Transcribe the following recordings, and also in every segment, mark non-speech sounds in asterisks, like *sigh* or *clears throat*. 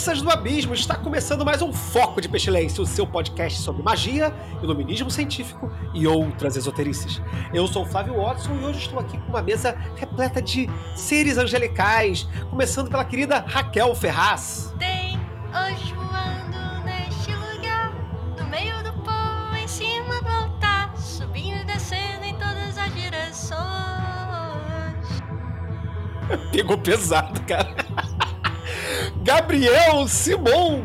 Crianças do abismo! Está começando mais um Foco de Pestilência, o seu podcast sobre magia, iluminismo científico e outras esoterices. Eu sou o Flávio Watson e hoje estou aqui com uma mesa repleta de seres angelicais, começando pela querida Raquel Ferraz. Tem anjos voando neste lugar, no meio do povo, em cima do altar, subindo e descendo em todas as direções. Pegou pesado, cara. Gabriel Simon!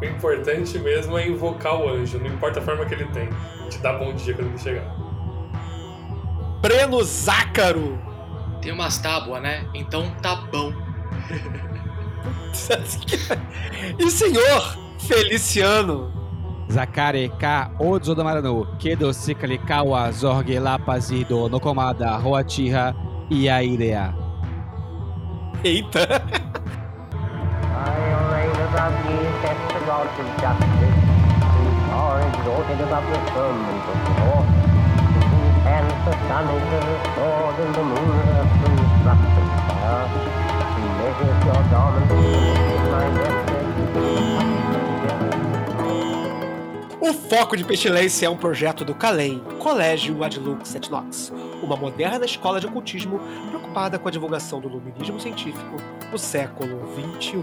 O importante mesmo é invocar o anjo, não importa a forma que ele tem. Te dá bom dia quando ele chegar. Breno Zácaro! Tem umas tábuas, né? Então tá bom. *laughs* e senhor Feliciano! Zakare ka Odzodamarano, Kedo Sikali Kawa Zorge Lapazido Nokomada Roatiha Iairea. Eita! *laughs* the of justice, exalted above the firmament of law, whose hands the sun is a sword, and the moon of fire, measures your in my O Foco de Pestilência é um projeto do CALEM, Colégio Adlux et Nox, uma moderna escola de ocultismo preocupada com a divulgação do luminismo científico no século XXI.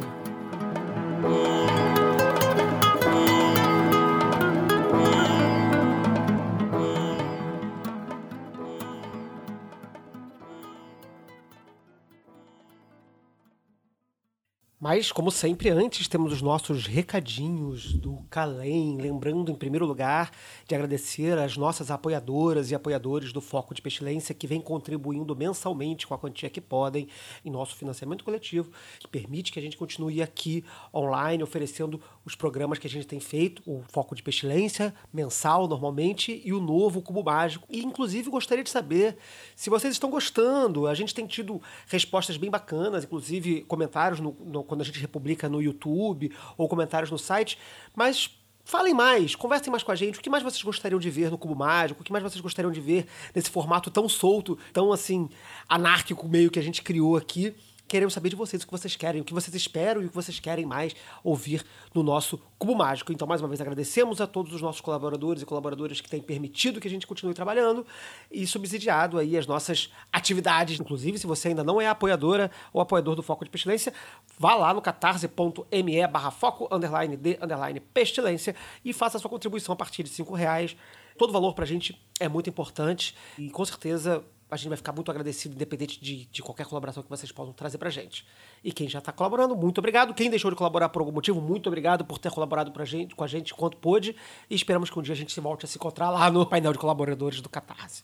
Mas, como sempre, antes temos os nossos recadinhos do Calem. Lembrando, em primeiro lugar, de agradecer às nossas apoiadoras e apoiadores do Foco de Pestilência que vêm contribuindo mensalmente com a quantia que podem em nosso financiamento coletivo, que permite que a gente continue aqui online oferecendo os programas que a gente tem feito, o Foco de Pestilência mensal normalmente e o novo Cubo Mágico. E, inclusive, gostaria de saber se vocês estão gostando. A gente tem tido respostas bem bacanas, inclusive comentários no, no quando a gente republica no YouTube ou comentários no site, mas falem mais, conversem mais com a gente. O que mais vocês gostariam de ver no Cubo Mágico? O que mais vocês gostariam de ver nesse formato tão solto, tão assim anárquico meio que a gente criou aqui? Queremos saber de vocês o que vocês querem, o que vocês esperam e o que vocês querem mais ouvir no nosso Cubo Mágico. Então, mais uma vez, agradecemos a todos os nossos colaboradores e colaboradoras que têm permitido que a gente continue trabalhando e subsidiado aí as nossas atividades. Inclusive, se você ainda não é apoiadora ou apoiador do Foco de Pestilência, vá lá no catarse.me barra foco, underline de, underline pestilência e faça a sua contribuição a partir de cinco reais. Todo valor pra gente é muito importante e, com certeza, a gente vai ficar muito agradecido, independente de, de qualquer colaboração que vocês possam trazer pra gente. E quem já está colaborando, muito obrigado. Quem deixou de colaborar por algum motivo, muito obrigado por ter colaborado pra gente, com a gente quanto pôde. E esperamos que um dia a gente se volte a se encontrar lá no painel de colaboradores do Catarse.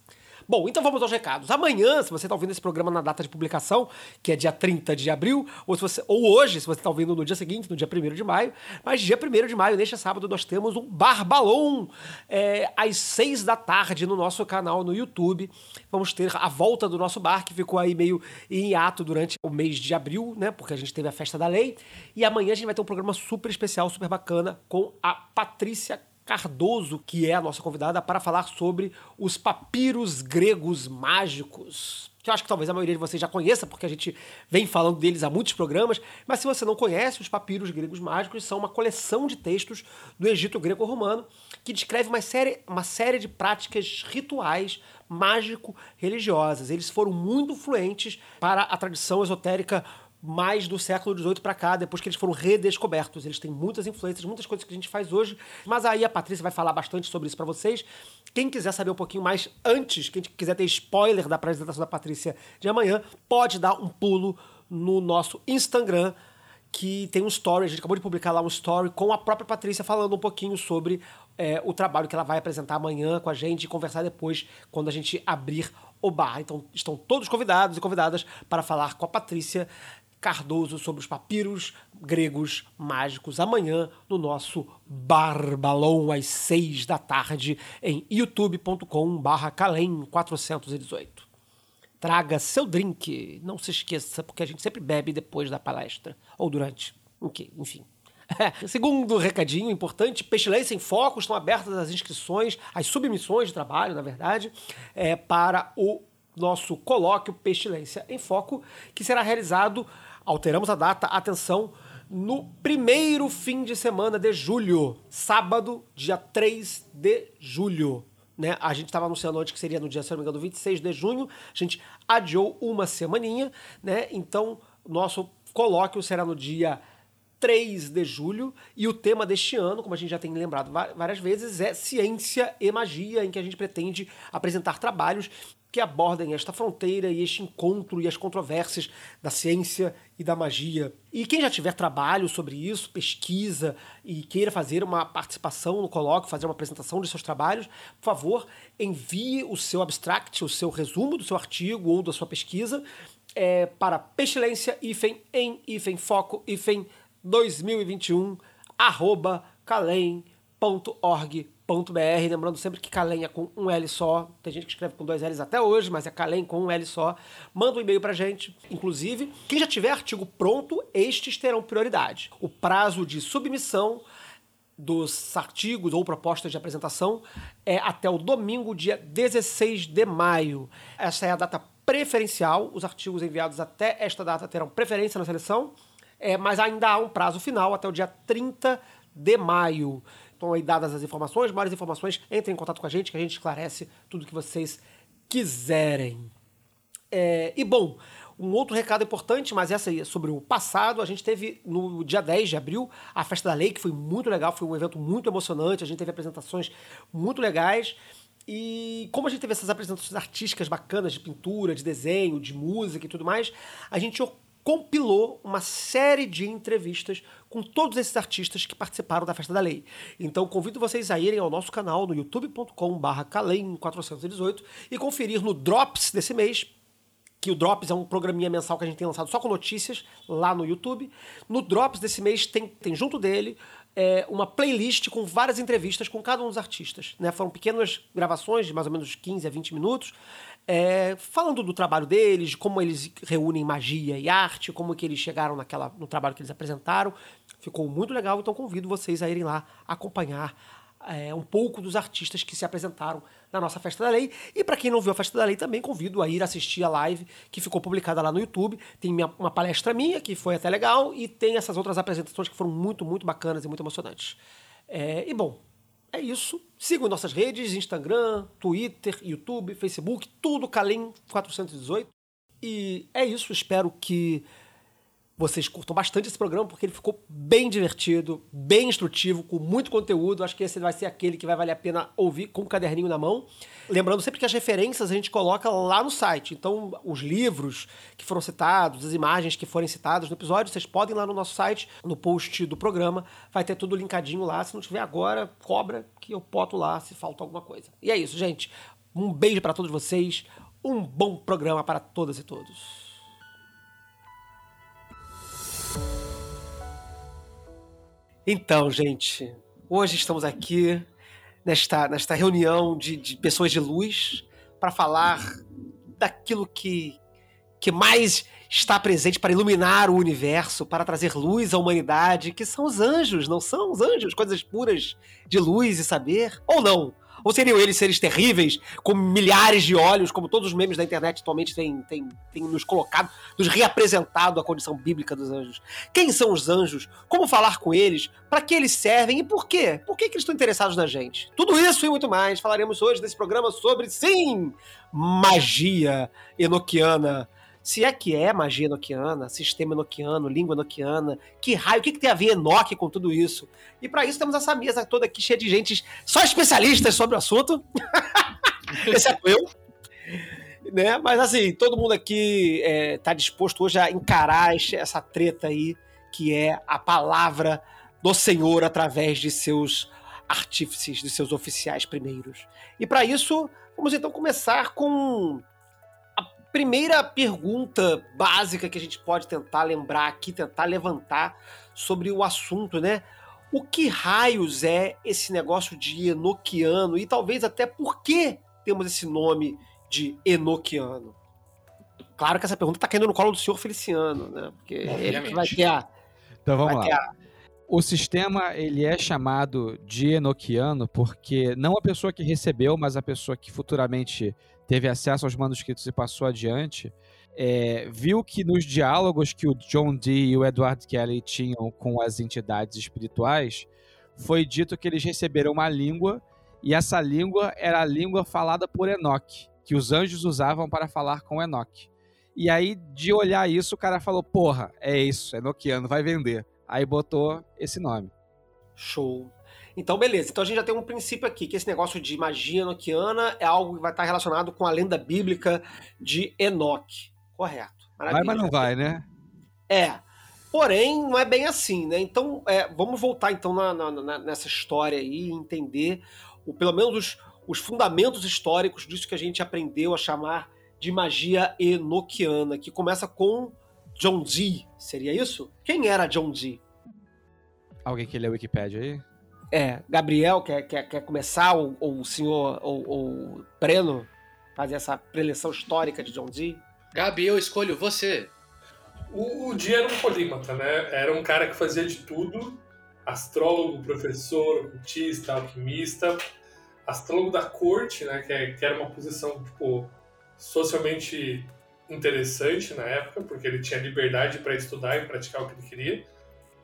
Bom, então vamos aos recados. Amanhã, se você está ouvindo esse programa na data de publicação, que é dia 30 de abril, ou, se você, ou hoje, se você está ouvindo no dia seguinte, no dia 1 de maio, mas dia 1 de maio, neste sábado, nós temos um Barbalon é, às 6 da tarde no nosso canal no YouTube. Vamos ter a volta do nosso bar, que ficou aí meio em hiato durante o mês de abril, né? Porque a gente teve a festa da lei. E amanhã a gente vai ter um programa super especial, super bacana, com a Patrícia Cardoso, que é a nossa convidada, para falar sobre os papiros gregos mágicos. Que eu acho que talvez a maioria de vocês já conheça, porque a gente vem falando deles há muitos programas, mas se você não conhece, os papiros gregos mágicos são uma coleção de textos do Egito greco-romano que descreve uma série, uma série de práticas rituais mágico-religiosas. Eles foram muito influentes para a tradição esotérica mais do século XVIII para cá, depois que eles foram redescobertos. Eles têm muitas influências, muitas coisas que a gente faz hoje, mas aí a Patrícia vai falar bastante sobre isso para vocês. Quem quiser saber um pouquinho mais antes, quem quiser ter spoiler da apresentação da Patrícia de amanhã, pode dar um pulo no nosso Instagram, que tem um story, a gente acabou de publicar lá um story com a própria Patrícia falando um pouquinho sobre é, o trabalho que ela vai apresentar amanhã com a gente e conversar depois, quando a gente abrir o bar. Então estão todos convidados e convidadas para falar com a Patrícia Cardoso sobre os papiros gregos mágicos. Amanhã no nosso Barbalão às seis da tarde em youtube.com barra calem 418. Traga seu drink, não se esqueça, porque a gente sempre bebe depois da palestra, ou durante, Ok, enfim. *laughs* Segundo recadinho importante, Pestilência em Foco, estão abertas as inscrições, as submissões de trabalho, na verdade, é, para o nosso colóquio Pestilência em Foco, que será realizado, alteramos a data, atenção, no primeiro fim de semana de julho, sábado, dia 3 de julho. Né? A gente estava anunciando antes que seria no dia, se não me engano, 26 de junho. A gente adiou uma semaninha, né? Então, nosso colóquio será no dia 3 de julho e o tema deste ano, como a gente já tem lembrado várias vezes, é ciência e magia, em que a gente pretende apresentar trabalhos que abordem esta fronteira e este encontro e as controvérsias da ciência e da magia. E quem já tiver trabalho sobre isso, pesquisa e queira fazer uma participação no colóquio, fazer uma apresentação de seus trabalhos, por favor, envie o seu abstract, o seu resumo do seu artigo ou da sua pesquisa é, para pestilência hífen em hífen foco hífen 2021 arroba. Lembrando sempre que Calem é com um L só. Tem gente que escreve com dois L's até hoje, mas é Calem com um L só. Manda um e-mail pra gente. Inclusive, quem já tiver artigo pronto, estes terão prioridade. O prazo de submissão dos artigos ou propostas de apresentação é até o domingo, dia 16 de maio. Essa é a data preferencial. Os artigos enviados até esta data terão preferência na seleção é, mas ainda há um prazo final até o dia 30 de maio. Então, aí, dadas as informações, mais informações, entrem em contato com a gente que a gente esclarece tudo que vocês quiserem. É, e bom, um outro recado importante, mas essa aí é sobre o passado. A gente teve no dia 10 de abril a Festa da Lei, que foi muito legal, foi um evento muito emocionante. A gente teve apresentações muito legais. E como a gente teve essas apresentações artísticas bacanas de pintura, de desenho, de música e tudo mais, a gente compilou uma série de entrevistas com todos esses artistas que participaram da Festa da Lei. Então convido vocês a irem ao nosso canal no youtube.com/barra calem418 e conferir no Drops desse mês que o Drops é um programinha mensal que a gente tem lançado só com notícias lá no YouTube. No Drops desse mês tem, tem junto dele é, uma playlist com várias entrevistas com cada um dos artistas. Né? Foram pequenas gravações de mais ou menos 15 a 20 minutos, é, falando do trabalho deles, de como eles reúnem magia e arte, como que eles chegaram naquela, no trabalho que eles apresentaram. Ficou muito legal, então convido vocês a irem lá acompanhar é, um pouco dos artistas que se apresentaram na nossa Festa da Lei. E para quem não viu a Festa da Lei, também convido a ir assistir a live que ficou publicada lá no YouTube. Tem minha, uma palestra minha, que foi até legal, e tem essas outras apresentações que foram muito, muito bacanas e muito emocionantes. É, e bom, é isso. Sigam nossas redes: Instagram, Twitter, YouTube, Facebook, tudo Calim 418. E é isso. Espero que vocês curtam bastante esse programa, porque ele ficou bem divertido, bem instrutivo, com muito conteúdo. Acho que esse vai ser aquele que vai valer a pena ouvir com o caderninho na mão. Lembrando sempre que as referências a gente coloca lá no site. Então, os livros que foram citados, as imagens que forem citadas no episódio, vocês podem ir lá no nosso site, no post do programa. Vai ter tudo linkadinho lá. Se não tiver agora, cobra que eu boto lá se falta alguma coisa. E é isso, gente. Um beijo para todos vocês. Um bom programa para todas e todos. Então, gente, hoje estamos aqui nesta, nesta reunião de, de pessoas de luz para falar daquilo que, que mais está presente para iluminar o universo, para trazer luz à humanidade, que são os anjos, não são os anjos, coisas puras de luz e saber? Ou não? Ou seriam eles seres terríveis, com milhares de olhos, como todos os memes da internet atualmente têm, têm, têm nos colocado, nos reapresentado a condição bíblica dos anjos? Quem são os anjos? Como falar com eles? Para que eles servem e por quê? Por que, que eles estão interessados na gente? Tudo isso e muito mais falaremos hoje nesse programa sobre, sim, magia enoquiana se é que é magia enoquiana, sistema enoquiano, língua enoquiana, que raio, o que, que tem a ver Enoque com tudo isso? E para isso temos essa mesa toda aqui cheia de gente só especialistas sobre o assunto, *laughs* exceto eu. Né? Mas assim, todo mundo aqui está é, disposto hoje a encarar essa treta aí, que é a palavra do Senhor através de seus artífices, de seus oficiais primeiros. E para isso, vamos então começar com primeira pergunta básica que a gente pode tentar lembrar aqui, tentar levantar sobre o assunto, né? O que raios é esse negócio de Enoquiano e talvez até por que temos esse nome de Enoquiano? Claro que essa pergunta está caindo no colo do senhor Feliciano, né? Porque ele que Obviamente. vai ter a. Então vamos vai lá. a- O sistema ele é chamado de Enoquiano porque não a pessoa que recebeu, mas a pessoa que futuramente teve acesso aos manuscritos e passou adiante, é, viu que nos diálogos que o John Dee e o Edward Kelly tinham com as entidades espirituais, foi dito que eles receberam uma língua e essa língua era a língua falada por Enoch, que os anjos usavam para falar com Enoch. E aí, de olhar isso, o cara falou: Porra, é isso, Enoquiano, vai vender. Aí botou esse nome. Show. Então, beleza. Então a gente já tem um princípio aqui, que esse negócio de magia enoquiana é algo que vai estar relacionado com a lenda bíblica de Enoque. Correto. Vai, Maravilha. mas não vai, né? É. Porém, não é bem assim, né? Então, é, vamos voltar então na- na- nessa história aí e entender, o, pelo menos, os, os fundamentos históricos disso que a gente aprendeu a chamar de magia enoquiana, que começa com John Dee. Seria isso? Quem era John Dee? Alguém que lê a Wikipédia aí? É, Gabriel quer, quer, quer começar, ou, ou o senhor, ou, ou Breno, fazer essa preleção histórica de John Dee? Gabi, eu escolho você. O, o Di era um polímata, né? Era um cara que fazia de tudo. Astrólogo, professor, ocultista, alquimista. Astrólogo da corte, né? Que, é- que era uma posição, tipo, socialmente interessante na época, porque ele tinha liberdade para estudar e praticar o que ele queria.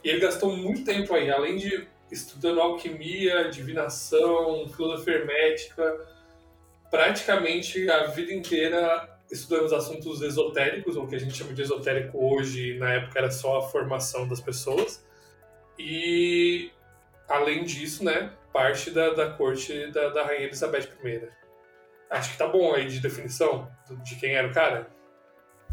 E ele gastou muito tempo aí, além de estudando alquimia, divinação, filosofia hermética, praticamente a vida inteira estudando os assuntos esotéricos, ou o que a gente chama de esotérico hoje, na época era só a formação das pessoas. E, além disso, né, parte da, da corte da, da Rainha Elizabeth I. Acho que tá bom aí de definição de quem era o cara.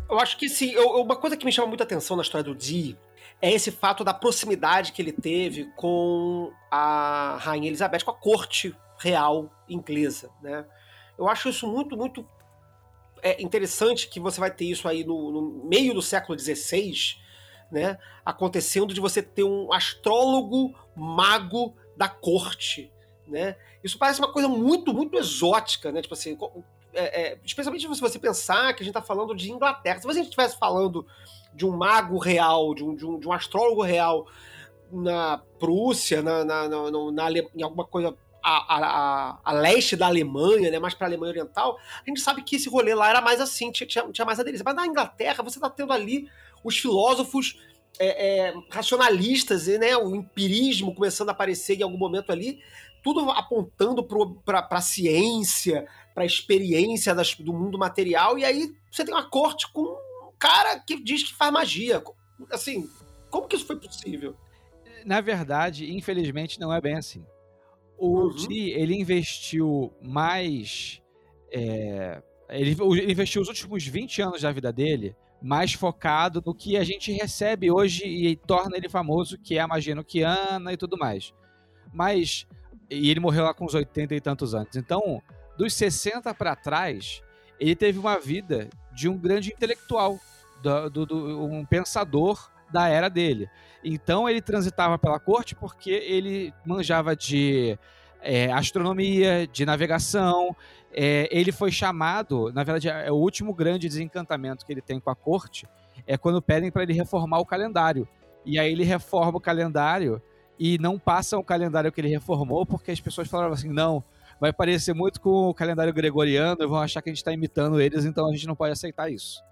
Eu acho que sim. Eu- uma coisa que me chama muita atenção na história do Dee é esse fato da proximidade que ele teve com a Rainha Elizabeth, com a corte real inglesa, né? Eu acho isso muito, muito é, interessante que você vai ter isso aí no, no meio do século XVI, né? Acontecendo de você ter um astrólogo mago da corte, né? Isso parece uma coisa muito, muito exótica, né? Tipo assim, é, é, especialmente se você pensar que a gente está falando de Inglaterra. Se você estivesse falando de um mago real, de um, de um, de um astrólogo real na Prússia, na, na, na, na- em alguma coisa a, a, a, leste da Alemanha, né, mais para a Alemanha Oriental, a gente sabe que esse rolê lá era mais assim, tinha, tinha, tinha mais aderência. Mas na Inglaterra, você está tendo ali os filósofos é, é, racionalistas, e, né, o empirismo começando a aparecer em algum momento ali, tudo apontando para a ciência, para a experiência das- do mundo material, e aí você tem uma corte com cara que diz que faz magia. Assim, como que isso foi possível? Na verdade, infelizmente, não é bem assim. O Uhum. Dee, ele investiu mais. é, ele, ele investiu os últimos 20 anos da vida dele mais focado no que a gente recebe hoje e torna ele famoso, que é a magia noquiana e tudo mais. Mas. E ele morreu lá com uns 80 e tantos anos. Então, dos 60 para trás, ele teve uma vida de um grande intelectual, do, do- do- um pensador da era dele. Então ele transitava pela corte porque ele manjava de é, astronomia, de navegação. É, ele foi chamado, na verdade, é o último grande desencantamento que ele tem com a corte é quando pedem para ele reformar o calendário. E aí ele reforma o calendário e não passam o calendário que ele reformou porque as pessoas falaram assim: não, vai parecer muito com o calendário gregoriano, vão achar que a gente está imitando eles, então a gente não pode aceitar isso.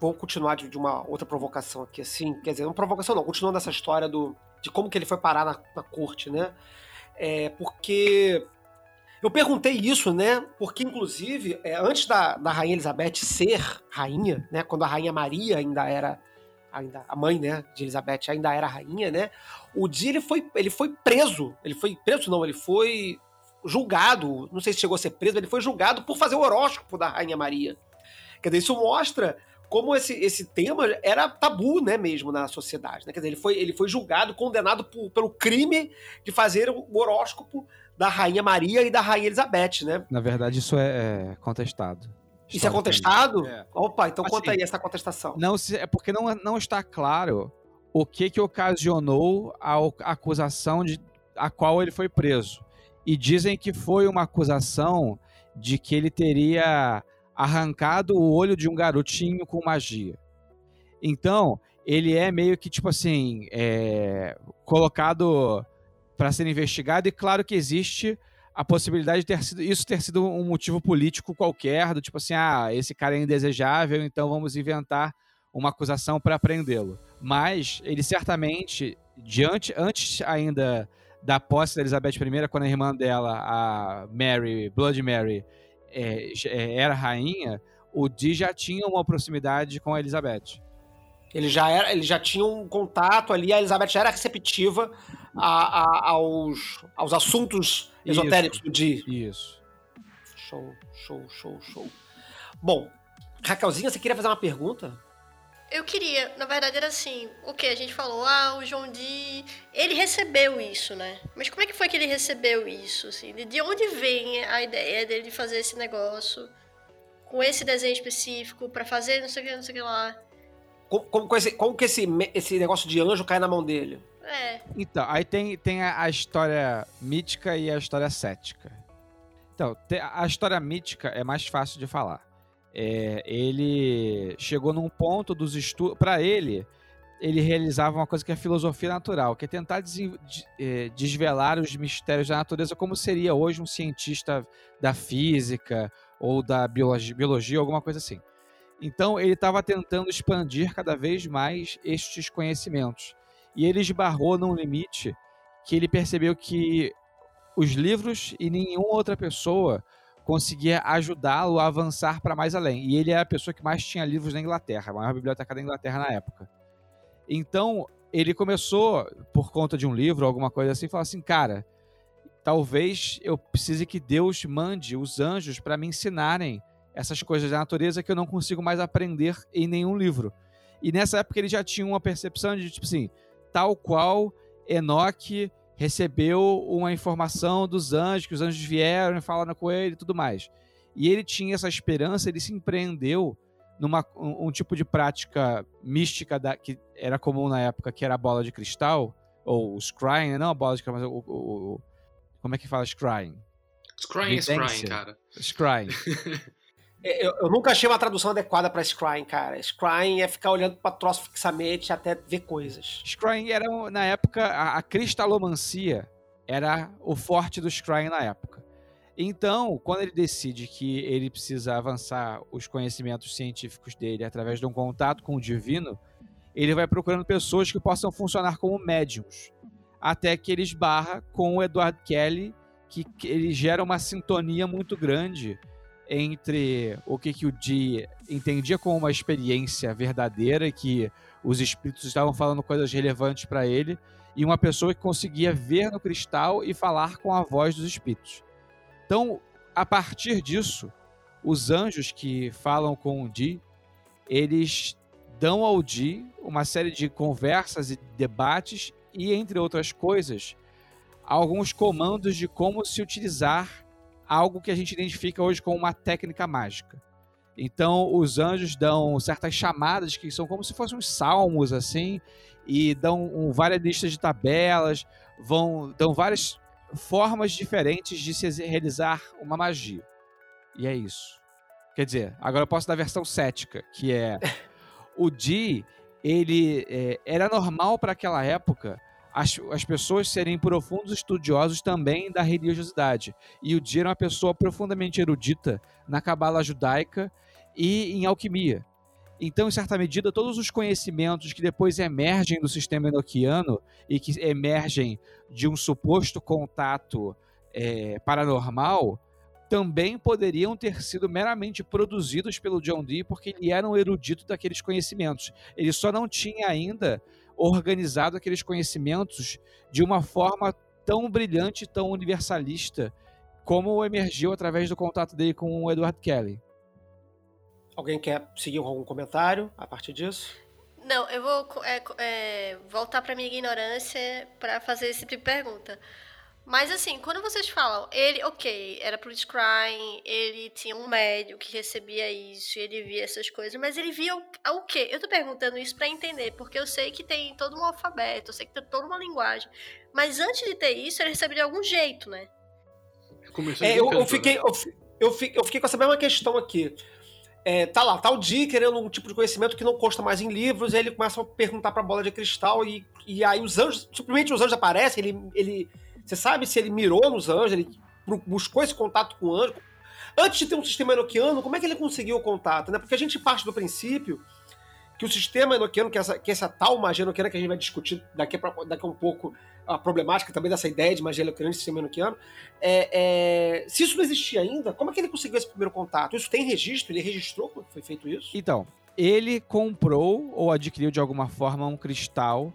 Vou continuar de, de uma outra provocação aqui, assim. Quer dizer, não provocação não, continuando essa história do, de como que ele foi parar na, na corte, né? É, porque eu perguntei isso, né? Porque, inclusive, é, antes da, da Rainha Elizabeth ser rainha, né? Quando a Rainha Maria ainda era. Ainda, a mãe, né, de Elizabeth ainda era rainha, né? O dia ele foi, ele foi preso. Ele foi preso, não, ele foi julgado. Não sei se chegou a ser preso, ele foi julgado por fazer o horóscopo da Rainha Maria. Quer dizer, isso mostra como esse, esse tema era tabu, né, mesmo na sociedade. Né? Quer dizer, ele foi, ele foi julgado, condenado por- pelo crime de fazer o horóscopo da Rainha Maria e da Rainha Elizabeth, né? Na verdade, isso é, é contestado. Isso é contestado? É. Opa, então conta Assim, aí essa contestação. Não se, é porque não, não está claro o que que ocasionou a o- acusação de, a qual ele foi preso. E dizem que foi uma acusação de que ele teria arrancado o olho de um garotinho com magia. Então, ele é meio que, tipo assim, é, colocado para ser investigado, e claro que existe a possibilidade de ter sido, isso ter sido um motivo político qualquer, do tipo assim, ah, esse cara é indesejável, então vamos inventar uma acusação para prendê-lo. Mas ele certamente, diante, antes ainda da posse da Elizabeth I, quando a irmã dela, a Mary, Blood Mary, é, é, era rainha, o Dee já tinha uma proximidade com a Elizabeth. Ele já era, ele já tinha um contato ali, a Elizabeth já era receptiva a- a- aos, aos assuntos Isso. esotéricos do dia. Isso. Show, show, show, show. Bom, Raquelzinha, você queria fazer uma pergunta? Eu queria, na verdade era assim, o que a gente falou, ah, o João Di, ele recebeu isso, né? Mas como é que foi que ele recebeu isso, assim? De- De onde vem a ideia dele de fazer esse negócio com esse desenho específico pra fazer não sei o que, não sei o que lá? Como, como que, esse, como que esse, esse negócio de anjo cai na mão dele? É, Então, aí tem, tem a, a história mítica e a história cética. Então, a história mítica é mais fácil de falar. É, ele chegou num ponto dos estudos. Para ele, ele realizava uma coisa que é filosofia natural, que é tentar desen- de- eh, desvelar os mistérios da natureza, como seria hoje um cientista da física ou da biologia, biologia alguma coisa assim. Então, ele estava tentando expandir cada vez mais estes conhecimentos. E ele esbarrou num limite que ele percebeu que os livros e nenhuma outra pessoa conseguia ajudá-lo a avançar para mais além. E ele é a pessoa que mais tinha livros na Inglaterra, a maior biblioteca da Inglaterra na época. Então, ele começou, por conta de um livro, alguma coisa assim, falar assim, cara, talvez eu precise que Deus mande os anjos para me ensinarem essas coisas da natureza que eu não consigo mais aprender em nenhum livro. E nessa época ele já tinha uma percepção de, tipo assim, tal qual Enoque recebeu uma informação dos anjos, que os anjos vieram e falaram com ele e tudo mais. E ele tinha essa esperança, ele se empreendeu numa um, um tipo de prática mística da, que era comum na época, que era a bola de cristal, ou o scrying, não a bola de cristal, mas o, o- o- como é que fala scrying? Scrying é scrying, cara. Scrying. *laughs* É, Eu, eu nunca achei uma tradução adequada pra scrying, cara. Scrying é ficar olhando pra troço fixamente até ver coisas. Scrying era, na época, a, a cristalomancia era o forte do Scrying na época. Então, quando ele decide que ele precisa avançar os conhecimentos científicos dele através de um contato com o divino, ele vai procurando pessoas que possam funcionar como médiums. Até que ele esbarra com o Edward Kelly, que, que ele gera uma sintonia muito grande entre o que, que o Dee entendia como uma experiência verdadeira, que os espíritos estavam falando coisas relevantes para ele, e uma pessoa que conseguia ver no cristal e falar com a voz dos espíritos. Então, a partir disso, os anjos que falam com o Di, eles dão ao Di uma série de conversas e debates e, entre outras coisas, alguns comandos de como se utilizar algo que a gente identifica hoje como uma técnica mágica. Então, os anjos dão certas chamadas que são como se fossem uns salmos assim, e dão um, várias listas de tabelas, vão dão várias formas diferentes de se realizar uma magia. E é isso. Quer dizer, agora eu posso dar a versão cética, que é *laughs* o Di, ele é, era normal para aquela época as, as pessoas serem profundos estudiosos também da religiosidade. E o Di era uma pessoa profundamente erudita na cabala judaica e em alquimia. Então, em certa medida, todos os conhecimentos que depois emergem do sistema enoquiano e que emergem de um suposto contato é, paranormal também poderiam ter sido meramente produzidos pelo John Dee porque ele era um erudito daqueles conhecimentos. Ele só não tinha ainda organizado aqueles conhecimentos de uma forma tão brilhante, tão universalista como emergiu através do contato dele com o Edward Kelly. Alguém quer seguir algum comentário a partir disso? Não, eu vou é, é, voltar pra minha ignorância pra fazer esse tipo de pergunta. Mas assim, quando vocês falam, ele, ok, era pro scrying, ele tinha um médium que recebia isso, ele via essas coisas, mas ele via o, o quê? Eu tô perguntando isso pra entender, porque eu sei que tem todo um alfabeto, eu sei que tem toda uma linguagem. Mas antes de ter isso, ele recebia de algum jeito, né? É, eu, eu fiquei, eu, eu, eu fiquei com essa mesma questão aqui. É, tá lá, tá o Dee querendo um tipo de conhecimento que não consta mais em livros, aí ele começa a perguntar pra bola de cristal, e, e aí os anjos, simplesmente os anjos aparecem, ele, ele. Você sabe se ele mirou nos anjos, ele bu- buscou esse contato com o anjo. Antes de ter um sistema enoquiano, como é que ele conseguiu o contato? Né? Porque a gente parte do princípio que o sistema enoquiano, que essa, que essa tal magia enoquiana que a gente vai discutir daqui, pra, daqui a um pouco, a problemática também dessa ideia de magia enoquiana e sistema enoquiano, é, é, se isso não existia ainda, como é que ele conseguiu esse primeiro contato? Isso tem registro? Ele registrou como foi feito isso? Então, ele comprou ou adquiriu de alguma forma um cristal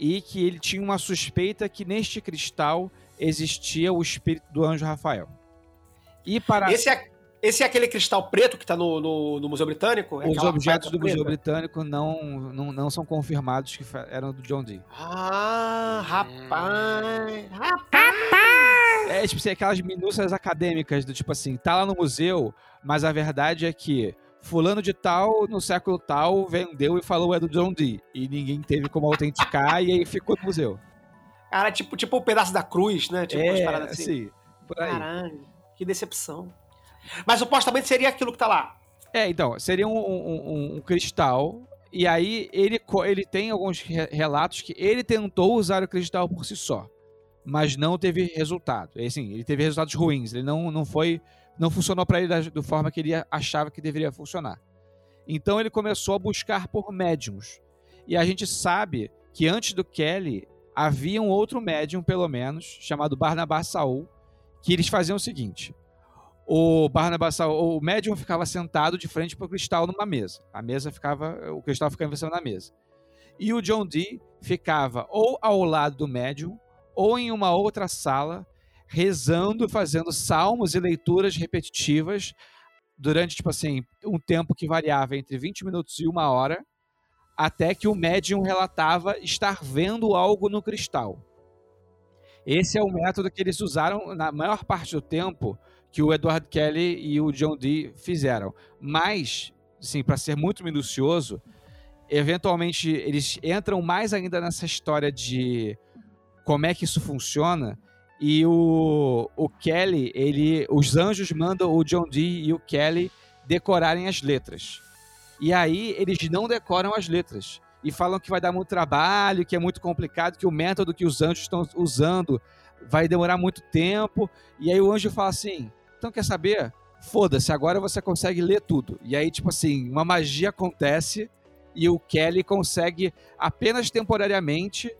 e que ele tinha uma suspeita que neste cristal existia o espírito do anjo Rafael. E para Esse é, esse é aquele cristal preto que tá no, no, no Museu Britânico? É os objetos do Museu preta? Britânico não, não, não são confirmados que eram do John Dee. Ah, rapaz! Rapaz! É tipo assim, aquelas minúcias acadêmicas do tipo assim, tá lá no museu, mas a verdade é que fulano de tal, no século tal, vendeu e falou é do John Dee. E ninguém teve como autenticar e aí ficou no museu. Cara, tipo, tipo o pedaço da cruz, né? Tipo umas é, paradas assim. por aí. Caralho, que decepção. Mas supostamente seria aquilo que tá lá. É, então, seria um, um- um- um cristal. E aí ele, ele tem alguns re- relatos que ele tentou usar o cristal por si só, mas não teve resultado. É assim, ele teve resultados ruins. Ele não, não foi, não funcionou para ele da, forma que ele achava que deveria funcionar. Então ele começou a buscar por médiums. E a gente sabe que antes do Kelly havia um outro médium, pelo menos, chamado Barnabás Saul, que eles faziam o seguinte: o Barnabas Saul, o médium ficava sentado de frente para o cristal numa mesa. A mesa ficava, o cristal ficava em cima da mesa. E o John Dee ficava ou ao lado do médium ou em uma outra sala rezando, fazendo salmos e leituras repetitivas durante tipo assim, um tempo que variava entre 20 minutos e uma hora, até que o médium relatava estar vendo algo no cristal. Esse é o método que eles usaram na maior parte do tempo que o Edward Kelly e o John Dee fizeram. Mas, sim, para ser muito minucioso, eventualmente eles entram mais ainda nessa história de como é que isso funciona. E o, o Kelly, ele, os anjos mandam o John Dee e o Kelly decorarem as letras. E aí eles não decoram as letras. E falam que vai dar muito trabalho, que é muito complicado, que o método que os anjos estão usando vai demorar muito tempo. E aí o anjo fala assim: então quer saber? Foda-se, agora você consegue ler tudo. E aí, tipo assim, uma magia acontece e o Kelly consegue apenas temporariamente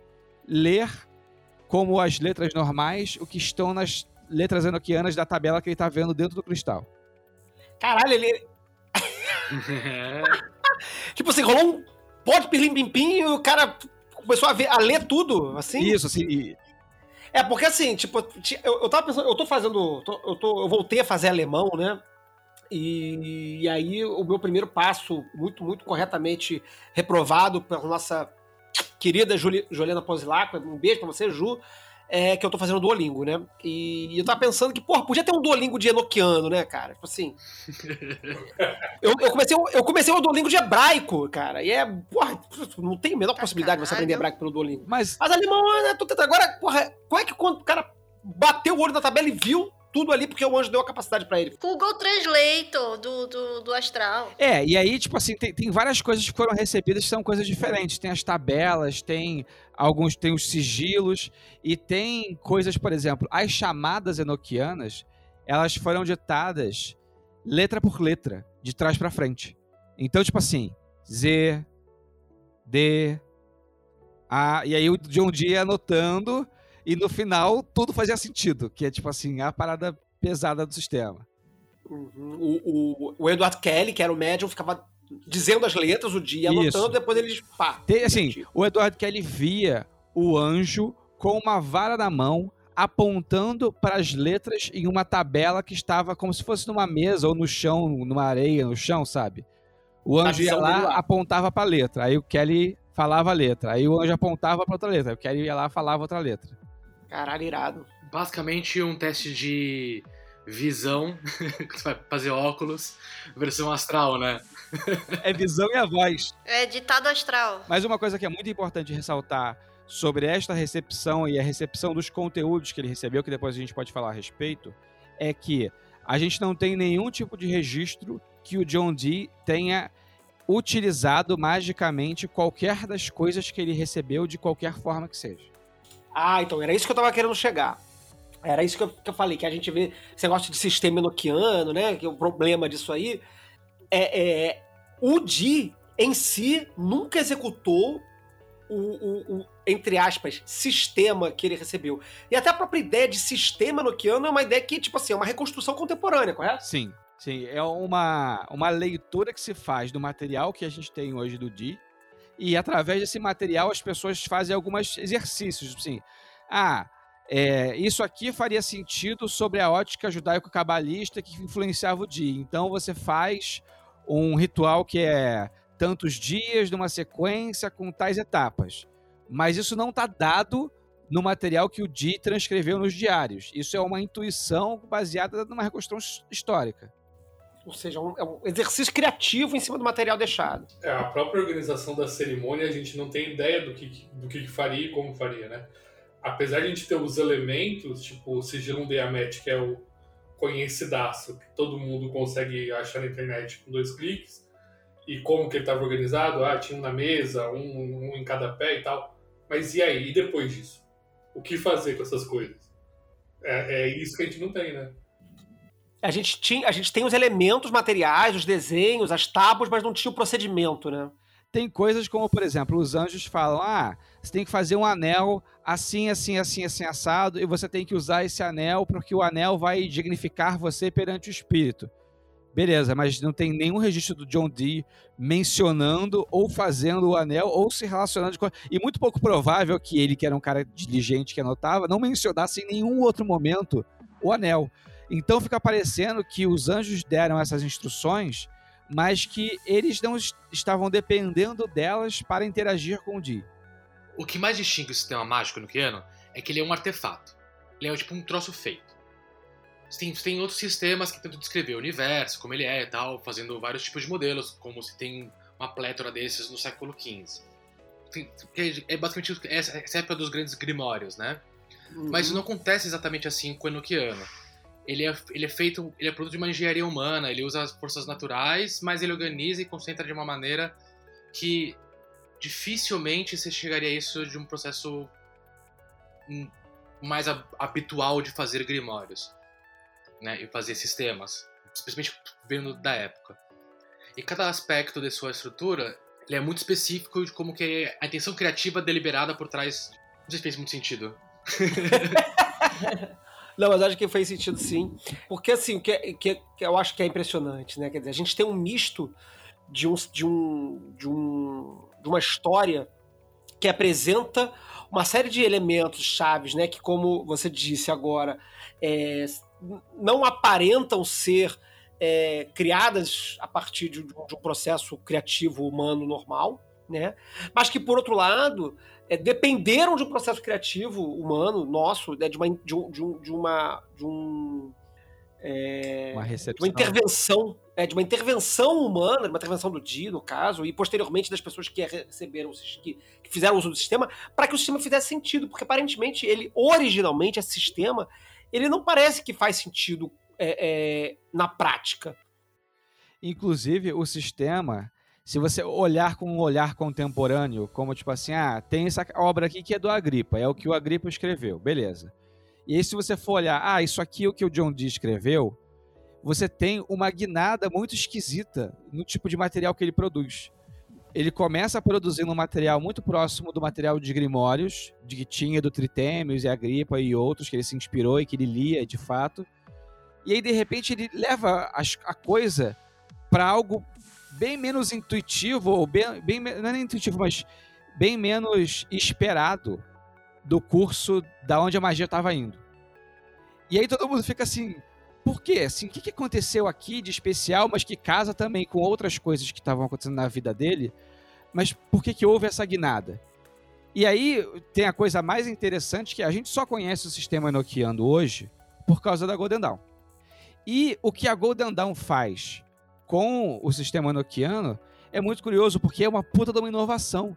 ler como as letras normais o que estão nas letras enoquianas da tabela que ele tá vendo dentro do cristal. Caralho, ele. *laughs* Tipo assim, rolou um pó de pirlim-pim-pim e o cara começou a, ver, a ler tudo, assim. Isso, assim, e- É, porque assim, tipo, ti- eu, eu tava pensando, eu tô fazendo. tô- eu, tô, eu voltei a fazer alemão, né? E, e aí o meu primeiro passo, muito, muito corretamente reprovado pela nossa querida Juli, Juliana Posilaco, um beijo pra você, Ju, é que eu tô fazendo Duolingo, né? E, eu tava pensando que, porra, podia ter um Duolingo de enoquiano, né, cara? Tipo assim. *laughs* eu, eu comecei, o- eu comecei o Duolingo de hebraico, cara. E é, porra, não tem a menor possibilidade de você aprender hebraico pelo Duolingo. mas Mas alemão, né? tô tentando- Agora, porra, como é que quando o cara bateu o olho na tabela e viu tudo ali porque o anjo deu a capacidade pra ele? Google Translator do, do, do Astral. É, e aí, tipo assim, tem, tem várias coisas que foram recebidas que são coisas diferentes. Tem as tabelas, tem alguns, tem os sigilos, e tem coisas, por exemplo, as chamadas enoquianas, elas foram ditadas letra por letra, de trás pra frente. Então, tipo assim, Z, D, A, e aí o John Dee ia anotando, e no final tudo fazia sentido, que é tipo assim, a parada pesada do sistema. Uhum. O, o, o Edward Kelly, que era o médium, ficava dizendo as letras o dia, Isso. anotando, depois eles pá. Tem, assim, o Edward Kelly via o anjo com uma vara na mão, apontando para as letras em uma tabela que estava como se fosse numa mesa ou no chão, numa areia, no chão, sabe? O anjo ia lá, lá. apontava para a letra. Aí o Kelly falava a letra. Aí o anjo apontava para outra letra. Aí o Kelly ia lá falava outra letra. Caralho, irado. basicamente um teste de visão, *laughs* você vai fazer óculos, versão astral, né? *laughs* É visão e a voz. É ditado astral. Mas uma coisa que é muito importante ressaltar sobre esta recepção e a recepção dos conteúdos que ele recebeu, que depois a gente pode falar a respeito, é que a gente não tem nenhum tipo de registro que o John Dee tenha utilizado magicamente qualquer das coisas que ele recebeu de qualquer forma que seja. Ah, então era isso que eu tava querendo chegar. Era isso que eu, que eu falei, que a gente vê esse negócio de sistema enoquiano, né? Que é o problema disso aí. É, é o Di, em si, nunca executou o, o, o, entre aspas, sistema que ele recebeu. E até a própria ideia de sistema enoquiano é uma ideia que, tipo assim, é uma reconstrução contemporânea, correto? Sim, sim. É uma, uma leitura que se faz do material que a gente tem hoje do Di. E através desse material as pessoas fazem alguns exercícios, assim. Ah, é, isso aqui faria sentido sobre a ótica judaico-cabalista que influenciava o dia. Então você faz um ritual que é tantos dias numa sequência com tais etapas. Mas isso não está dado no material que o Di transcreveu nos diários. Isso é uma intuição baseada numa reconstrução histórica. Ou seja, um, é um exercício criativo em cima do material deixado. É, a própria organização da cerimônia, a gente não tem ideia do que, do que faria e como faria, né? apesar de a gente ter os elementos, tipo o sigilo Diamet, que é o conhecidaço, que todo mundo consegue achar na internet com dois cliques, e como que ele estava organizado, ah, tinha um na mesa, um, um em cada pé e tal. Mas e aí? E depois disso? O que fazer com essas coisas? É, é isso que a gente não tem, né? A gente, tinha, a gente tem os elementos materiais, os desenhos, as tábuas, mas não tinha o procedimento, né? Tem coisas como, por exemplo, os anjos falam: ah, você tem que fazer um anel assim, assim, assim, assim, assado, e você tem que usar esse anel porque o anel vai dignificar você perante o espírito. Beleza, mas não tem nenhum registro do John Dee mencionando ou fazendo o anel ou se relacionando com. E muito pouco provável que ele, que era um cara diligente que anotava, não mencionasse em nenhum outro momento o anel. Então fica parecendo que os anjos deram essas instruções mas que eles não estavam dependendo delas para interagir com o Di. O que mais distingue o sistema mágico nucleano é que ele é um artefato. Ele é tipo um troço feito. Tem, tem outros sistemas que tentam descrever o universo, como ele é e tal, fazendo vários tipos de modelos, como se tem uma plétora desses no século XV. É basicamente essa, essa época dos grandes grimórios, né? Uhum. Mas isso não acontece exatamente assim com o Enochiano ele é, ele é feito, ele é produto de uma engenharia humana, ele usa as forças naturais, mas ele organiza e concentra de uma maneira que dificilmente você chegaria a isso de um processo mais habitual de fazer grimórios, né, e fazer sistemas, especialmente vendo da época. E cada aspecto de sua estrutura, ele é muito específico de como que a intenção criativa deliberada por trás. Não sei se fez muito sentido. *laughs* Não, mas acho que faz sentido sim. Porque, assim, o que, é, que, é, que eu acho que é impressionante, né? Quer dizer, a gente tem um misto de, um, de, um, de, um, de uma história que apresenta uma série de elementos chaves, né? Que, como você disse agora, é, não aparentam ser é, criadas a partir de, de um processo criativo humano normal, né? Mas que, por outro lado, é, dependeram de um processo criativo humano nosso, né, de, uma, de, um, de, um, de uma de um é, uma, de uma intervenção é, de uma intervenção humana, de uma intervenção do Di, no caso, e posteriormente das pessoas que receberam, que, que fizeram uso do sistema, para que o sistema fizesse sentido, porque aparentemente ele, originalmente, esse sistema, ele não parece que faz sentido é, é na prática. Inclusive, o sistema se você olhar com um olhar contemporâneo, como tipo assim, ah, tem essa obra aqui que é do Agripa, é o que o Agripa escreveu, beleza. E aí se você for olhar, ah, isso aqui é o que o John Dee escreveu, você tem uma guinada muito esquisita no tipo de material que ele produz. Ele começa produzindo um material muito próximo do material de Grimórios, de que tinha do Tritêmios e Agripa e outros, que ele se inspirou e que ele lia de fato. E aí, de repente, ele leva a coisa para algo bem menos intuitivo, ou bem, bem não é intuitivo, mas bem menos esperado do curso da onde a magia estava indo. E aí todo mundo fica assim, por quê? Assim, o que, que aconteceu aqui de especial, mas que casa também com outras coisas que estavam acontecendo na vida dele? Mas por que, que houve essa guinada? E aí tem a coisa mais interessante que a gente só conhece o sistema enoquiano hoje por causa da Golden Dawn. E o que a Golden Dawn faz com o sistema enoquiano é muito curioso porque é uma puta de uma inovação.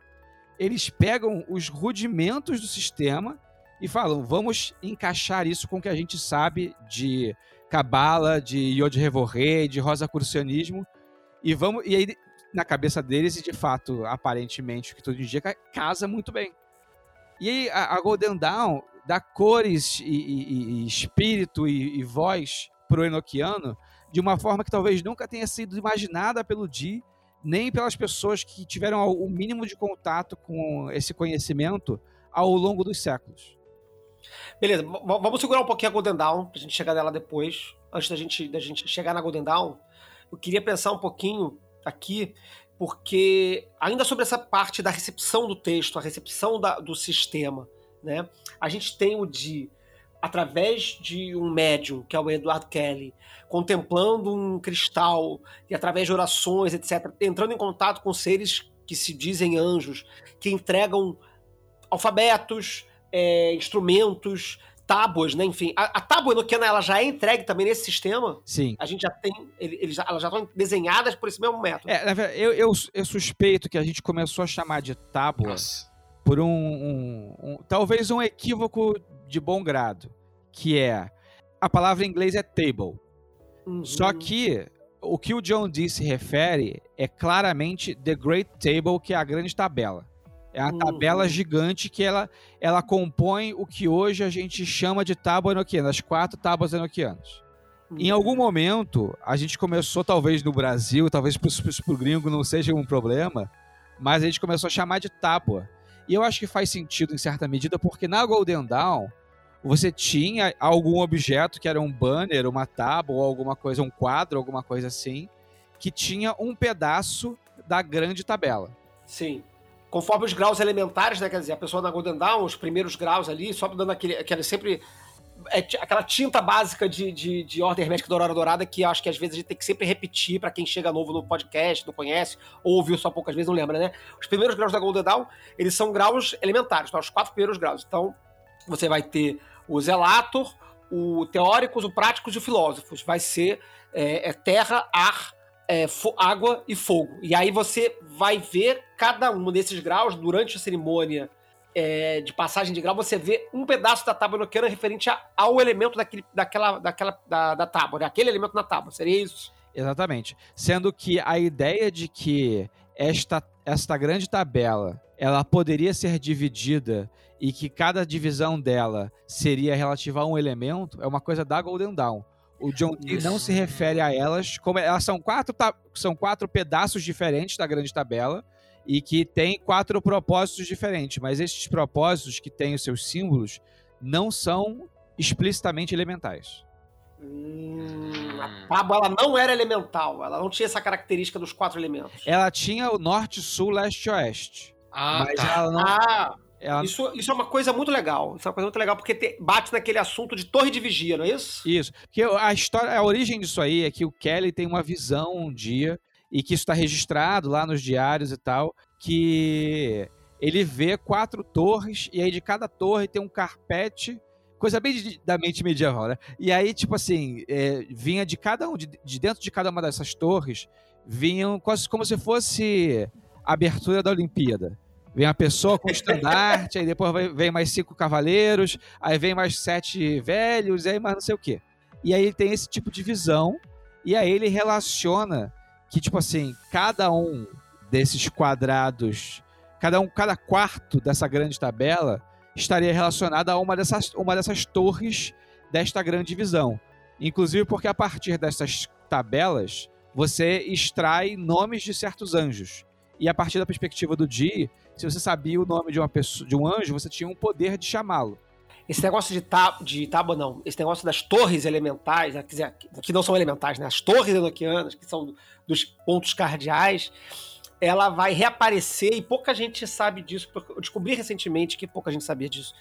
Eles pegam os rudimentos do sistema e falam: vamos encaixar isso com o que a gente sabe de cabala, de Yod Revorré, de Rosacrucianismo e vamos e aí na cabeça deles e de fato aparentemente o que todo indica casa muito bem. E aí a, a Golden Dawn dá cores e, e, e espírito e, e voz pro Enochiano de uma forma que talvez nunca tenha sido imaginada pelo Di nem pelas pessoas que tiveram o mínimo de contato com esse conhecimento ao longo dos séculos. Beleza, vamos segurar um pouquinho a Golden Dawn, pra gente chegar nela depois. Antes da gente, da gente chegar na Golden Dawn, eu queria pensar um pouquinho aqui, porque ainda sobre essa parte da recepção do texto, a recepção da, do sistema, né? A gente tem o de através de um médium, que é o Edward Kelly, contemplando um cristal e através de orações, etc., entrando em contato com seres que se dizem anjos, que entregam alfabetos, é, instrumentos, tábuas, né? Enfim, a, a tábua enoquiana ela já é entregue também nesse sistema. Sim. A gente já tem, eles, elas já estão desenhadas por esse mesmo método. É, eu, eu, eu, suspeito que a gente começou a chamar de tábua Nossa. por um, um, um, talvez um equívoco de bom grado, que é a palavra em inglês é table. Uhum. Só que o que o John Dee se refere é claramente the Great Table, que é a grande tabela. É uhum. tabela gigante que ela, ela compõe o que hoje a gente chama de tábua enoquiana, as quatro tábuas enoquianas. Uhum. Em algum momento, a gente começou, talvez no Brasil, talvez para o gringo não seja um problema, mas a gente começou a chamar de tábua. E eu acho que faz sentido em certa medida, porque na Golden Dawn, você tinha algum objeto que era um banner, uma tábua ou alguma coisa, um quadro, alguma coisa assim, que tinha um pedaço da grande tabela. Sim conforme os graus elementares, né? Quer dizer, a pessoa na Golden Dawn, os primeiros graus ali, só dando aquele, aquele sempre. É, aquela tinta básica de, de, de ordem hermética da Aurora Dourada que acho que às vezes a gente tem que sempre repetir para quem chega novo no podcast, não conhece, ou ouviu só poucas vezes, não lembra, né? Os primeiros graus da Golden Dawn, eles são graus elementares, tá? os quatro primeiros graus. Então, você vai ter o Zelator, o Teóricos, o Práticos e o Filósofos. Vai ser é, é terra, ar, é, água e fogo. E aí você vai ver cada um desses graus durante a cerimônia é, de passagem de grau, você vê um pedaço da tábua enoquiana referente a, ao elemento daquele, daquela, daquela, da, da tábua, né? aquele elemento na tábua. Seria isso? Exatamente. Sendo que a ideia de que esta, esta grande tabela ela poderia ser dividida e que cada divisão dela seria relativa a um elemento é uma coisa da Golden Dawn. O John Dee não se refere a elas como elas são quatro, são quatro pedaços diferentes da grande tabela e que tem quatro propósitos diferentes, mas esses propósitos que têm os seus símbolos não são explicitamente elementais. Hum, a tábua ela não era elemental, ela não tinha essa característica dos quatro elementos. Ela tinha o norte, sul, leste e oeste. Ah, mas tá. ela não. Ah, ela... Isso, isso é uma coisa muito legal. Isso é uma coisa muito legal porque te, bate naquele assunto de torre de vigia, não é isso? Isso. Porque a história, a origem disso aí é que o Kelly tem uma visão um dia e que isso está registrado lá nos diários e tal, que ele vê quatro torres e aí de cada torre tem um carpete coisa bem de, da mente medieval, né? E aí, tipo assim, é, vinha de cada um, de, de, dentro de cada uma dessas torres, vinham quase como se fosse a abertura da Olimpíada. Vem a pessoa com estandarte, aí depois vem mais cinco cavaleiros, aí vem mais sete velhos, e aí mais não sei o quê. E aí ele tem esse tipo de visão, e aí ele relaciona que, tipo assim, cada um desses quadrados, cada um, cada quarto dessa grande tabela estaria relacionado a uma dessas, uma dessas torres desta grande visão. Inclusive porque a partir dessas tabelas você extrai nomes de certos anjos. E a partir da perspectiva do Di, se você sabia o nome de uma pessoa, de um anjo, você tinha um poder de chamá-lo. Esse negócio de, tá, de tábua, não. Esse negócio das torres elementais, né, dizer, que não são elementais, né? As torres enoquianas, que são dos pontos cardeais, ela vai reaparecer e pouca gente sabe disso. Eu descobri recentemente que pouca gente sabia disso.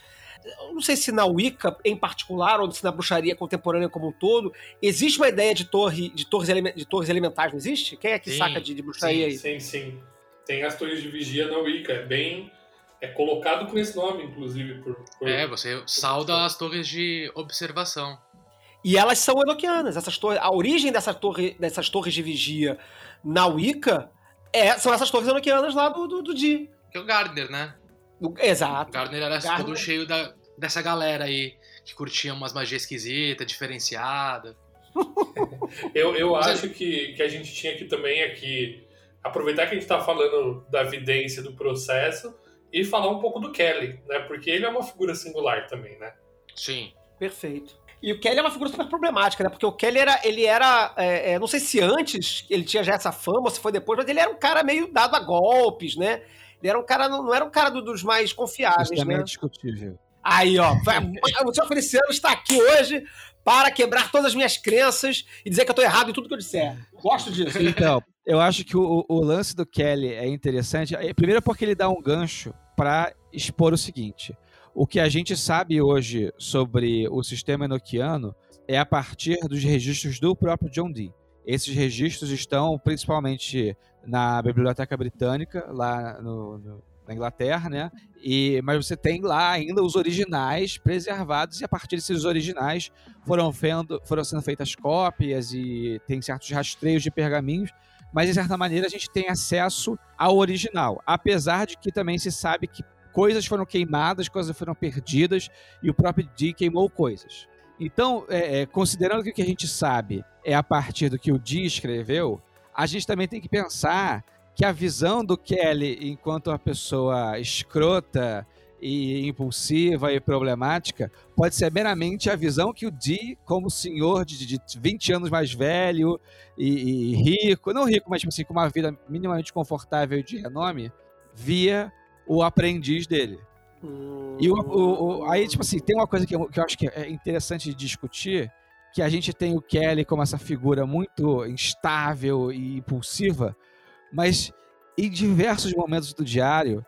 Eu não sei se na Wicca em particular ou se na bruxaria contemporânea como um todo existe uma ideia de torre de torres, de torres elementais, não existe? Quem é que sim, saca de, de bruxaria sim, aí? Sim, sim. Tem as torres de vigia na Wicca. É bem. É colocado com esse nome, inclusive. Por, por... É, você sauda as torres de observação. E elas são enoquianas. Essas torres, a origem dessa torre, dessas torres de vigia na Wicca é, são essas torres enoquianas lá do, do, do Di. Que é o Gardner, né? O- O Exato. Gardner era Gardner. todo cheio da, dessa galera aí que curtia umas magias esquisitas, diferenciada. *laughs* Eu, eu Mas é- acho que, que a gente tinha que também que aproveitar que a gente tá falando da evidência do processo e falar um pouco do Kelly, né? Porque ele é uma figura singular também, né? Sim. Perfeito. E o Kelly é uma figura super problemática, né? Porque o Kelly era. Ele era. é, é, não sei se antes ele tinha já essa fama ou se foi depois, mas ele era um cara meio dado a golpes, né? Ele era um cara. Não, não era um cara do- dos mais confiáveis, né? é discutível. Aí, ó. vai- O senhor Feliciano está aqui hoje para quebrar todas as minhas crenças e dizer que eu tô errado em tudo que eu disser. Gosto disso. Então, eu acho que o, o lance do Kelly é interessante. eh, Primeiro porque ele dá um gancho para expor o seguinte. O que a gente sabe hoje sobre o sistema enoquiano é a partir dos registros do próprio John Dee. Esses registros estão principalmente na Biblioteca Britânica, lá no- no- na Inglaterra, né? E, mas você tem lá ainda os originais preservados, e a partir desses originais foram, vendo, foram sendo feitas cópias e tem certos rastreios de pergaminhos, mas de certa maneira a gente tem acesso ao original. Apesar de que também se sabe que coisas foram queimadas, coisas foram perdidas e o próprio Dee queimou coisas. Então, é, é, considerando que o que a gente sabe é a partir do que o Dee escreveu, a gente também tem que pensar que a visão do Kelly enquanto uma pessoa escrota e impulsiva e problemática pode ser meramente a visão que o Dee, como senhor de, de 20 anos mais velho e, e rico, não rico, mas assim, com uma vida minimamente confortável e de renome, via o aprendiz dele. E o, o- o- aí, tipo assim, tem uma coisa que eu, que eu acho que é interessante de discutir, que a gente tem o Kelly como essa figura muito instável e impulsiva, mas em diversos momentos do diário,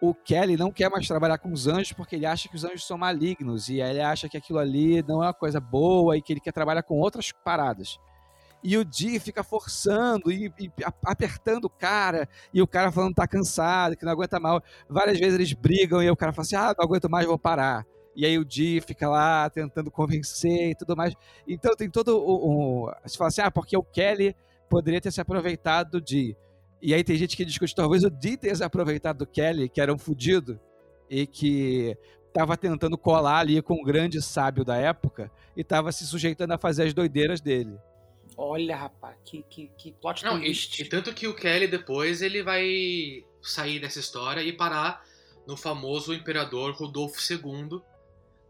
o Kelly não quer mais trabalhar com os anjos porque ele acha que os anjos são malignos e ele acha que aquilo ali não é uma coisa boa e que ele quer trabalhar com outras paradas. E o Dee fica forçando e, e apertando o cara, e o cara falando que tá cansado, que não aguenta mal. Várias vezes eles brigam e o cara fala assim: ah, não aguento mais, vou parar. E aí o Dee fica lá tentando convencer e tudo mais. Então tem todo o. o você fala assim: ah, porque o Kelly poderia ter se aproveitado do Dee. E aí tem gente que discute, talvez o se aproveitado do Kelly, que era um fudido, e que estava tentando colar ali com o grande sábio da época e estava se sujeitando a fazer as doideiras dele. Olha, rapaz, que, que, que plot Não, e, e tanto que o Kelly depois ele vai sair dessa história e parar no famoso imperador Rodolfo II,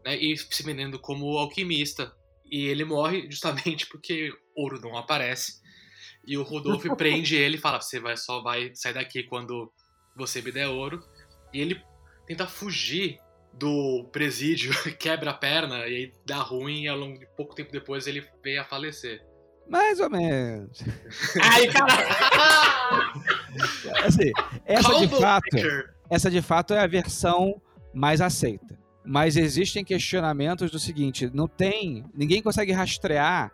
né, e se vendendo como alquimista. E ele morre justamente porque ouro não aparece. E o Rodolfo *laughs* prende ele e fala: você vai, só vai sair daqui quando você me der ouro. E ele tenta fugir do presídio, *laughs* quebra a perna e aí dá ruim. E ao longo de pouco tempo depois ele veio a falecer. Mais ou menos. *laughs* Ai, cara! Assim, essa de fato. essa de fato é a versão mais aceita. Mas existem questionamentos do seguinte: não tem. Ninguém consegue rastrear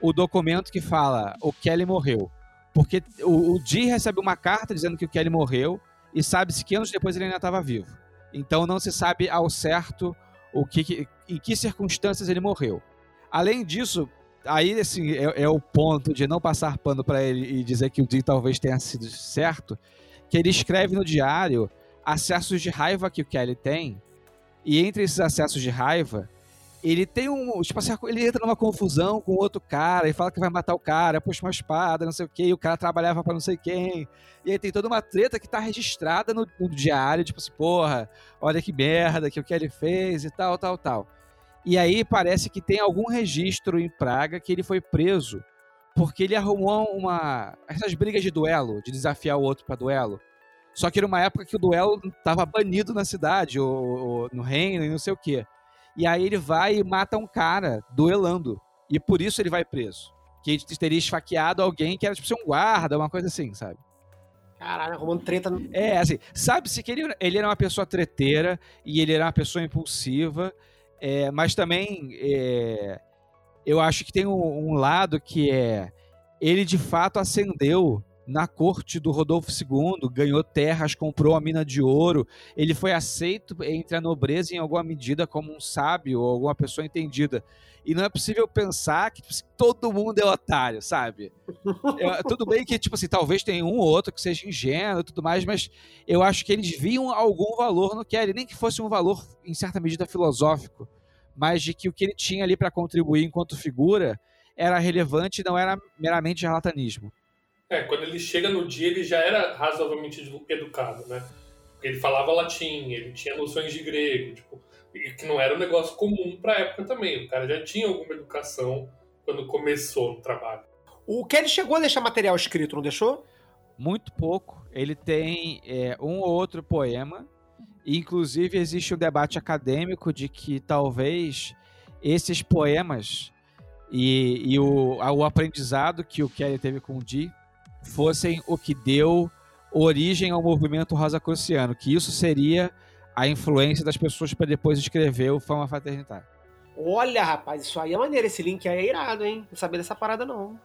o documento que fala o Kelly morreu. Porque o, o Dee recebe uma carta dizendo que o Kelly morreu e sabe-se que anos depois ele ainda estava vivo. Então não se sabe ao certo o que, em que circunstâncias ele morreu. Além disso, aí assim, é, é o ponto de não passar pano para ele e dizer que o Dee talvez tenha sido certo, que ele escreve no diário acessos de raiva que o Kelly tem, e entre esses acessos de raiva, ele tem um. Tipo assim, ele entra numa confusão com outro cara e fala que vai matar o cara, puxa uma espada, não sei o quê, e o cara trabalhava pra não sei quem. E aí tem toda uma treta que tá registrada no, no diário, tipo assim, porra, olha que merda que o Kelly fez e tal, tal, tal. E aí parece que tem algum registro em Praga que ele foi preso porque ele arrumou uma. essas brigas de duelo, de desafiar o outro pra duelo. Só que era uma época que o duelo estava banido na cidade, ou, ou no reino, e não sei o quê. E aí ele vai e mata um cara duelando. E por isso ele vai preso. Que ele teria esfaqueado alguém que era tipo assim, um guarda, uma coisa assim, sabe? Caralho, arrumando treta. no- É, assim, sabe-se que ele, ele era uma pessoa treteira e ele era uma pessoa impulsiva, é, mas também é, eu acho que tem um, um lado que é ele de fato ascendeu na corte do Rodolfo II, ganhou terras, comprou a mina de ouro. Ele foi aceito entre a nobreza em alguma medida como um sábio ou alguma pessoa entendida. E não é possível pensar que tipo, assim, todo mundo é otário, sabe? É, tudo bem que, tipo assim, talvez tenha um ou outro que seja ingênuo e tudo mais, mas eu acho que eles viam algum valor no Kelly, nem que fosse um valor, em certa medida, filosófico, mas de que o que ele tinha ali para contribuir enquanto figura era relevante e não era meramente charlatanismo. É, quando ele chega no dia, ele já era razoavelmente educado, né? Porque ele falava latim, ele tinha noções de grego, tipo, que não era um negócio comum para a época também. O cara já tinha alguma educação quando começou no trabalho. O Kelly chegou a deixar material escrito, não deixou? Muito pouco. Ele tem é, um ou outro poema. Inclusive, existe um debate acadêmico de que talvez esses poemas e, e o, o aprendizado que o Kelly teve com o Dee fossem o que deu origem ao movimento rosacruciano, que isso seria a influência das pessoas para depois escrever o Fama Fraternitária. Olha, rapaz, isso aí é maneiro. Esse link aí é irado, hein? Não sabia dessa parada, não.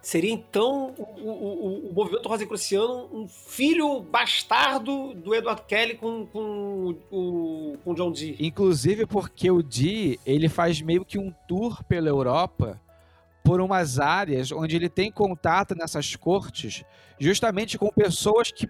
Seria então o, o, o movimento rosacruciano um filho bastardo do Edward Kelly com, com, o, com John Dee. Inclusive porque o Dee ele faz meio que um tour pela Europa por umas áreas onde ele tem contato nessas cortes, justamente com pessoas que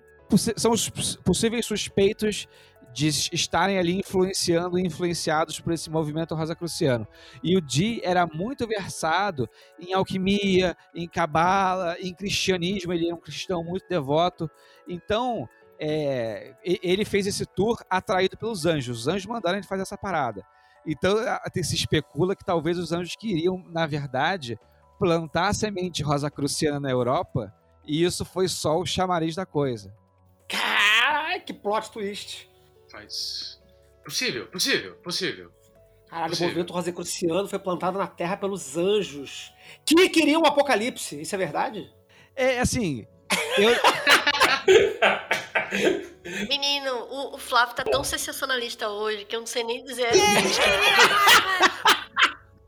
são os possíveis suspeitos de estarem ali influenciando e influenciados por esse movimento rosacruciano. E o Di era muito versado em alquimia, em cabala, em cristianismo, ele era um cristão muito devoto. Então, é, ele fez esse tour atraído pelos anjos. Os anjos mandaram ele fazer essa parada. Então se especula que talvez os anjos queriam, na verdade, plantar a semente rosacruciana na Europa e isso foi só o chamariz da coisa. Caralho, que plot twist. Faz. Possível, possível, possível. Caralho, Possível. o movimento rosacruciano foi plantado na Terra pelos anjos. Que queriam o apocalipse. Isso é verdade? É assim. Eu, *laughs* Menino, o, o Flávio tá tão sensacionalista hoje que eu não sei nem dizer.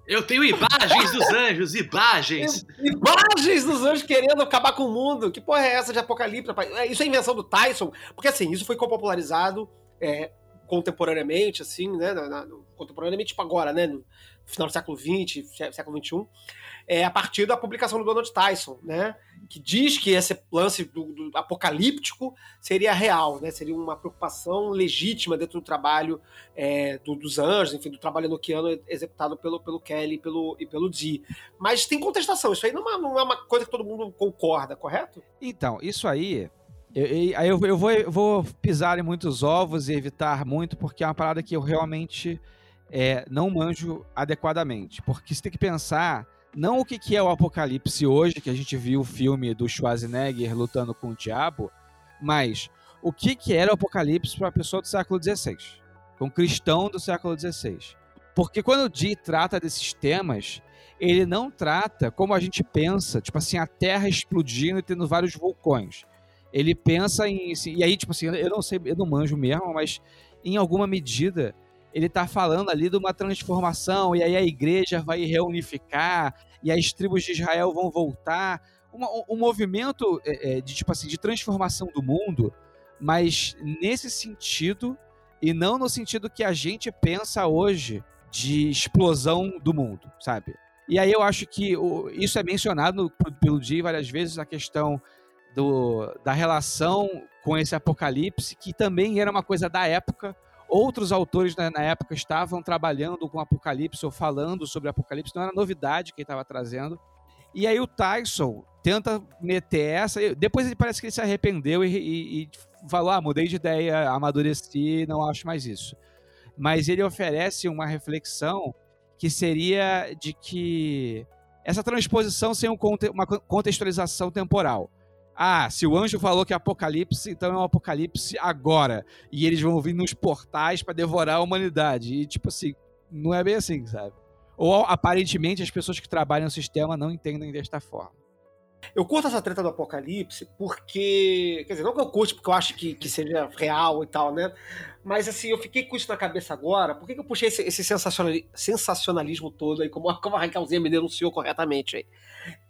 Eu tenho imagens dos anjos, imagens. Imagens dos anjos querendo acabar com o mundo. Que porra é essa de apocalipse? rapaz? É, Isso é invenção do Tyson? Porque assim, isso foi popularizado é, contemporaneamente, assim, né? na- na- contemporaneamente, tipo agora, né? No final do século XX, sé- século XXI. É, a partir da publicação do Donald Tyson, né? Que diz que esse lance do, do apocalíptico seria real, né? Seria uma preocupação legítima dentro do trabalho é, do- dos anjos, enfim, do trabalho enoquiano executado pelo, pelo Kelly e pelo, e pelo Dee. Mas tem contestação, isso aí não é, não é uma coisa que todo mundo concorda, correto? Então, isso aí. Eu- eu- Aí eu, eu vou, eu vou pisar em muitos ovos e evitar muito, porque é uma parada que eu realmente é, não manjo adequadamente. Porque você tem que pensar, não o que, que é o apocalipse hoje, que a gente viu o filme do Schwarzenegger lutando com o diabo, mas o que, que era o apocalipse para uma pessoa do século XVI, um cristão do século XVI. Porque quando o Dee trata desses temas, ele não trata como a gente pensa, tipo assim, a Terra explodindo e tendo vários vulcões. Ele pensa em. e aí, tipo assim, eu não sei, eu não manjo mesmo, mas em alguma medida ele tá falando ali de uma transformação, e aí a igreja vai reunificar, e as tribos de Israel vão voltar. Uma- um, movimento é, é, de, tipo assim, de transformação do mundo, mas nesse sentido, e não no sentido que a gente pensa hoje de explosão do mundo, sabe? E aí eu acho que isso é mencionado pelo Di várias vezes, a questão do, da relação com esse apocalipse, que também era uma coisa da época. Outros autores na, na época estavam trabalhando com apocalipse ou falando sobre apocalipse, não era novidade que ele estava trazendo. E aí o Tyson tenta meter essa, depois ele parece que ele se arrependeu e, e- e falou: ah, mudei de ideia, amadureci, não acho mais isso. Mas ele oferece uma reflexão que seria de que essa transposição sem um uma co- contextualização temporal. Ah, se o anjo falou que é apocalipse, então é um apocalipse agora. E eles vão vir nos portais para devorar a humanidade. E, tipo assim, não é bem assim, sabe? Ou aparentemente as pessoas que trabalham no sistema não entendem desta forma. Eu curto essa treta do apocalipse porque. Quer dizer, não que eu curte porque eu acho que, que seja real e tal, né? Mas assim, eu fiquei com isso na cabeça agora. Por que, que eu puxei esse, esse sensacionali- sensacionalismo todo aí, como, como a Raquelzinha me denunciou corretamente aí?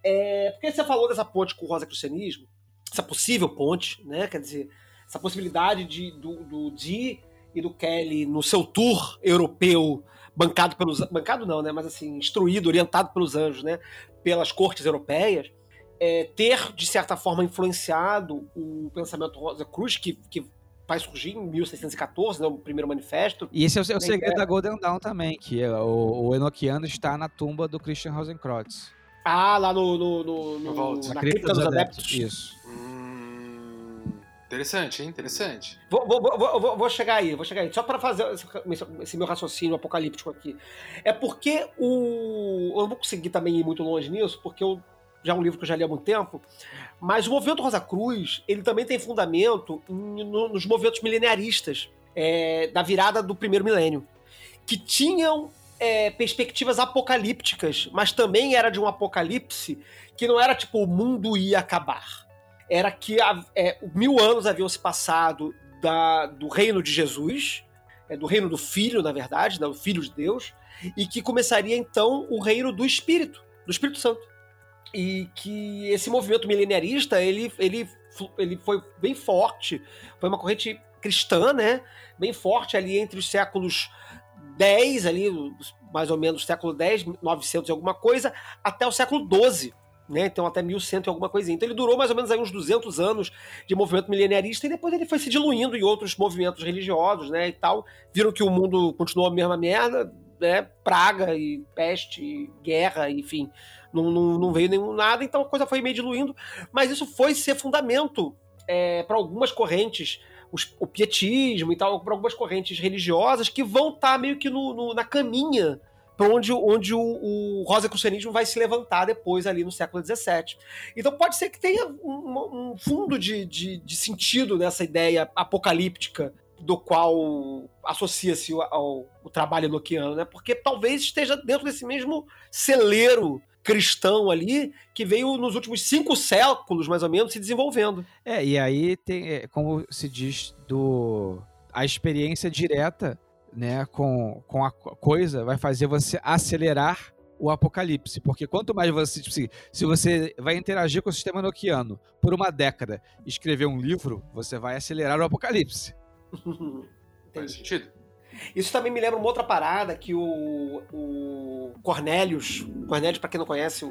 É, porque você falou dessa ponte com o rosacrucianismo, essa possível ponte, né? Quer dizer, essa possibilidade de, do, do Dee e do Kelly no seu tour europeu, bancado pelos. bancado não, né? Mas assim, instruído, orientado pelos anjos, né? Pelas cortes europeias, é, ter, de certa forma, influenciado o pensamento Rosa Cruz, que, que vai surgir em 1614, né, o primeiro manifesto. E esse é o, o segredo é. da Golden Dawn também, que é o, o Enochiano está na tumba do Christian Rosenkreutz. Ah, lá no, no, no, no Vault. na cripta dos adeptos. Isso. Hum, interessante, hein? Interessante. Vou, vou, vou, vou, vou chegar aí, vou chegar aí. Só para fazer esse, esse meu raciocínio apocalíptico aqui. É porque o. Eu não vou conseguir também ir muito longe nisso, porque eu já é um livro que eu já li há muito tempo, mas o movimento Rosa Cruz, ele também tem fundamento em, no, nos movimentos milenaristas é, da virada do primeiro milênio, que tinham é, perspectivas apocalípticas, mas também era de um apocalipse que não era tipo o mundo ia acabar. Era que é, mil anos haviam se passado da, do reino de Jesus, é, do reino do Filho, na verdade, né, do Filho de Deus, e que começaria então o reino do Espírito, do Espírito Santo e que esse movimento milenarista ele, ele, ele foi bem forte, foi uma corrente cristã, né? Bem forte ali entre os séculos 10, ali, mais ou menos século 10, 900 e alguma coisa, até o século 12. Né? Então, até 1100 e alguma coisinha. Então, ele durou mais ou menos aí uns 200 anos de movimento milenarista e depois ele foi se diluindo em outros movimentos religiosos né, e tal. Viram que o mundo continuou a mesma merda, né? Praga e peste, e guerra, enfim não, não, não veio nenhum nada, então a coisa foi meio diluindo. Mas isso foi ser fundamento é, para algumas correntes, os, o pietismo e tal, para algumas correntes religiosas que vão estar tá meio que no, no, na caminha para onde, onde o, o rosacrucianismo vai se levantar depois ali no século XVII. Então pode ser que tenha um, um fundo de, de, de, sentido nessa ideia apocalíptica do qual associa-se ao, trabalho enoquiano, né? Porque talvez esteja dentro desse mesmo celeiro cristão ali que veio nos últimos cinco séculos, mais ou menos, se desenvolvendo. É, e aí tem, é, como se diz, do a experiência direta né, com, com a coisa vai fazer você acelerar o apocalipse. Porque quanto mais você. Tipo, se, se você vai interagir com o sistema noquiano por uma década e escrever um livro, você vai acelerar o apocalipse. *laughs* *laughs* Faz sentido. Isso também me lembra uma outra parada que o, o Cornelius, Cornelius, para quem não conhece,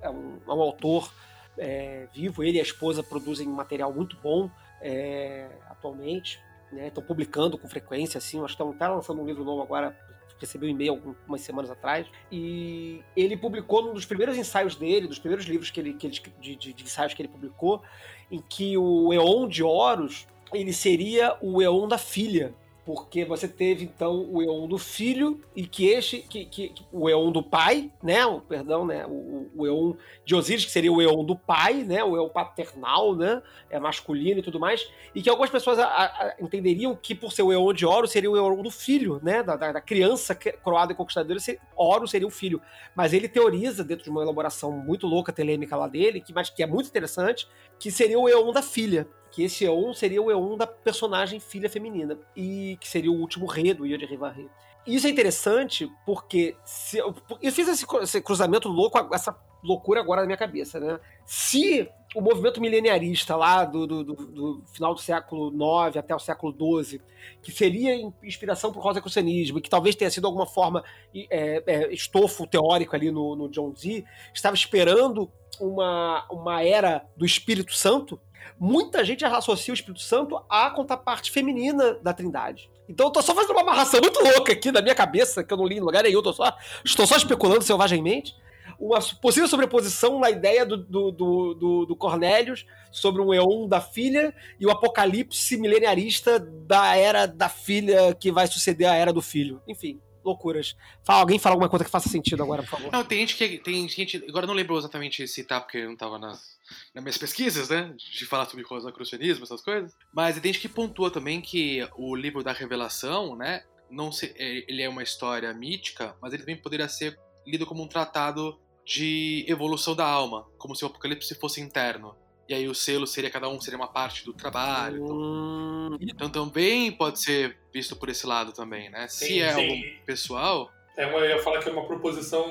é, um, é um autor é, vivo, ele e a esposa produzem material muito bom é, atualmente, né? Estão publicando com frequência, assim, acho que estão tá lançando um livro novo agora, recebeu um e-mail algumas semanas atrás, e ele publicou um dos primeiros ensaios dele, dos primeiros livros que ele, que ele de, de, de ensaios que ele publicou, em que o Eon de Horus ele seria o Eon da filha porque você teve então o Eon do filho e que este, que, que, que o Eon do pai, né? O, perdão, né? O, o Eon de Osíris, que seria o Eon do pai, né? O Eon paternal, né? É masculino e tudo mais. E que algumas pessoas a, a, entenderiam que por ser o Eon de Oro seria o Eon do filho, né? Da, da, da criança croada e conquistadora, Oro seria o filho. Mas ele teoriza, dentro de uma elaboração muito louca telêmica lá dele, que, mas que é muito interessante, que seria o Eon da filha que esse Eon seria o Eon da personagem filha feminina, e que seria o último rei do Ilha de Rivarre. Isso é interessante porque se, eu, fiz esse, cruzamento louco, essa loucura agora na minha cabeça, né? Se o movimento mileniarista lá do, do, do, do final do século IX até o século XII, que seria inspiração para o rosacrucianismo, que talvez tenha sido alguma forma é, é, estofo teórico ali no, no John Dee, estava esperando uma, uma era do Espírito Santo, muita gente associa o Espírito Santo à contraparte feminina da Trindade. Então eu tô só fazendo uma amarração muito louca aqui na minha cabeça, que eu não li em lugar nenhum, tô só, estou só especulando selvagemmente. Uma possível sobreposição na ideia do, do, do, do Cornélios sobre um Eon da filha e o apocalipse mileniarista da era da filha que vai suceder a era do filho. Enfim, loucuras. Fala, alguém fala alguma coisa que faça sentido agora, por favor. Não, tem gente que. Tem gente. Agora não lembro exatamente citar, porque eu não tava nas, nas minhas pesquisas, né? De falar sobre rosacrucianismo, essas coisas. Mas tem gente que pontua também que o livro da revelação, né? Não se, é, ele é uma história mítica, mas ele também poderia ser lido como um tratado de evolução da alma, como se o apocalipse fosse interno. E aí o selo seria cada um seria uma parte do trabalho. Então, hum. então também pode ser visto por esse lado também, né? Sim, Se é sim. algo pessoal. É uma, eu ia falar que é uma proposição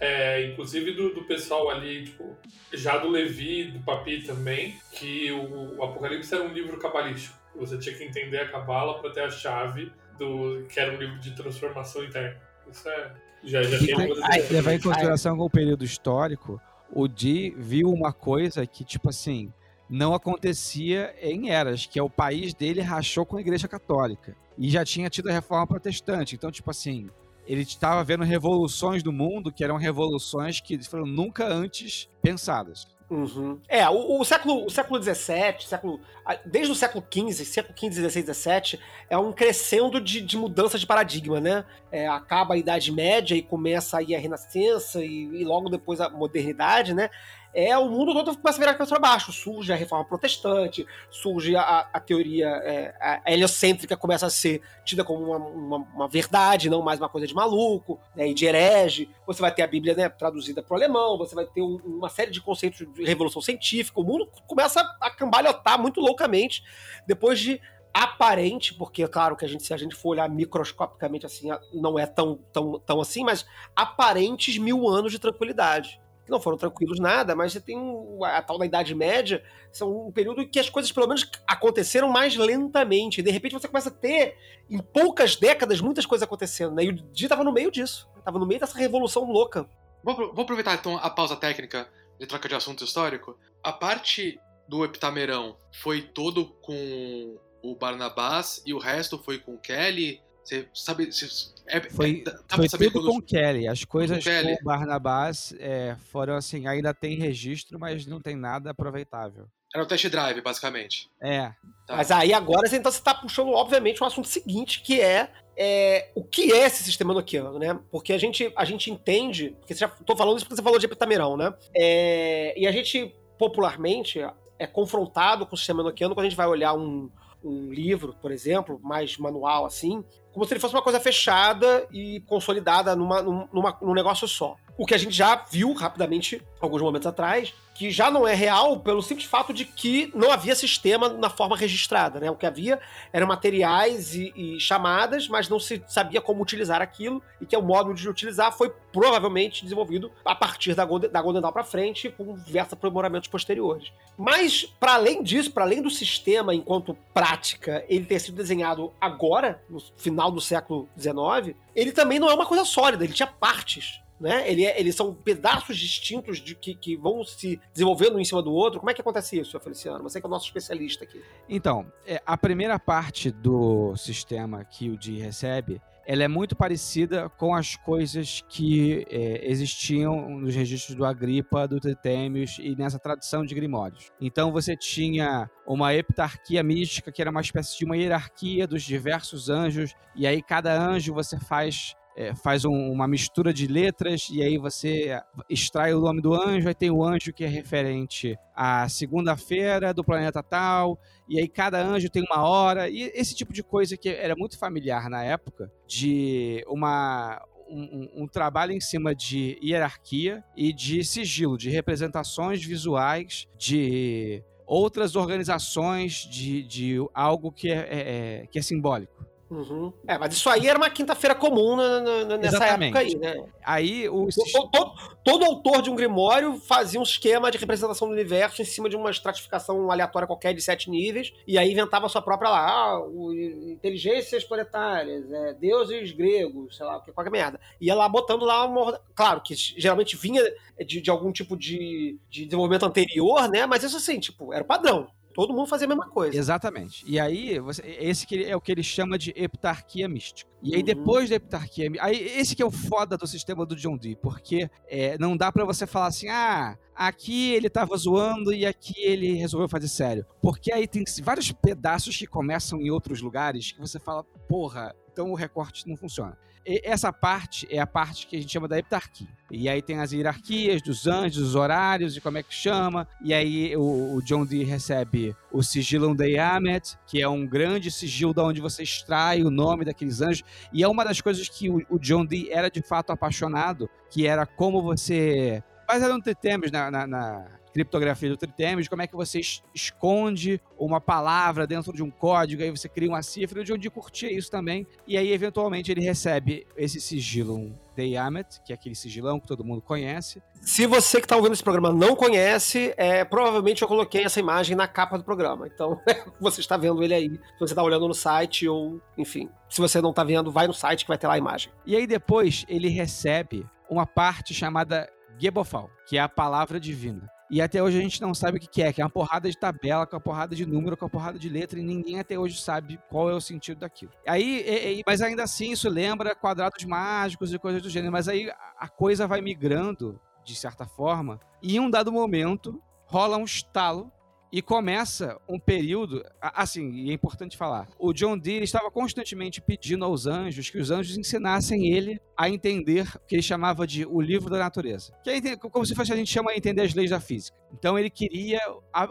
é, inclusive do, do pessoal ali, tipo, já do Levi, do Papi também, que o, o Apocalipse era um livro cabalístico. Você tinha que entender a cabala para ter a chave do que era um livro de transformação interna. Isso é. Já, já tem Aí, levar em consideração o período histórico, o Di viu uma coisa que, tipo assim, não acontecia em Eras, que é o país dele rachou com a Igreja Católica. E já tinha tido a reforma protestante. Então, tipo assim, ele estava vendo revoluções do mundo que eram revoluções que foram nunca antes pensadas. Uhum. É, o, o, século, o século XVII, século, desde o século XV, século XV, XVI, XVII, é um crescendo de, de mudança de paradigma, né? É, acaba a Idade Média e começa aí a Renascença e, e logo depois a modernidade, né? É o mundo todo começa a virar cabeça para baixo. Surge a reforma protestante, surge a, a teoria é, a heliocêntrica, começa a ser tida como uma, uma, uma, verdade, não mais uma coisa de maluco né, e de herege. Você vai ter a Bíblia né, traduzida para o alemão, você vai ter um, uma série de conceitos de revolução científica. O mundo começa a cambalhotar muito loucamente depois de aparente, porque claro que a gente, se a gente for olhar microscopicamente assim, não é tão, tão, tão assim, mas aparentes mil anos de tranquilidade não foram tranquilos nada, mas você tem a tal da Idade Média, são um período que as coisas pelo menos aconteceram mais lentamente. De repente você começa a ter, em poucas décadas, muitas coisas acontecendo. Né? E o Di estava no meio disso, estava no meio dessa revolução louca. Vou, vou aproveitar então a pausa técnica de troca de assunto histórico. A parte do Heptamerão foi todo com o Barnabás e o resto foi com o Kelly? Você sabe. Você, é, foi é, foi tudo quando... com Kelly. As coisas com, com o Barnabás é, foram assim, ainda tem registro, mas não tem nada aproveitável. Era o test drive, basicamente. É. Tá. Mas aí agora então você está puxando, obviamente, o assunto seguinte, que é, é, o que é esse sistema noquiano, né? Porque a gente, a gente entende, porque você já tô falando isso porque você falou de Epitamerão, né? É, e a gente, popularmente, é confrontado com o sistema noquiano quando a gente vai olhar um, um livro, por exemplo, mais manual assim, como se ele fosse uma coisa fechada e consolidada numa, numa, num negócio só. O que a gente já viu rapidamente, alguns momentos atrás, que já não é real pelo simples fato de que não havia sistema na forma registrada, né? O que havia eram materiais e, e chamadas, mas não se sabia como utilizar aquilo, e que é o modo de utilizar foi provavelmente desenvolvido a partir da Golden, da Golden Dawn para frente, com diversos aprimoramentos posteriores. Mas, para além disso, para além do sistema enquanto prática, ele ter sido desenhado agora, no final do século XIX, ele também não é uma coisa sólida, ele tinha partes né? Ele é, eles são pedaços distintos de que, que vão se desenvolvendo um em cima do outro. Como é que acontece isso, Feliciano? Você que é o nosso especialista aqui. Então, é, a primeira parte do sistema que o Di recebe, ela é muito parecida com as coisas que é, existiam nos registros do Agripa, do Tritêmios e nessa tradição de Grimórios. Então você tinha uma heptarquia mística, que era uma espécie de uma hierarquia dos diversos anjos, e aí cada anjo você faz é, faz um, uma mistura de letras e aí você extrai o nome do anjo, aí tem o anjo que é referente à segunda-feira do planeta tal, e aí cada anjo tem uma hora, e esse tipo de coisa que era muito familiar na época, de uma, um, um, trabalho em cima de hierarquia e de sigilo, de representações visuais, de outras organizações, de, de algo que é, é, é que é simbólico. Uhum. É, mas isso aí era uma quinta-feira comum na, na, nessa Exatamente. época aí, né? Aí o... Todo, todo, todo, autor de um grimório fazia um esquema de representação do universo em cima de uma estratificação aleatória qualquer de sete níveis, e aí inventava a sua própria lá, ah, o, inteligências planetárias, é, deuses gregos, sei lá, qualquer merda. Ia lá botando lá uma... Claro que geralmente vinha de, de algum tipo de, de desenvolvimento anterior, né? Mas isso assim, tipo, era o padrão. Todo mundo fazia a mesma coisa. Exatamente. E aí, você, esse que é o que ele chama de heptarquia mística. E aí, uhum. depois da heptarquia. Aí, esse que é o foda do sistema do John Dee, porque é, não dá para você falar assim, ah, aqui ele tava zoando e aqui ele resolveu fazer sério. Porque aí tem vários pedaços que começam em outros lugares que você fala, porra, então o recorte não funciona. E essa parte é a parte que a gente chama da heptarquia. E aí tem as hierarquias dos anjos, os horários e como é que chama. E aí o, o John Dee recebe o sigilo de Yamet, que é um grande sigilo da onde você extrai o nome daqueles anjos. E é uma das coisas que o, o John Dee era de fato apaixonado, que era como você baseado no Tetemes, na, na, na, criptografia do tritêmio, de como é que você es- esconde uma palavra dentro de um código, aí você cria uma cifra, e o John Dee curtia isso também, e aí eventualmente ele recebe esse sigilo de Yamet, que é aquele sigilão que todo mundo conhece, Se você que está ouvindo esse programa não conhece, é, provavelmente eu coloquei essa imagem na capa do programa. Então, *laughs* você está vendo ele aí. Se você está olhando no site ou, enfim. Se você não está vendo, vai no site que vai ter lá a imagem. E aí depois ele recebe uma parte chamada Gebofal, que é a palavra divina. E até hoje a gente não sabe o que é, que é uma porrada de tabela, com uma porrada de número, com uma porrada de letra, e ninguém até hoje sabe qual é o sentido daquilo. Aí, e- e- mas ainda assim isso lembra quadrados mágicos e coisas do gênero. Mas aí a coisa vai migrando, de certa forma, e em um dado momento rola um estalo e começa um período, assim, e é importante falar, o John Dee estava constantemente pedindo aos anjos que os anjos ensinassem ele a entender o que ele chamava de o livro da natureza. Que é como se fosse a gente chama entender as leis da física. Então ele queria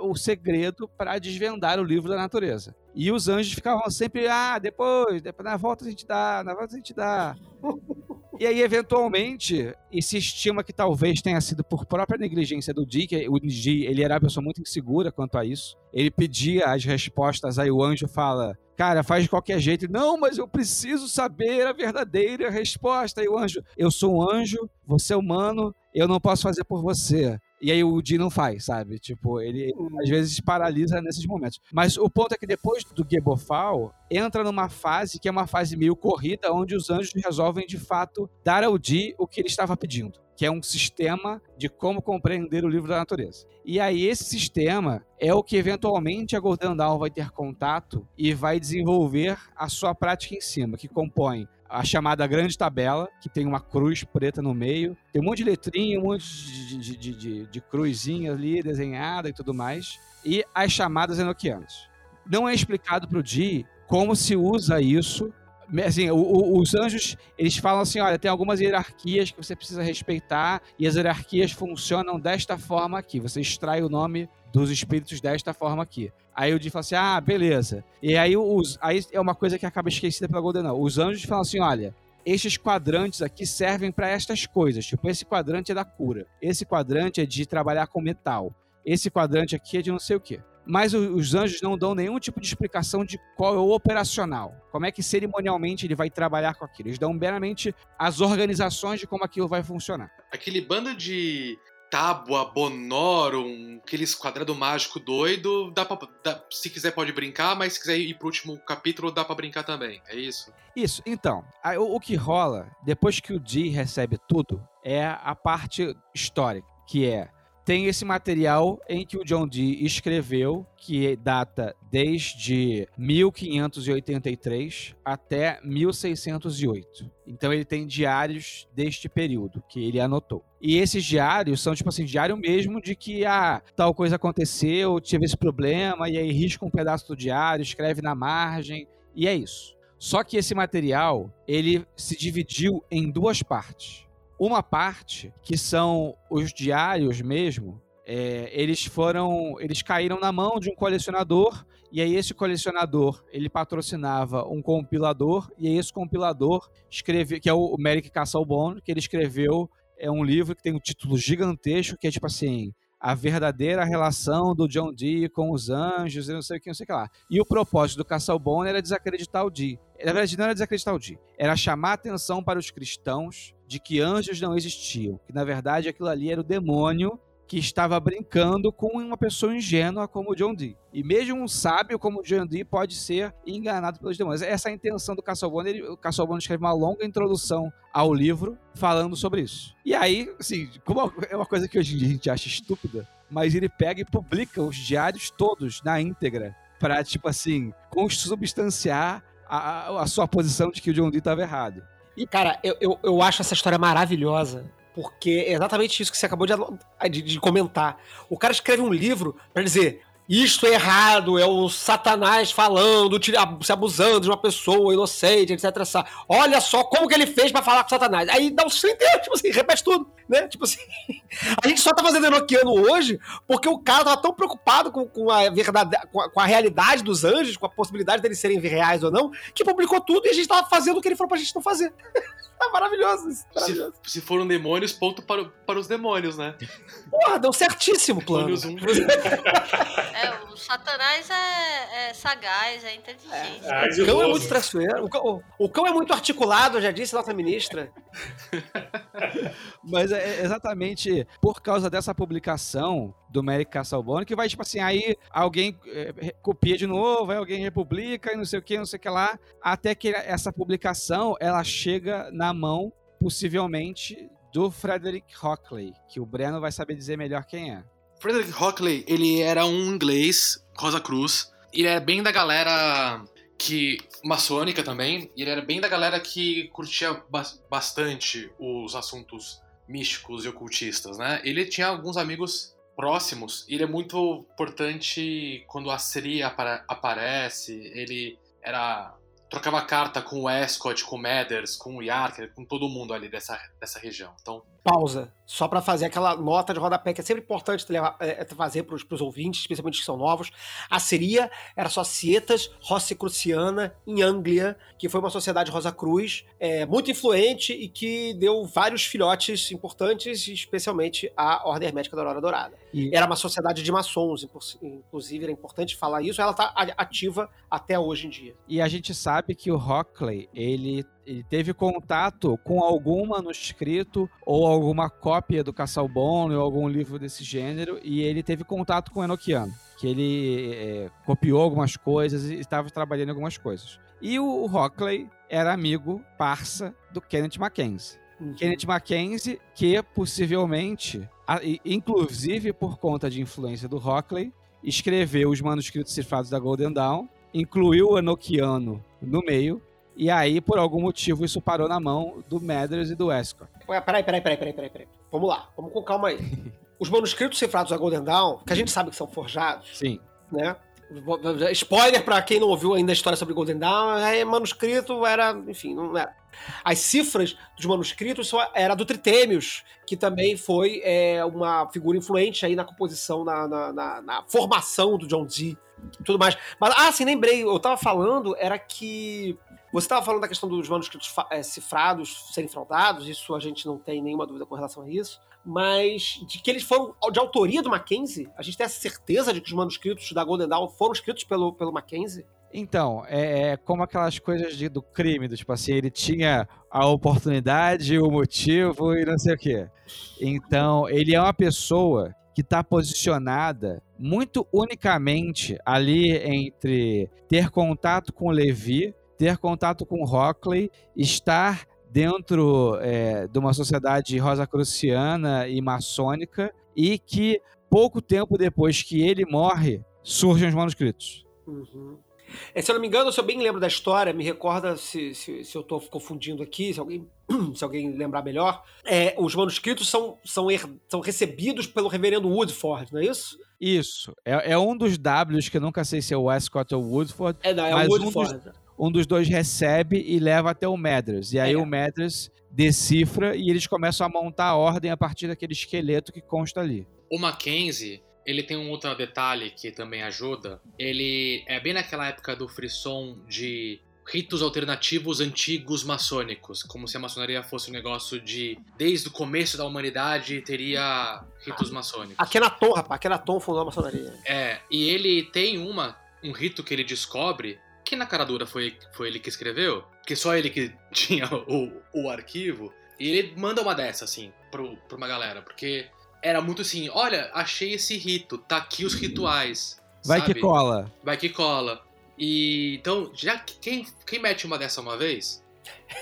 o segredo para desvendar o livro da natureza. E os anjos ficavam sempre, ah, depois, depois na volta a gente dá, na volta a gente dá. E aí, eventualmente, e se estima que talvez tenha sido por própria negligência do Dee, que o Dee, ele era uma pessoa muito insegura quanto a isso. Ele pedia as respostas, aí o anjo fala, cara, faz de qualquer jeito. Não, mas eu preciso saber a verdadeira resposta. E o anjo, eu sou um anjo, você é humano, eu não posso fazer por você. E aí o Dee não faz, sabe? Tipo, ele às vezes paralisa nesses momentos. Mas o ponto é que depois do Gebofal, entra numa fase que é uma fase meio corrida, onde os anjos resolvem de fato dar ao Dee o que ele estava pedindo, que é um sistema de como compreender o livro da natureza. E aí esse sistema é o que eventualmente a Golden Dawn vai ter contato e vai desenvolver a sua prática em cima, que compõe a chamada grande tabela, que tem uma cruz preta no meio, tem um monte de letrinha, um monte de, de, de, de, cruzinha ali desenhada e tudo mais, e as chamadas enoquianas. Não é explicado para o Dee como se usa isso. Assim, o- o- os anjos, eles falam assim, olha, tem algumas hierarquias que você precisa respeitar, e as hierarquias funcionam desta forma aqui. Você extrai o nome dos espíritos desta forma aqui. Aí o Dee fala assim, ah, beleza. E aí, os, aí é uma coisa que acaba esquecida pela Golden. Os anjos falam assim, olha, estes quadrantes aqui servem para estas coisas. Tipo, esse quadrante é da cura. Esse quadrante é de trabalhar com metal. Esse quadrante aqui é de não sei o quê. Mas os anjos não dão nenhum tipo de explicação de qual é o operacional. Como é que cerimonialmente ele vai trabalhar com aquilo. Eles dão meramente as organizações de como aquilo vai funcionar. Aquele bando de tábua, bonorum, aqueles quadrado mágico doido, dá pra, dá- se quiser pode brincar, mas se quiser ir pro último capítulo, dá pra brincar também. É isso? Isso, então, aí o, o que rola, depois que o Dee recebe tudo, é a parte histórica, que é, tem esse material em que o John Dee escreveu, que data desde 1583 até 1608. Então ele tem diários deste período, que ele anotou. E esses diários são, tipo assim, diário mesmo de que, ah, tal coisa aconteceu, tive esse problema, e aí risca um pedaço do diário, escreve na margem, e é isso. Só que esse material, ele se dividiu em duas partes. Uma parte, que são os diários mesmo, é, eles foram, eles caíram na mão de um colecionador, e aí esse colecionador, ele patrocinava um compilador, e aí esse compilador escreveu, que é o Merrick Castlebone, que ele escreveu é um livro que tem um título gigantesco, que é tipo assim, a verdadeira relação do John Dee com os anjos, e não sei o que, não sei o que lá. E o propósito do Castlebone era desacreditar o Dee. Na verdade, não era desacreditar o Dee, era chamar a atenção para os cristãos de que anjos não existiam, que na verdade aquilo ali era o demônio que estava brincando com uma pessoa ingênua como John Dee. E mesmo um sábio como John Dee pode ser enganado pelos demônios. Essa é a intenção do Castlebone. Ele, o Castlebone escreve uma longa introdução ao livro falando sobre isso. E aí, assim, como é uma coisa que hoje em dia a gente acha estúpida, mas ele pega e publica os diários todos na íntegra para, tipo assim, consubstanciar a, a- a sua posição de que o John Dee estava errado. E, cara, eu, eu, eu acho essa história maravilhosa. Porque é exatamente isso que você acabou de, de, de comentar. O cara escreve um livro pra dizer: isto é errado, é o Satanás falando, se abusando de uma pessoa inocente, etc. Olha só como que ele fez pra falar com Satanás. Aí dá um inteiro, tipo assim, repete tudo, né? Tipo assim, *laughs* a gente só tá fazendo Enochiano hoje porque o cara tava tão preocupado com, com a verdade, com a, com a realidade dos anjos, com a possibilidade deles serem reais ou não, que publicou tudo e a gente tava fazendo o que ele falou pra gente não fazer. *laughs* tá maravilhoso isso, maravilhoso. Se, se foram demônios, ponto para, para os demônios, né? Porra, deu certíssimo o plano. Um. É, o Satanás é, é sagaz, é inteligente. Ah, de O cão é muito traiçoeiro. O cão, o- o cão é muito articulado, eu já disse nossa ministra. *laughs* Mas é exatamente por causa dessa publicação do Merrick Castlebone que vai, tipo assim, aí alguém é, copia de novo, aí alguém republica e não sei o que, não sei o que lá, até que essa publicação, ela chega na mão, possivelmente, do Frederick Hockley, que o Breno vai saber dizer melhor quem é. Frederick Hockley, ele era um inglês, Rosa Cruz. Ele era bem da galera que maçônica também. Ele era bem da galera que curtia bas- bastante os assuntos místicos e ocultistas, né? Ele tinha alguns amigos próximos. Ele é muito importante quando a Siri apara- aparece. Ele era trocava carta com o Escott, com o Mathers, com o Yarker, com todo mundo ali dessa, dessa região. Então, Pausa. Só pra fazer aquela nota de rodapé que é sempre importante levar- é, é fazer pros, pros ouvintes, especialmente os que são novos. A Seria era Societas Rosicruciana em Anglia, que foi uma sociedade Rosa Cruz, é, muito influente e que deu vários filhotes importantes, especialmente a Ordem Hermética da Aurora Dourada. E- Era uma sociedade de maçons, inclusive, era importante falar isso. Ela tá a- ativa até hoje em dia. E a gente sabe que o Hockley, ele, ele teve contato com algum manuscrito ou alguma cópia do Cassalbone ou algum livro desse gênero, e ele teve contato com o Enochiano, que ele é, copiou algumas coisas e estava trabalhando em algumas coisas. E o Hockley era amigo, parça, do Kenneth Mackenzie. Kenneth Mackenzie, que possivelmente, inclusive por conta de influência do Hockley, escreveu os manuscritos cifrados da Golden Dawn, incluiu o Enochiano no meio, e aí, por algum motivo, isso parou na mão do Mathers e do Escott. Ué, Peraí, peraí, peraí, peraí, peraí, peraí. Vamos lá, vamos com calma aí. *laughs* Os manuscritos cifrados da Golden Dawn, que a gente sabe que são forjados, Sim. né? Spoiler pra quem não ouviu ainda a história sobre Golden Dawn, é manuscrito era, enfim, não era. As cifras dos manuscritos são, era do Tritêmios, que também foi é, uma figura influente aí na composição, na, na, na- na formação do John Dee e tudo mais. Mas, ah, sim, lembrei, eu tava falando, era que você estava falando da questão dos manuscritos eh, cifrados serem fraudados, isso a gente não tem nenhuma dúvida com relação a isso, mas de que eles foram de autoria do Mackenzie, a gente tem essa certeza de que os manuscritos da Golden Dawn foram escritos pelo, pelo Mackenzie? Então, é, é como aquelas coisas de- do crime, do tipo assim, ele tinha a oportunidade, o motivo e não sei o quê. Então, ele é uma pessoa que está posicionada muito unicamente ali entre ter contato com Levi, ter contato com o Hockley, estar dentro é, de uma sociedade rosacruciana e maçônica e que pouco tempo depois que ele morre, surgem os manuscritos. Uhum. É, se eu não me engano, se eu bem lembro da história, me recorda se, se, se eu estou confundindo aqui, se alguém, *clears throat* se alguém lembrar melhor. É, os manuscritos são, são, her- são recebidos pelo reverendo Woodford, não é isso? Isso. É, é um dos Ws que eu nunca sei se é o Westcott ou Woodford. É, não, é Mas o um dos- Woodford. Um dos dois recebe e leva até o Mathers. E aí É. o Mathers decifra e eles começam a montar a ordem a partir daquele esqueleto que consta ali. O Mackenzie, ele tem um outro detalhe que também ajuda. Ele é bem naquela época do frisson de ritos alternativos antigos maçônicos, como se a maçonaria fosse um negócio de desde o começo da humanidade teria ritos maçônicos. Akenaton, rapaz, Akenaton fundou a maçonaria. É, e ele tem uma um rito que ele descobre que na cara dura foi, foi ele que escreveu, que só ele que *laughs* tinha o, o arquivo, e ele manda uma dessa, assim, pro, pra uma galera, porque era muito assim, olha, achei esse rito, tá aqui os rituais. Vai sabe? que cola. Vai que cola. E então, já que quem, quem mete uma dessa uma vez,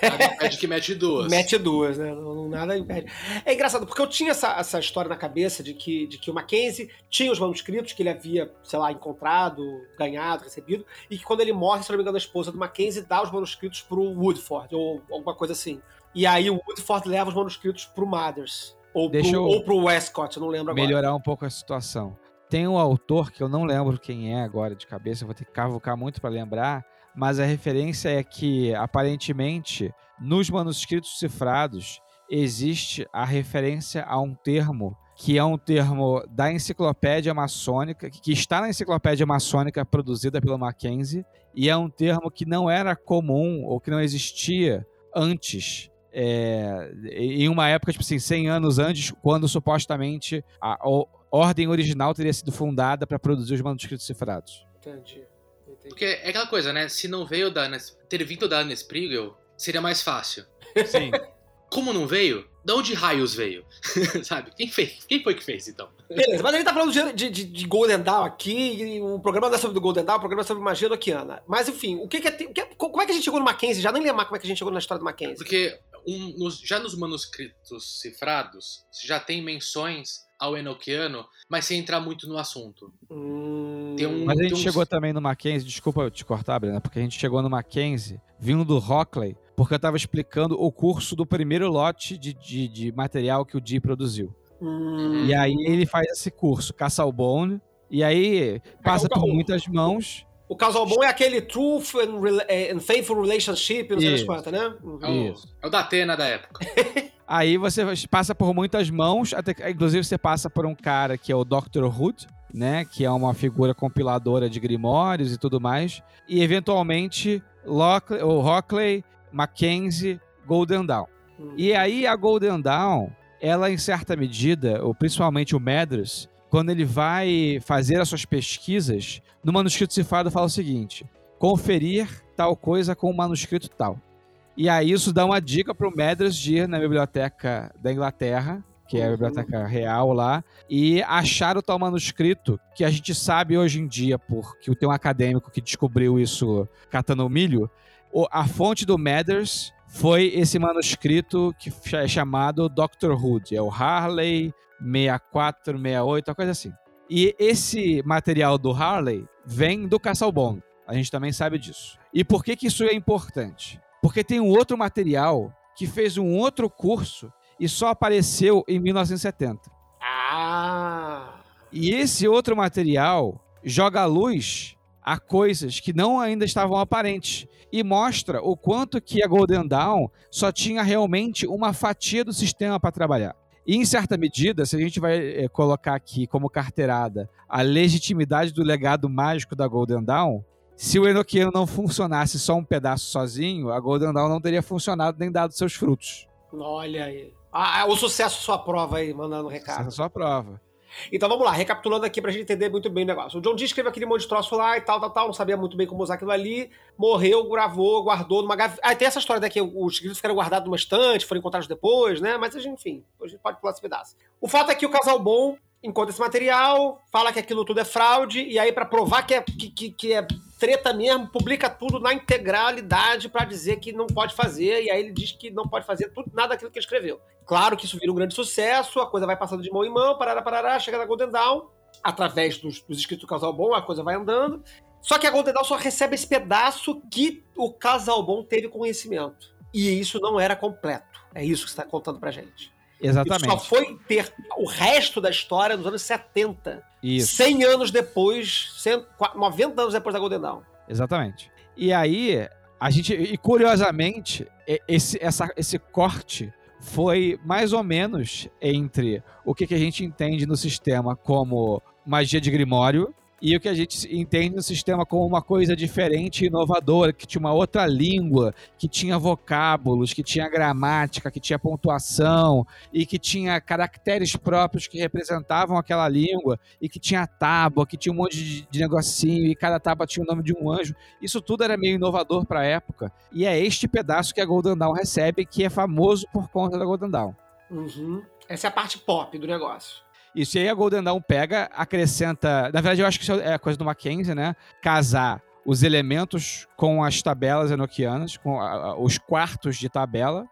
nada impede que mete duas. Mete duas, né? Não, não- nada impede. É engraçado, porque eu tinha essa, essa história na cabeça de que, de que o Mackenzie tinha os manuscritos que ele havia, sei lá, encontrado, ganhado, recebido, e que quando ele morre, se não me engano, a esposa do Mackenzie dá os manuscritos pro Woodford, ou alguma coisa assim. E aí o Woodford leva os manuscritos pro Mothers. Ou Deixa pro, eu ou pro Westcott, eu não lembro agora. Melhorar um pouco a situação. tem um autor que eu não lembro quem é agora de cabeça, eu vou ter que cavucar muito para lembrar, mas a referência é que aparentemente nos manuscritos cifrados existe a referência a um termo que é um termo da enciclopédia maçônica, que está na enciclopédia maçônica produzida pelo Mackenzie, e é um termo que não era comum ou que não existia antes é, em uma época, tipo assim, 100 anos antes, quando supostamente a ordem original teria sido fundada para produzir os manuscritos cifrados. Entendi. Porque é aquela coisa, né? Se não veio da ter vindo da Anna Spriegel, seria mais fácil. Sim. *laughs* Como não veio, de onde raios veio? *laughs* Sabe? Quem fez? Quem foi que fez, então? Beleza, mas a gente tá falando de, de, de Golden Dawn aqui, e o programa não é sobre o Golden Dawn, o programa é sobre magia Nokiana. Mas enfim, o que, que é. é- como é que a gente chegou no Mackenzie? Já nem lembro como é que a gente chegou na história do Mackenzie. Porque um- nos- já nos manuscritos cifrados, já tem menções ao Enochiano, mas sem entrar muito no assunto. Hum, Tem um- Mas a gente chegou também no Mackenzie, desculpa eu te cortar, Brena, porque a gente chegou no Mackenzie vindo do Rockley, porque eu tava explicando o curso do primeiro lote de, de, de material que o Dee produziu. hum, E aí ele faz esse curso, caça ao bone, e aí passa por muitas mãos. O casal bom é aquele Truth and, Rela- eh, and Faithful Relationship, não sei das quantas, né? Uhum. É o, Isso. é o da Atena da época. *laughs* Aí você passa por muitas mãos, até inclusive você passa por um cara que é o Dr. Hood, né, que é uma figura compiladora de grimórios e tudo mais, e eventualmente Lockley, o Rockley, Mackenzie, Golden Dawn. Hum. E aí a Golden Dawn, ela em certa medida, ou principalmente o Medros, quando ele vai fazer as suas pesquisas, no manuscrito cifrado fala o seguinte: conferir tal coisa com o manuscrito tal. E aí isso dá uma dica pro Medros de ir na biblioteca da Inglaterra, que é a Uhum. biblioteca real lá, e achar o tal manuscrito que a gente sabe hoje em dia, porque tem um acadêmico que descobriu isso catando milho, o- a fonte do Mathers foi esse manuscrito que é chamado Dr. Hood, é o Harley 64, 68, uma coisa assim. E esse material do Harley vem do Castlebone. A gente também sabe disso. E por que, que isso é importante? Porque tem um outro material que fez um outro curso e só apareceu em 1970. Ah! E esse outro material joga luz a coisas que não ainda estavam aparentes e mostra o quanto que a Golden Dawn só tinha realmente uma fatia do sistema para trabalhar. E em certa medida, se a gente vai eh, colocar aqui como carteirada a legitimidade do legado mágico da Golden Dawn, se o Enochiano não funcionasse só um pedaço sozinho, a Golden Dawn não teria funcionado nem dado seus frutos. Olha aí. Ah, o sucesso sua prova aí, mandando é recado. a sua prova. Então vamos lá, recapitulando aqui pra gente entender muito bem o negócio. O John Dee escreveu aquele monte de troço lá e tal, tal, tal, não sabia muito bem como usar aquilo ali, morreu, gravou, guardou numa gaveta. Ah, tem essa história daqui, os escritos ficaram guardados numa estante, foram encontrados depois, né? Mas enfim, a gente pode pular esse pedaço. O fato é que o casal bom encontra esse material, fala que aquilo tudo é fraude, e aí pra provar que é, que, que, que é treta mesmo, publica tudo na integralidade pra dizer que não pode fazer, e aí ele diz que não pode fazer tudo, nada daquilo que ele escreveu. Claro que isso vira um grande sucesso, a coisa vai passando de mão em mão, parará, parará, chega na Golden Dawn, através dos, dos escritos do Casal Bom, a coisa vai andando. Só que a Golden Dawn só recebe esse pedaço que o Casal Bom teve conhecimento. E isso não era completo. É isso que você está contando pra gente. Isso só Exatamente. foi ter o resto da história nos anos 70. Isso. 100 anos depois, 100, 90 anos depois da Golden Dawn. Exatamente. E aí, a gente. E curiosamente, esse, essa, esse corte foi mais ou menos entre o que, que a gente entende no sistema como magia de Grimório e o que a gente entende no sistema como uma coisa diferente e inovadora, que tinha uma outra língua, que tinha vocábulos, que tinha gramática, que tinha pontuação e que tinha caracteres próprios que representavam aquela língua e que tinha tábua, que tinha um monte de, de negocinho e cada tábua tinha o nome de um anjo. Isso tudo era meio inovador para a época. E é este pedaço que a Golden Dawn recebe, que é famoso por conta da Golden Dawn. Uhum. Essa é a parte pop do negócio. Isso aí a Golden Dawn pega, acrescenta. Na verdade, eu acho que isso é a coisa do Mackenzie, né? Casar os elementos com as tabelas enoquianas, com a- os quartos de tabela.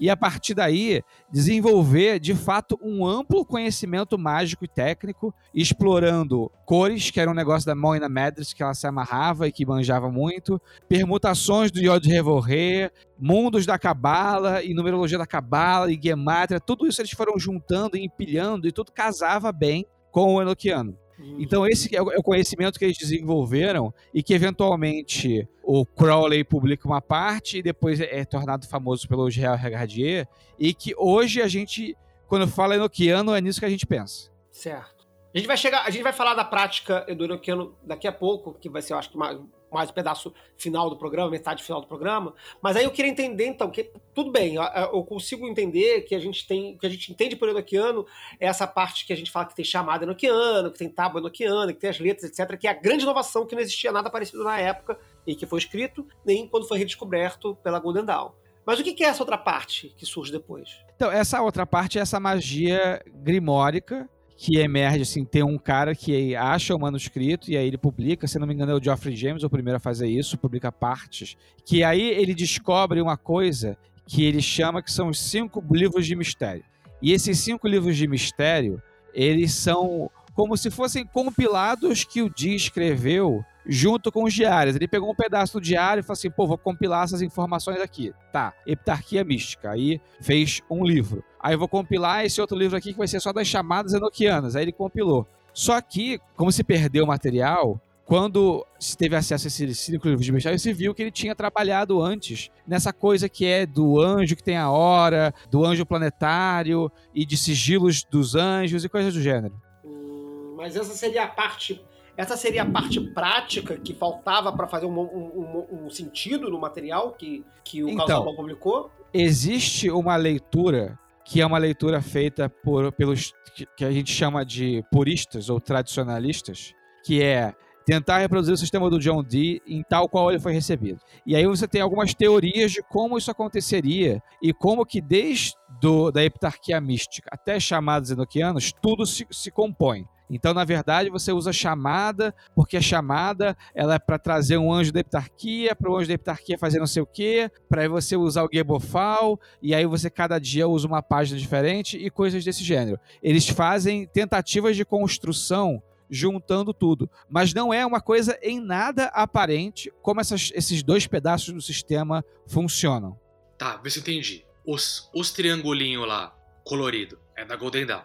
E a partir daí, desenvolver de fato um amplo conhecimento mágico e técnico, explorando cores, que era um negócio da Moina Madras que ela se amarrava e que manjava muito, permutações do Yod Revorrer, mundos da Cabala e numerologia da Cabala e Gematria, tudo isso eles foram juntando e empilhando e tudo casava bem com o Enochiano. Então esse é o é o conhecimento que eles desenvolveram e que eventualmente o Crowley publica uma parte e depois é, tornado famoso pelo Real Regardier e que hoje a gente, quando fala enoquiano, é nisso que a gente pensa. Certo. A gente vai chegar, a gente vai falar da prática do enoquiano daqui a pouco, que vai ser, eu acho que mais, mais um pedaço final do programa, metade final do programa. Mas aí eu queria entender, então, que tudo bem, eu, consigo entender que a gente tem, que a gente entende por enoquiano é essa parte que a gente fala que tem chamada enoquiano, que tem tábua enoquiana, que tem as letras, etc., que é a grande inovação que não existia nada parecido na época e que foi escrito, nem quando foi redescoberto pela Golden Dawn. Mas o que é essa outra parte que surge depois? Então, essa outra parte é essa magia grimórica que emerge, assim, tem um cara que acha o manuscrito e aí ele publica, se não me engano é o Geoffrey James, o primeiro a fazer isso, publica partes, que aí ele descobre uma coisa que ele chama que são os cinco livros de mistério. E esses cinco livros de mistério, eles são como se fossem compilados que o Dee escreveu junto com os diários. Ele pegou um pedaço do diário e falou assim: pô, vou compilar essas informações aqui. Tá, Heptarquia Mística. Aí fez um livro. Aí eu vou compilar esse outro livro aqui que vai ser só das chamadas enoquianas. Aí ele compilou. Só que, como se perdeu o material, quando se teve acesso a esses cinco livros de mistério, se viu que ele tinha trabalhado antes nessa coisa que é do anjo que tem a hora, do anjo planetário e de sigilos dos anjos e coisas do gênero. Hum, mas essa seria a parte. Essa seria a parte prática que faltava para fazer um, um- um- sentido no material que, que o Então. Publicou? existe uma leitura que é uma leitura feita por, pelos que- a gente chama de puristas ou tradicionalistas, que é tentar reproduzir o sistema do John Dee em tal qual ele foi recebido. E aí você tem algumas teorias de como isso aconteceria e como que desde do, da heptarquia mística até chamados enoquianos, tudo se, se compõe. Então, na verdade, você usa chamada, porque a chamada ela é para trazer um anjo da heptarquia, para o anjo da heptarquia fazer não sei o quê, para você usar o Gebofal, e aí você cada dia usa uma página diferente e coisas desse gênero. Eles fazem tentativas de construção juntando tudo, mas não é uma coisa em nada aparente como essas- esses dois pedaços do sistema funcionam. Tá, vê se entendi. Os, os triangulinhos lá, colorido, é da Golden Dawn.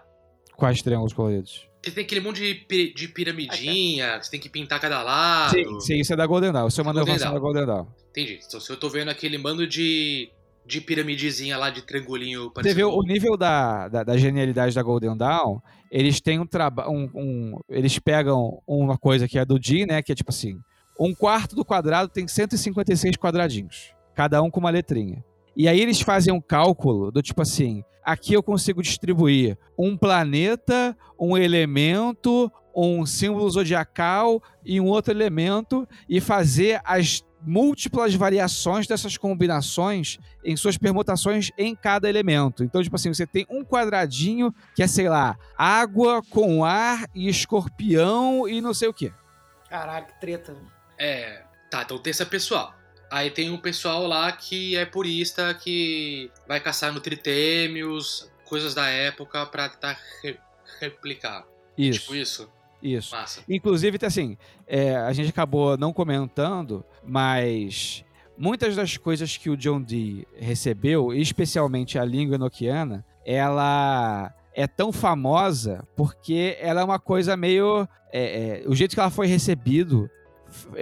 Quais triângulos coloridos? Você tem aquele monte de, de piramidinha, você tem que pintar cada lado. Sim, sim, isso é da Golden Dawn. Isso é uma inovação da. Golden Dawn. Entendi. Então se eu tô vendo aquele mando de, de piramidezinha lá, de triangulinho Você vê o nível da, da, da genialidade da Golden Dawn, eles têm um trabalho. Um, um- eles pegam uma coisa que é do Jim, né? Que é tipo assim: um quarto do quadrado tem 156 quadradinhos, cada um com uma letrinha. E aí eles fazem um cálculo do tipo assim: aqui eu consigo distribuir um planeta, um elemento, um símbolo zodiacal e um outro elemento e fazer as múltiplas variações dessas combinações em suas permutações em cada elemento. Então, tipo assim, você tem um quadradinho que é, sei lá, água com ar e escorpião e não sei o quê. Caralho, que treta. É. Tá, então tem essa pessoal. Aí tem o pessoal lá que é purista, que vai caçar nutritêmios, coisas da época pra tentar re- replicar. Isso, Tipo isso? isso. Massa. Inclusive, assim, é, a gente acabou não comentando, mas muitas das coisas que o John Dee recebeu, especialmente a língua enoquiana, ela é tão famosa porque ela é uma coisa meio. é, é, o jeito que ela foi recebido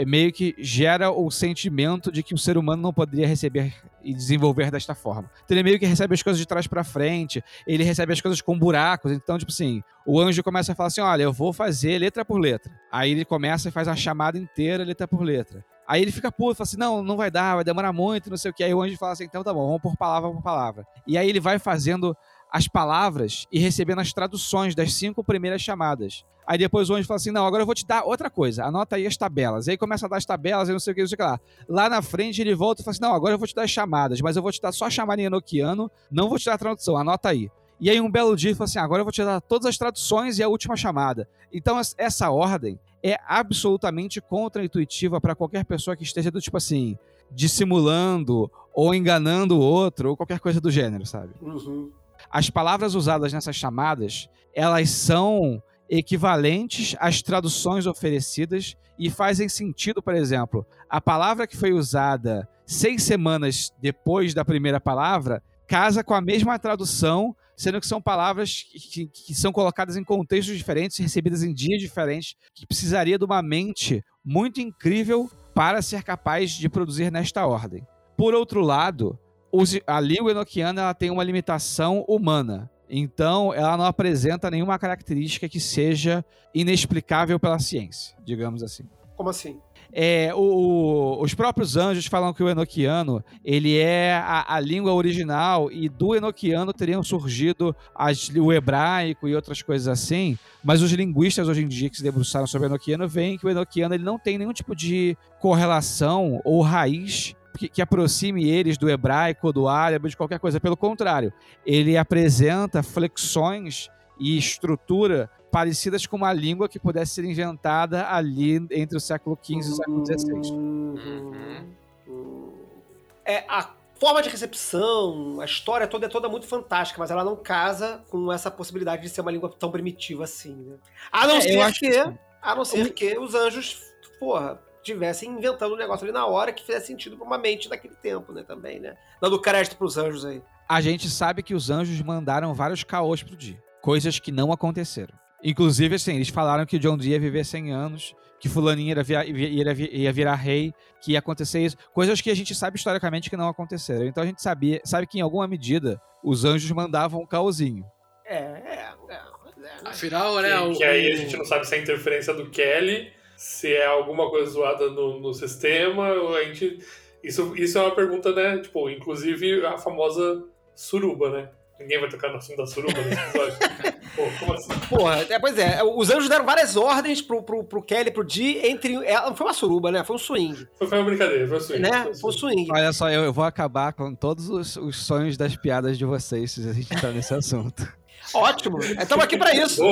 meio que gera o sentimento de que o ser humano não poderia receber e desenvolver desta forma. Então ele meio que recebe as coisas de trás pra frente, ele recebe as coisas com buracos. Então, tipo assim, o anjo começa a falar assim: olha, eu vou fazer letra por letra. Aí ele começa e faz a chamada inteira, letra por letra. Aí ele fica puto, fala assim: não, não vai dar, vai demorar muito, não sei o que. Aí o anjo fala assim: então tá bom, vamos por palavra por palavra. E aí ele vai fazendo as palavras e recebendo as traduções das cinco primeiras chamadas. Aí depois o anjo fala assim: não, agora eu vou te dar outra coisa, anota aí as tabelas. Aí começa a dar as tabelas e não sei o que, não sei o que lá. Lá na frente ele volta e fala assim: não, agora eu vou te dar as chamadas, mas eu vou te dar só a chamada em enoquiano, não vou te dar a tradução, anota aí. E aí um belo dia ele fala assim: agora eu vou te dar todas as traduções e a última chamada. Então es- essa ordem é absolutamente contra-intuitiva para qualquer pessoa que esteja do tipo assim, dissimulando ou enganando o outro ou qualquer coisa do gênero, sabe? Uhum. As palavras usadas nessas chamadas, elas são equivalentes às traduções oferecidas e fazem sentido, por exemplo, a palavra que foi usada seis semanas depois da primeira palavra casa com a mesma tradução sendo que são palavras que, que são colocadas em contextos diferentes, recebidas em dias diferentes, que precisaria de uma mente muito incrível para ser capaz de produzir nesta ordem. Por outro lado, a língua enoquiana ela tem uma limitação humana. Então, ela não apresenta nenhuma característica que seja inexplicável pela ciência, digamos assim. Como assim? É, o, os próprios anjos falam que o enoquiano ele é a, a língua original e do enoquiano teriam surgido as, o hebraico e outras coisas assim, mas os linguistas hoje em dia que se debruçaram sobre o enoquiano veem que o enoquiano ele não tem nenhum tipo de correlação ou raiz que, que, aproxime eles do hebraico, do árabe, de qualquer coisa. Pelo contrário, ele apresenta flexões e estrutura parecidas com uma língua que pudesse ser inventada ali entre o século XV e o século XVI. Uhum. É, a forma de recepção, a história toda é toda muito fantástica, mas ela não casa com essa possibilidade de ser uma língua tão primitiva assim, né? A não é, ser que, que a não ser que os anjos, porra, tivessem inventando um negócio ali na hora que fizesse sentido para uma mente daquele tempo, né, também, né? Dando crédito para os anjos aí. A gente sabe que os anjos mandaram vários caôs pro dia, coisas que não aconteceram. Inclusive, assim, eles falaram que o John Dee ia viver 100 anos, que fulaninho ia, via, ia, ia, virar rei, que ia acontecer isso. Coisas que a gente sabe historicamente que não aconteceram. Então a gente sabia, sabe que em alguma medida os anjos mandavam um caosinho. É, é, é. é. Afinal, né? Que, o... que aí a gente não sabe se é interferência do Kelly, se é alguma coisa zoada no, no sistema, a gente... Isso, isso é uma pergunta, né? Tipo, inclusive a famosa suruba, né? Ninguém vai tocar no assunto da suruba nesse episódio. *laughs* Pô, como assim? Porra, é, pois é, os anjos deram várias ordens pro, pro, pro Kelly e pro Dee entre. Ela, não foi uma suruba, né? Foi um swing. Foi, foi uma brincadeira, foi um swing. Né? Foi um swing. Olha só, eu, eu vou acabar com todos os, os sonhos das piadas de vocês se a gente entrar nesse assunto. Ótimo. Estamos aqui para isso.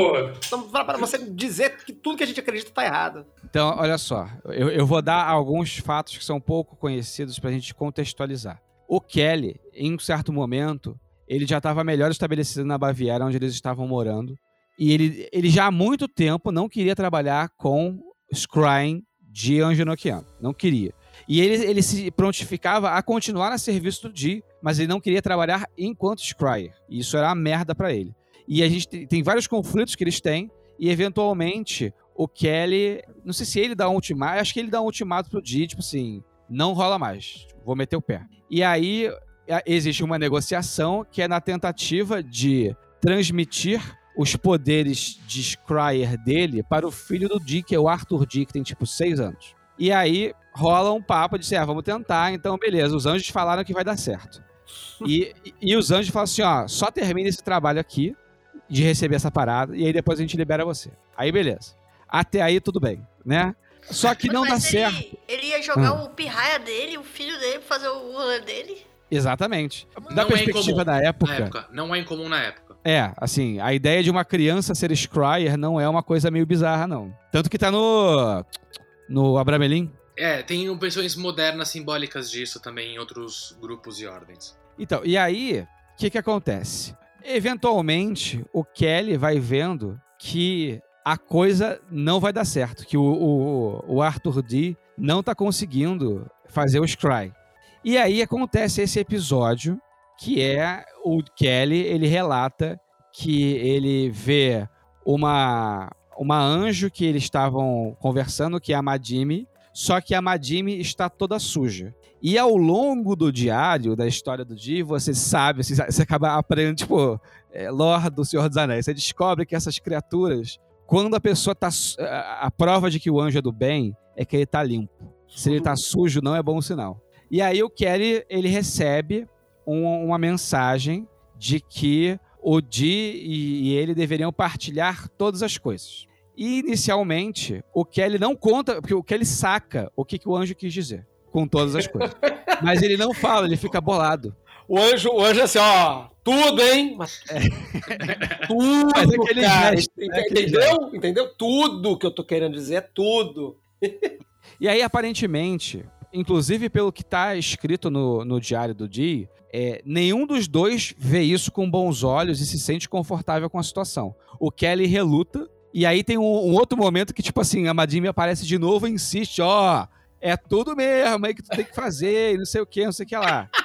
Estamos para você dizer que tudo que a gente acredita está errado. Então, olha só. Eu, eu vou dar alguns fatos que são pouco conhecidos para a gente contextualizar. O Kelly, em um certo momento, ele já estava melhor estabelecido na Baviera, onde eles estavam morando. E ele, ele já há muito tempo não queria trabalhar com Scrying de Angenoquiano. Não queria. E ele, ele se prontificava a continuar a serviço do Di, mas ele não queria trabalhar enquanto Scryer. E isso era uma merda para ele. E a gente tem vários conflitos que eles têm, e eventualmente o Kelly, não sei se ele dá um ultimato, acho que ele dá um ultimato pro Di, tipo assim, não rola mais, vou meter o pé. E aí existe uma negociação que é na tentativa de transmitir os poderes de Scryer dele para o filho do Dick, que é o Arthur Dick, que tem tipo seis anos. E aí rola um papo de assim, ah, vamos tentar, então beleza, os anjos falaram que vai dar certo. E, e os anjos falam assim, ó, só termina esse trabalho aqui, de receber essa parada, e aí depois a gente libera você. Aí beleza. Até aí tudo bem, né? Só que não Mas dá ele, certo. Ele ia jogar hum. o pirraia dele, o filho dele, fazer o rolê dele? Exatamente. Da não é perspectiva é da época, época, Não é incomum na época. É, assim, a ideia de uma criança ser Scryer não é uma coisa meio bizarra, não. Tanto que tá no. No Abramelin. É, tem versões modernas simbólicas disso também em outros grupos e ordens. Então, e aí, o que que acontece? Eventualmente, o Kelly vai vendo que a coisa não vai dar certo, que o, o, o Arthur D não tá conseguindo fazer o Scry. E aí acontece esse episódio que é o Kelly, ele relata que ele vê uma uma anjo que eles estavam conversando, que é a Madime, só que a Madime está toda suja. E ao longo do diário, da história do dia, você sabe, você, você acaba aprendendo, tipo, é, Lord do Senhor dos Anéis, você descobre que essas criaturas, quando a pessoa está a, a prova de que o anjo é do bem é que ele está limpo. Se ele está sujo, não é bom sinal. E aí o Kelly, ele recebe um, uma mensagem de que o Di e, e ele deveriam partilhar todas as coisas. E inicialmente, o Kelly não conta, porque o Kelly saca o que, que o anjo quis dizer com todas as coisas. Mas ele não fala, ele fica bolado. O anjo, o anjo é assim, ó, tudo, hein? Mas, é. Tudo, Mas aquele cara, gesto, entendeu? Entendeu? Tudo que eu tô querendo dizer é tudo. E aí, aparentemente, inclusive pelo que está escrito no, no diário do Dee, é, nenhum dos dois vê isso com bons olhos e se sente confortável com a situação. O Kelly reluta, e aí tem um, um outro momento que, tipo assim, a Madime aparece de novo e insiste, ó, oh, é tudo mesmo aí que tu tem que fazer, e não sei o que, não sei o que lá. *laughs*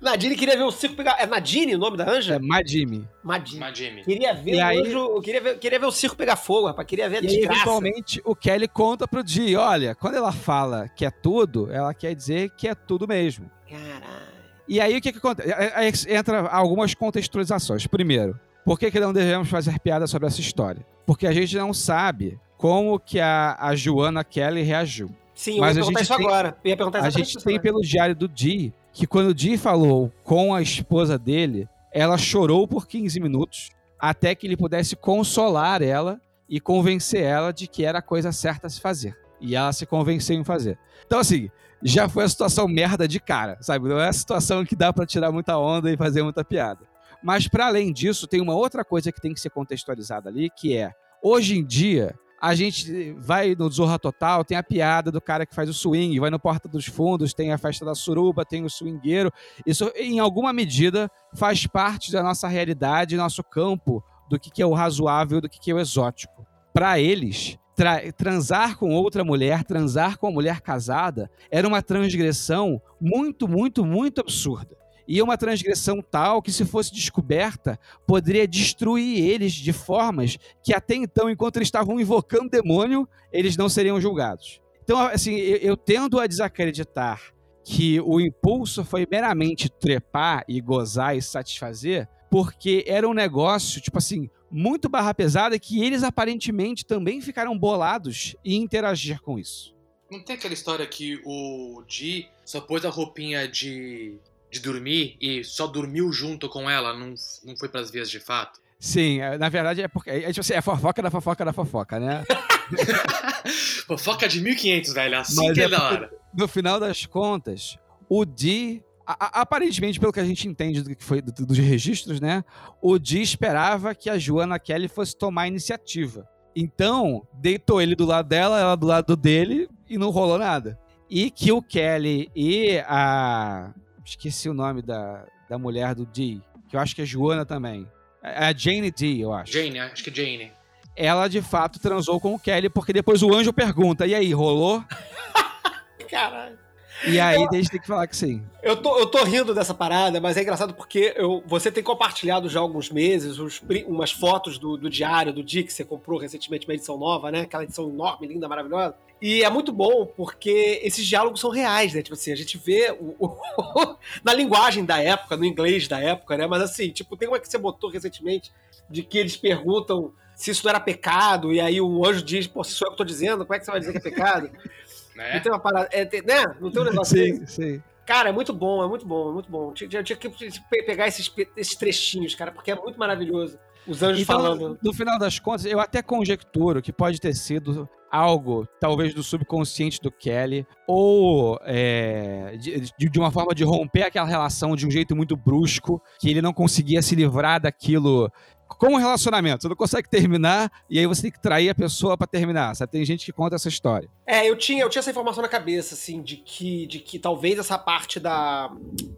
Nadine queria ver o circo pegar. É Nadine o nome da anja? É Madime. Madine. Madime. Queria ver E o aí- anjo. Queria ver, queria ver o circo pegar fogo, rapaz. Queria ver a E aí, desgraça. eventualmente, o Kelly conta pro Dee, olha, quando ela fala que é tudo, ela quer dizer que é tudo mesmo. Caralho. E aí, o que que acontece? Aí- aí Entra algumas contextualizações. Primeiro, por que que não devemos fazer piada sobre essa história? Porque a gente não sabe como que a, a Joanna Kelly reagiu. Sim, eu Mas ia a perguntar isso tem- agora. Eu ia perguntar A gente tem agora. pelo diário do Dee que quando o Dee falou com a esposa dele, ela chorou por 15 minutos até que ele pudesse consolar ela e convencer ela de que era a coisa certa a se fazer. E ela se convenceu em fazer. Então, assim, já foi a situação merda de cara, sabe? Não é a situação que dá pra tirar muita onda e fazer muita piada. Mas, para além disso, tem uma outra coisa que tem que ser contextualizada ali, que é, hoje em dia, a gente vai no Zorra Total, tem a piada do cara que faz o swing, vai no Porta dos Fundos, tem a festa da suruba, tem o swingueiro. Isso, em alguma medida, faz parte da nossa realidade, nosso campo do que, que é o razoável, do que, que é o exótico. Para eles, tra- transar com outra mulher, transar com uma mulher casada, era uma transgressão muito, muito, muito absurda. E uma transgressão tal que, se fosse descoberta, poderia destruir eles de formas que até então, enquanto eles estavam invocando demônio, eles não seriam julgados. Então, assim, eu, eu tendo a desacreditar que o impulso foi meramente trepar e gozar e satisfazer, porque era um negócio, tipo assim, muito barra pesada que eles aparentemente também ficaram bolados em interagir com isso. Não tem aquela história que o Di só pôs a roupinha de, de dormir e só dormiu junto com ela, não, não foi pras vias de fato? Sim, é, na verdade é porque é, tipo assim, é fofoca da fofoca da fofoca, né? *laughs* Fofoca de 1500, velho, assim Mas que é, é da hora. no final das contas, o Di, a- a- aparentemente, pelo que a gente entende do que foi do- dos registros, né? O Di esperava que a Joanna Kelly fosse tomar a iniciativa. Então, deitou ele do lado dela, ela do lado dele e não rolou nada. E que o Kelly e a. Esqueci o nome da, da mulher do Di, que eu acho que é Joana também. É a Jane Di, eu acho Jane, acho que é Jane. ela de fato transou com o Kelly, porque depois o anjo pergunta: e aí, rolou? *laughs* Caralho. E aí a gente tem que falar que sim. Eu tô, eu tô rindo dessa parada, mas é engraçado porque eu, você tem compartilhado já há alguns meses umas fotos do, do diário do Dick que você comprou recentemente uma edição nova, né? Aquela edição enorme, linda, maravilhosa. E é muito bom porque esses diálogos são reais, né? Tipo assim, a gente vê o, o- *laughs* na linguagem da época, no inglês da época, né? Mas assim, tipo, tem uma que você botou recentemente de que eles perguntam se isso não era pecado, e aí o anjo diz, pô, se sou eu que tô dizendo, como é que você vai dizer que é pecado? Não *laughs* Né? tem uma parada, é, tem- né? Não tem um negócio? Sim, sim. Cara, é muito bom, é muito bom, é muito bom. Tinha, tinha- tinha que pe- pegar esses, esses trechinhos, cara, porque é muito maravilhoso. Os anjos Então, falando. no final das contas, eu até conjecturo que pode ter sido algo, talvez, do subconsciente do Kelly, ou é, de, de- de uma forma de romper aquela relação de um jeito muito brusco, que ele não conseguia se livrar daquilo. Como um relacionamento, você não consegue terminar e aí você tem que trair a pessoa pra terminar, sabe? Tem gente que conta essa história. É, eu tinha, eu tinha essa informação na cabeça, assim, de que, de que talvez essa parte da,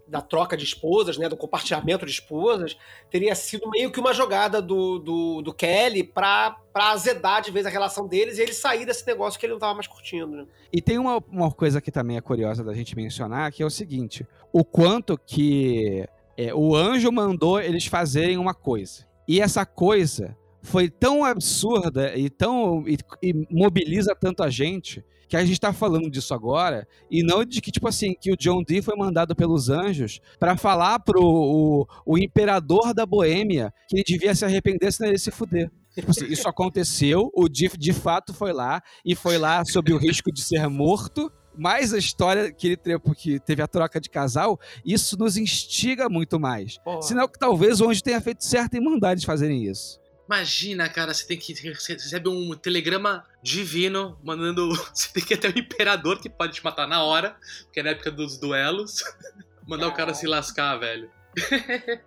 da troca de esposas, né, do compartilhamento de esposas, teria sido meio que uma jogada do, do, do Kelly pra, pra azedar de vez a relação deles e ele sair desse negócio que ele não tava mais curtindo, né? E tem uma, uma coisa que também é curiosa da gente mencionar, que é o seguinte: o quanto que é, o anjo mandou eles fazerem uma coisa. E essa coisa foi tão absurda e tão. e, e mobiliza tanto a gente. Que a gente tá falando disso agora, e não de que, tipo assim, que o John Dee foi mandado pelos anjos para falar pro o, o imperador da Boêmia que ele devia se arrepender senão ele ia se fuder. Tipo assim, isso *laughs* aconteceu, o Diff de fato foi lá, e foi lá sob o risco de ser morto. Mais a história que ele teve, porque teve a troca de casal, isso nos instiga muito mais. Porra. Sinal que talvez o anjo tenha feito certo em mandar eles fazerem isso. Imagina, cara, você tem que. Você recebe um telegrama divino mandando. *laughs* Você tem que ir até o imperador que pode te matar na hora, porque é na época dos duelos. *laughs* Mandar o cara se lascar, velho. *laughs*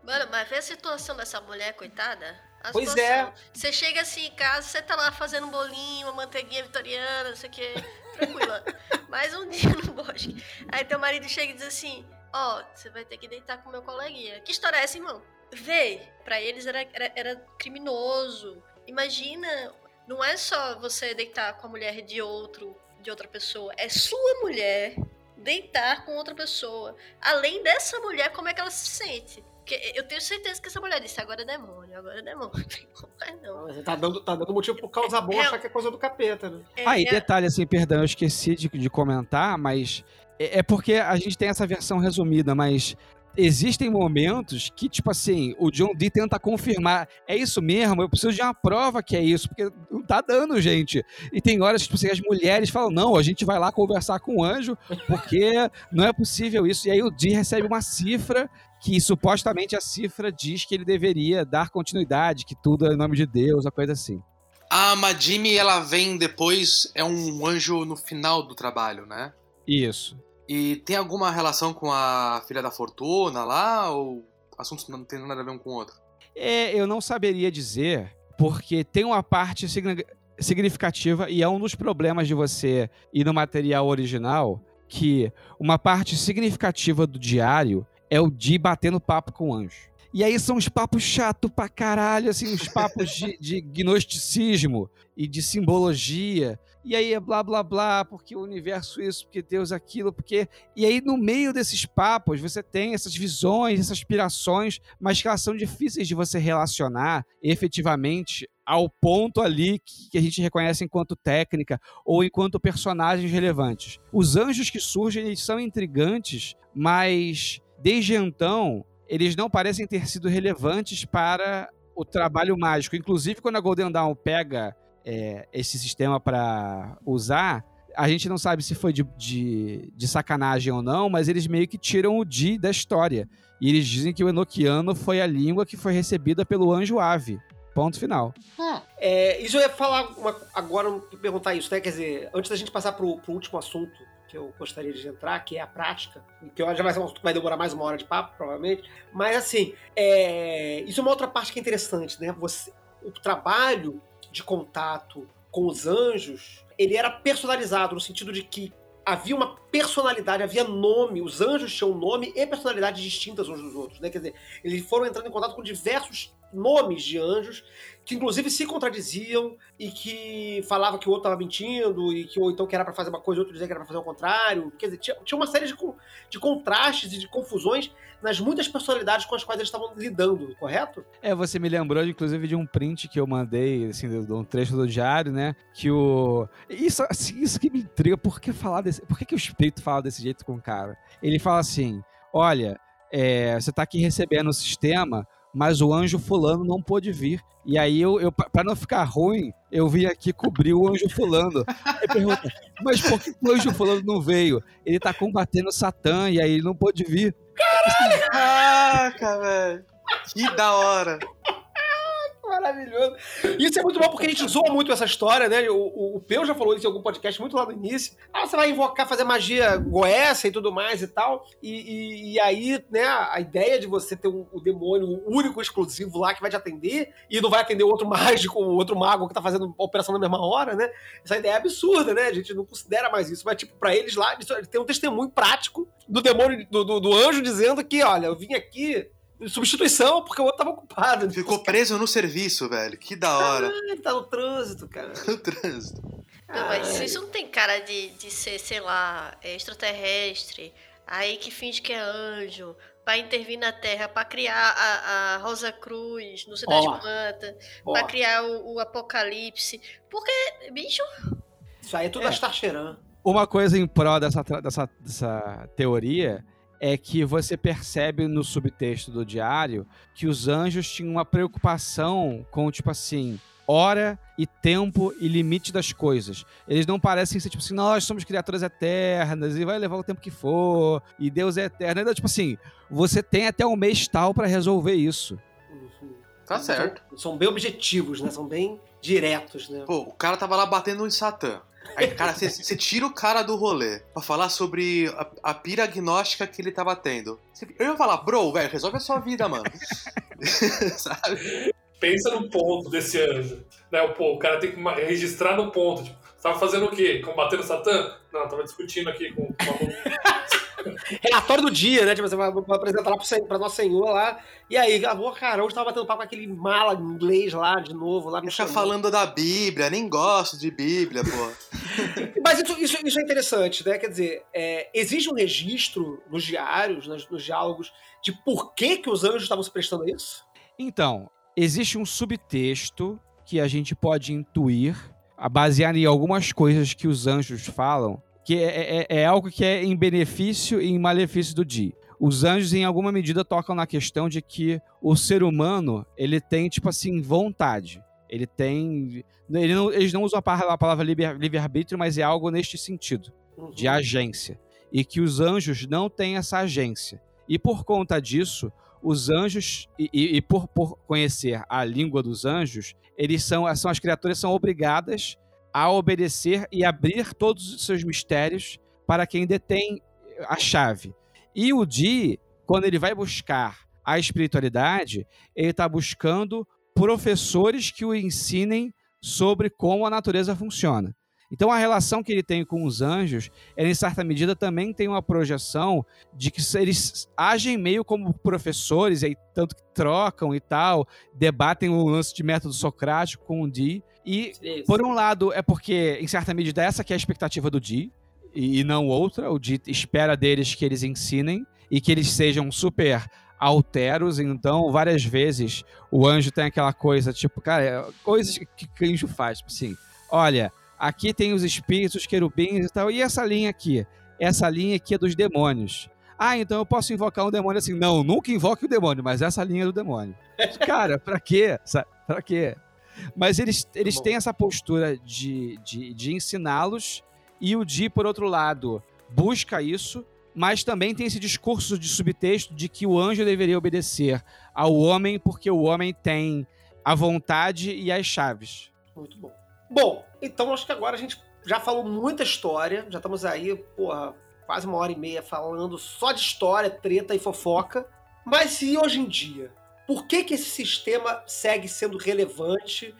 Mano, mas vê a situação dessa mulher, coitada. A Pois situação. é. Você chega assim em casa, você tá lá fazendo um bolinho, uma manteiguinha vitoriana, não sei o que, tranquila. Mais um dia no bosque. Aí teu marido chega e diz assim: Ó, você vai ter que deitar com meu coleguinha. Que história é essa, irmão? Vê, pra eles era, era, era criminoso. Imagina, não é só você deitar com a mulher de outro, de outra pessoa, é sua mulher deitar com outra pessoa. Além dessa mulher, como é que ela se sente? Porque eu tenho certeza que essa mulher disse, agora é demônio, agora é demônio. *laughs* Mas não. Mas Tá dando, tá dando motivo pro causa boa É. achar que é coisa do capeta, né? É, Ah, e é- detalhe assim, perdão, eu esqueci de, de comentar, mas é, é porque a gente tem essa versão resumida, mas existem momentos que, tipo assim, o John Dee tenta confirmar, é isso mesmo, eu preciso de uma prova que é isso, porque não tá dando, gente. E tem horas que, tipo assim, as mulheres falam, não, a gente vai lá conversar com o anjo, porque não é possível isso. E aí o Dee recebe uma cifra que supostamente a cifra diz que ele deveria dar continuidade, que tudo é em nome de Deus, uma coisa assim. A Madime, ela vem depois, é um anjo no final do trabalho, né? Isso. E tem alguma relação com a filha da fortuna lá? Ou assuntos não tem nada a ver um com o outro? É, eu não saberia dizer, porque tem uma parte signi- significativa e é um dos problemas de você ir no material original, que uma parte significativa do diário é o de batendo papo com o anjo. E aí são uns papos chato pra caralho, assim, uns papos de, *laughs* de gnosticismo e de simbologia. E aí é blá blá blá, porque o universo isso, porque Deus aquilo, porque. E aí, no meio desses papos, você tem essas visões, essas aspirações, mas que elas são difíceis de você relacionar efetivamente ao ponto ali que que a gente reconhece enquanto técnica ou enquanto personagens relevantes. Os anjos que surgem, eles são intrigantes, mas desde então, eles não parecem ter sido relevantes para o trabalho mágico. Inclusive, quando a Golden Dawn pega é, esse sistema para usar, a gente não sabe se foi de, de, de sacanagem ou não, mas eles meio que tiram o Di da história. E eles dizem que o Enochiano foi a língua que foi recebida pelo anjo ave. Ponto final. É, isso eu ia falar uma- agora, perguntar isso, né? Quer dizer, antes da gente passar pro, pro último assunto que eu gostaria de entrar, que é a prática, que eu- já vai vai demorar mais uma hora de papo, provavelmente. Mas assim, é, isso é uma outra parte que é interessante, né? Você, o trabalho de contato com os anjos, ele era personalizado no sentido de que havia uma personalidade, havia nome, os anjos tinham nome e personalidades distintas uns dos outros, né? Quer dizer, eles foram entrando em contato com diversos nomes de anjos que inclusive se contradiziam e que falava que o outro estava mentindo e que ou então que era para fazer uma coisa e outro dizia que era para fazer o contrário. Quer dizer, tinha, tinha uma série de, de contrastes e de confusões nas muitas personalidades com as quais eles estavam lidando, correto? É, você me lembrou, inclusive, de um print que eu mandei, assim, de um trecho do diário, né? Que o. Isso, assim, isso que me intriga, por que falar desse. Por que, que o espírito fala desse jeito com o cara? Ele fala assim: olha, é, você tá aqui recebendo o sistema, mas o anjo fulano não pôde vir. E aí eu, eu para não ficar ruim, eu vim aqui cobrir o anjo fulano. Aí pergunta, mas por que o anjo fulano não veio? Ele tá combatendo o Satã e aí ele não pôde vir. Caraca, velho. Que da hora. Maravilhoso. Isso é muito bom porque a gente zoa muito essa história, né? O, o, o Peu já falou isso em algum podcast muito lá no início. Ah, você vai invocar, fazer magia goécia e tudo mais e tal. E, e- e aí, né, a ideia de você ter um- o demônio único, exclusivo lá que vai te atender e não vai atender o outro *laughs* mágico, o outro mago que tá fazendo operação na mesma hora, né? Essa ideia é absurda, né? A gente não considera mais isso. Mas, tipo, pra eles lá, eles tem um testemunho prático do demônio, do, do, do anjo dizendo que, olha, eu vim aqui substituição porque o outro tava ocupado. Ficou preso no serviço, velho. Que da hora. Ah, ele tá no trânsito, cara. *laughs* No trânsito. Não, mas isso não tem cara de, de ser, sei lá, extraterrestre, aí que finge que é anjo, pra intervir na Terra, pra criar a, a Rosa Cruz no Cidade Ó. Quanta, Ó, pra criar o, o Apocalipse. Porque, bicho, isso aí é tudo É. Astarcheran. Uma coisa em prol dessa, dessa, dessa teoria é que você percebe no subtexto do diário que os anjos tinham uma preocupação com, tipo assim, hora e tempo e limite das coisas. Eles não parecem ser, tipo assim, nós somos criaturas eternas e vai levar o tempo que for e Deus é eterno. Então, tipo assim, você tem até um mês tal pra resolver isso. Tá certo. São, são bem objetivos, né? São bem diretos, né? Pô, o cara tava lá batendo em Satã. Aí, cara, você- tira o cara do rolê pra falar sobre a, a pira agnóstica que ele tava tendo. Você- Eu ia falar, bro, velho, resolve a sua vida, mano. *laughs* *laughs* Sabe? Pensa no ponto desse anjo. Né? Pô, o cara tem que registrar no ponto. Tipo, você tava fazendo o quê? Combatendo o Satã? Não, tava discutindo aqui com com uma *laughs* *laughs* Relatório do dia, né? Tipo, você vai vai apresentar lá pro, pra Nossa Senhora lá. E aí, pô, cara, hoje tava batendo papo com aquele mala inglês lá de novo, lá chão. falando da Bíblia, nem gosto de Bíblia, pô. *laughs* Mas isso, isso, isso é interessante, né? Quer dizer, é, existe um registro nos diários, nos, nos diálogos, de por que, que os anjos estavam se prestando a isso? Então, existe um subtexto que a gente pode intuir, a baseado em algumas coisas que os anjos falam, que é, é- é algo que é em benefício e em malefício do Di. Os anjos, em alguma medida, tocam na questão de que o ser humano, ele tem, tipo assim, vontade. Ele tem... Ele não- eles não usam a palavra, livre-arbítrio, mas é algo neste sentido de agência. E que os anjos não têm essa agência. E por conta disso, os anjos, e, e- e por, por conhecer a língua dos anjos, eles são, são as criaturas são obrigadas a obedecer e abrir todos os seus mistérios para quem detém a chave. E o Di, quando ele vai buscar a espiritualidade, ele está buscando professores que o ensinem sobre como a natureza funciona. Então a relação que ele tem com os anjos, ela, em certa medida, também tem uma projeção de que eles agem meio como professores, e aí, tanto que trocam e tal, debatem o lance de método socrático com o Di. E, Isso. por um lado, é porque, em certa medida, essa que é a expectativa do Di, e, e não outra. O Di espera deles que eles ensinem e que eles sejam super alteros. Então, várias vezes, o anjo tem aquela coisa, tipo, cara, é coisas que, que anjo faz, tipo assim, olha aqui tem os espíritos, os querubins e tal. E essa linha aqui? Essa linha aqui é dos demônios. Ah, então eu posso invocar um demônio assim. Não, nunca invoque o demônio, mas essa linha é do demônio. Cara, pra quê? Pra quê? Mas eles, eles bom. têm essa postura de, de, de ensiná-los, e o Di, por outro lado, busca isso, mas também tem esse discurso de subtexto de que o anjo deveria obedecer ao homem, porque o homem tem a vontade e as chaves. Muito bom. Bom, então acho que agora a gente já falou muita história, já estamos aí, porra, quase uma hora e meia falando só de história, treta e fofoca. Mas e hoje em dia? Por que, que esse sistema segue sendo relevante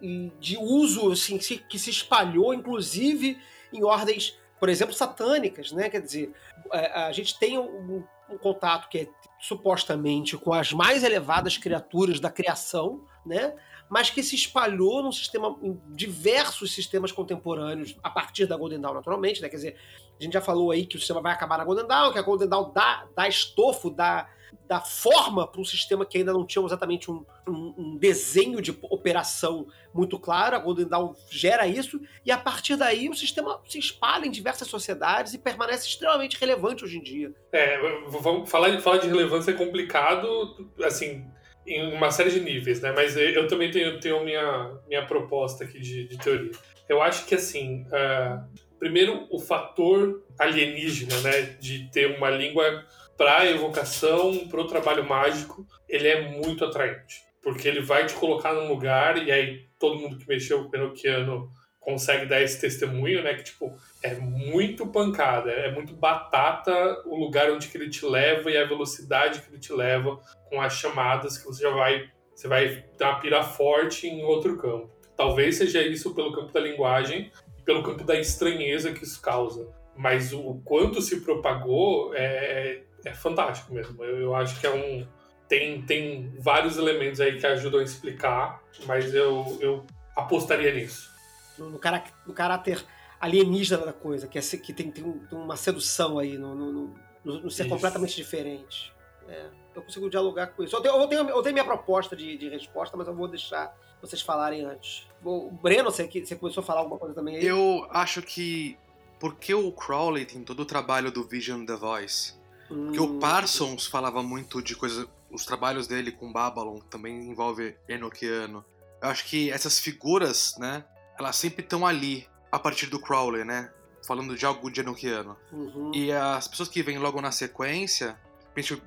e de uso assim, que se espalhou, inclusive em ordens, por exemplo, satânicas, né? Quer dizer, é, a gente tem um, um contato que é supostamente com as mais elevadas criaturas da criação, né? mas que se espalhou num sistema, em diversos sistemas contemporâneos, a partir da Golden Dawn, naturalmente, né? Quer dizer, a gente já falou aí que o sistema vai acabar na Golden Dawn, que a Golden Dawn dá, dá estofo, dá, dá forma para um sistema que ainda não tinha exatamente um, um- um desenho de operação muito claro, a Golden Dawn gera isso, e a partir daí o sistema se espalha em diversas sociedades e permanece extremamente relevante hoje em dia. É, vamos falar, falar de relevância é complicado, assim, em uma série de níveis, né? Mas eu também tenho, tenho minha, minha proposta aqui de, de teoria. Eu acho que, assim, ah, primeiro, o fator alienígena, né? De ter uma língua para evocação, para o trabalho mágico, ele é muito atraente. Porque ele vai te colocar num lugar, e aí todo mundo que mexeu com o Penoquiano consegue dar esse testemunho, né? Que, tipo, é muito pancada, é muito batata o lugar onde que ele te leva e a velocidade que ele te leva com as chamadas que você já vai você vai dar uma pira forte em outro campo. Talvez seja isso pelo campo da linguagem e pelo campo da estranheza que isso causa. Mas o quanto se propagou é, é fantástico mesmo. Eu, eu acho que é um tem, tem vários elementos aí que ajudam a explicar, mas eu, eu apostaria nisso. No, no cara- no caráter alienígena da coisa, que, é, que tem, tem um- tem uma sedução aí, no, no- no- no- no ser Isso. completamente diferente. É, eu consigo dialogar com isso. Eu tenho, eu tenho, eu tenho minha proposta de, de resposta, mas eu vou deixar vocês falarem antes. O Breno, você, que- você começou a falar alguma coisa também aí? Eu acho que. Porque o Crowley tem todo o trabalho do Vision the Voice. Porque Hum, o Parsons falava muito de coisas. Os trabalhos dele com Babylon também envolve Enochiano. Eu acho que essas figuras, né? Elas sempre estão ali a partir do Crowley, né? Falando de algo de Enochiano. uhum. E as pessoas que vêm logo na sequência,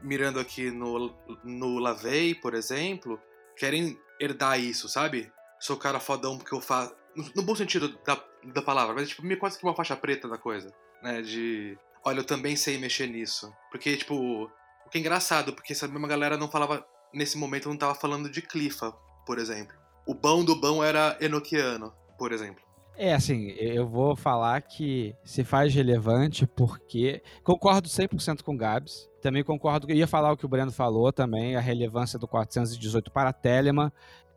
mirando aqui no, no Lavey, por exemplo, querem herdar isso, sabe? Sou cara fodão porque eu faço. No, no bom sentido da, da palavra, mas tipo, meio quase que uma faixa preta da coisa, né? De. Olha, eu também sei mexer nisso. Porque, tipo, o que é engraçado, porque essa mesma galera não falava. Nesse momento não tava falando de Clifa, por exemplo. O bão do bão era Enochiano, por exemplo. É, assim, eu vou falar que se faz relevante porque concordo 100% com o Gabs. Também concordo, eu ia falar o que o Breno falou também, a relevância do 418 para Telemann.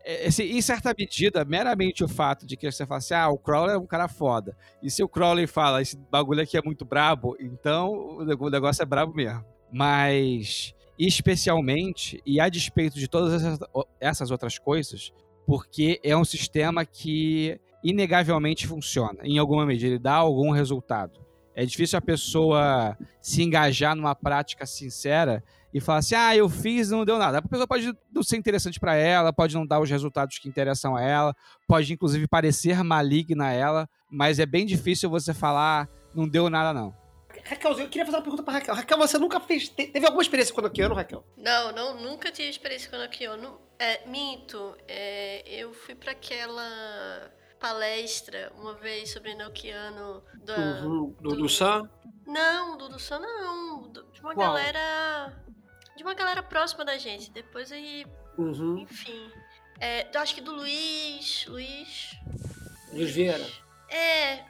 É, assim, em certa medida, meramente o fato de que você fala assim, ah, o Crowley é um cara foda. E se o Crowley fala, esse bagulho aqui é muito brabo, então o negócio é brabo mesmo. Mas, especialmente, e a despeito de todas essas outras coisas, porque é um sistema que inegavelmente funciona. Em alguma medida, ele dá algum resultado. É difícil a pessoa se engajar numa prática sincera e falar assim: ah, eu fiz não deu nada. A pessoa pode não ser interessante para ela, pode não dar os resultados que interessam a ela, pode inclusive parecer maligna a ela, mas é bem difícil você falar: não deu nada, não. Raquel, eu queria fazer uma pergunta pra Raquel. Raquel, você nunca fez. Teve alguma experiência com o Nokiano, Raquel? Não, não, nunca tive experiência com o Nokiano. É, minto, é, eu fui para aquela palestra uma vez sobre Nokiano da, uhum. do, do, do Sam? Não, do, do Sam não. De uma Qual? galera de uma galera próxima da gente. Depois aí. Uhum. Enfim. É, eu acho que do Luiz. Luiz. Luiz Vieira. É.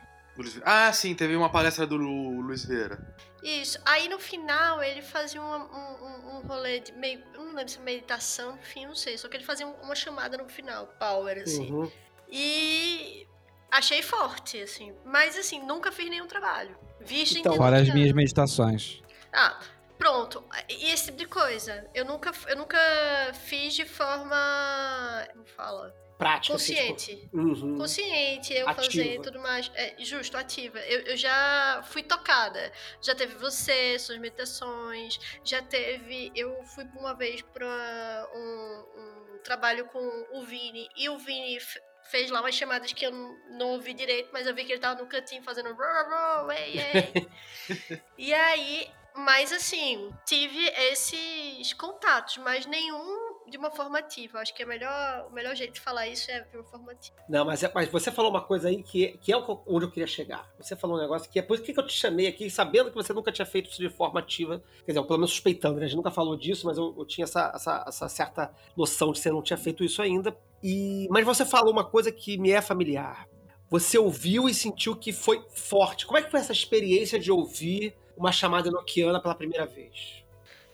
Ah, sim, teve uma palestra do Luiz Vieira. Isso. Aí no final ele fazia um, um, um rolê de meio. Não lembro se é meditação, enfim, não sei. Só que ele fazia uma chamada no final, power, assim. Uhum. E achei forte, assim. Mas assim, nunca fiz nenhum trabalho. Visto então, Fora as minhas meditações. Ah, Pronto, e esse tipo de coisa. Eu nunca, eu nunca fiz de forma. Como fala? Prática. Consciente. Assim, tipo, uhum. Consciente, eu ativa. fazer tudo mais. É, justo, ativa. Eu, eu, já fui tocada. Já teve você, suas meditações. Já teve. Eu fui uma vez para um, um trabalho com o Vini. E o Vini fez lá umas chamadas que eu não ouvi direito, mas eu vi que ele tava no cantinho fazendo. E aí mas assim, tive esses contatos, mas nenhum de uma forma ativa. Acho que é melhor, o melhor jeito de falar isso é de uma forma ativa. Não, mas, é, mas você falou uma coisa aí que, que é onde eu queria chegar. Você falou um negócio que é por isso que eu te chamei aqui, sabendo que você nunca tinha feito isso de forma ativa. Quer dizer, pelo menos suspeitando, né? A gente nunca falou disso, mas eu, eu tinha essa, essa, essa, certa noção de que você não tinha feito isso ainda. E, mas você falou uma coisa que me é familiar. Você ouviu e sentiu que foi forte. Como é que foi essa experiência de ouvir uma chamada noquiana pela primeira vez?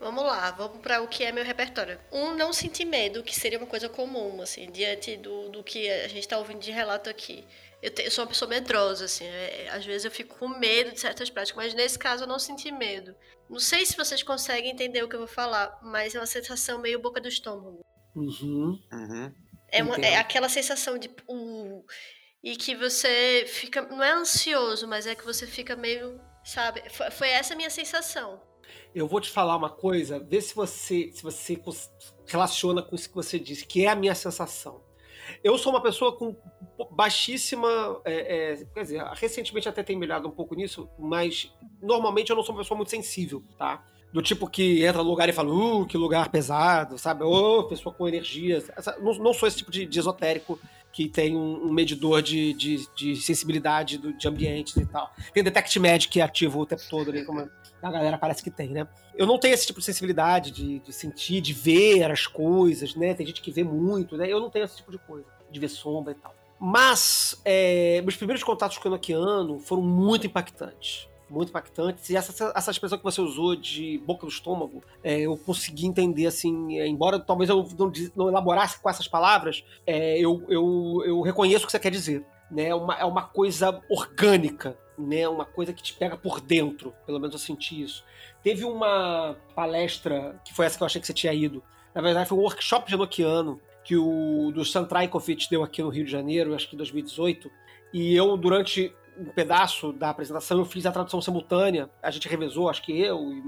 Vamos lá, vamos para o que é meu repertório. Um, não sentir medo, que seria uma coisa comum, assim, diante do, do que a gente está ouvindo de relato aqui. Eu, te, eu, sou uma pessoa medrosa, assim, é, às vezes eu fico com medo de certas práticas, mas nesse caso eu não senti medo. Não sei se vocês conseguem entender o que eu vou falar, mas é uma sensação meio boca do estômago. Uhum. Uhum. É, uma, é aquela sensação de. Uh, e que você fica. Não é ansioso, mas é que você fica meio Sabe? Foi, foi essa a minha sensação. Eu vou te falar uma coisa, vê se você se você relaciona com isso que você disse, que é a minha sensação. Eu sou uma pessoa com baixíssima. É, é, quer dizer, recentemente até tem melhorado um pouco nisso, mas normalmente eu não sou uma pessoa muito sensível, tá? Do tipo que entra no lugar e fala, uh, que lugar pesado, sabe? Ô, oh, pessoa com energia. Não, não, sou esse tipo de, de esotérico que tem um, um medidor de, de, de sensibilidade do, de ambientes e tal. Tem Detect Magic que ativo o tempo todo ali, como a galera parece que tem, né? Eu não tenho esse tipo de sensibilidade de, de sentir, de ver as coisas, né? Tem gente que vê muito, né? Eu não tenho esse tipo de coisa, de ver sombra e tal. Mas é, meus primeiros contatos com o Enochiano foram muito impactantes muito impactantes. E essa, essa expressão que você usou de boca do estômago, é, eu consegui entender, assim, é, embora talvez eu não, não, elaborasse com essas palavras, é, eu, eu, eu reconheço o que você quer dizer. Né? É, uma, é uma coisa orgânica, né? uma coisa que te pega por dentro, pelo menos eu senti isso. Teve uma palestra, que foi essa que eu achei que você tinha ido, na verdade foi um workshop de Nokiano, que o do Sam deu aqui no Rio de Janeiro, acho que em 2018, e eu, durante um pedaço da apresentação, eu fiz a tradução simultânea. A gente revezou, acho que eu e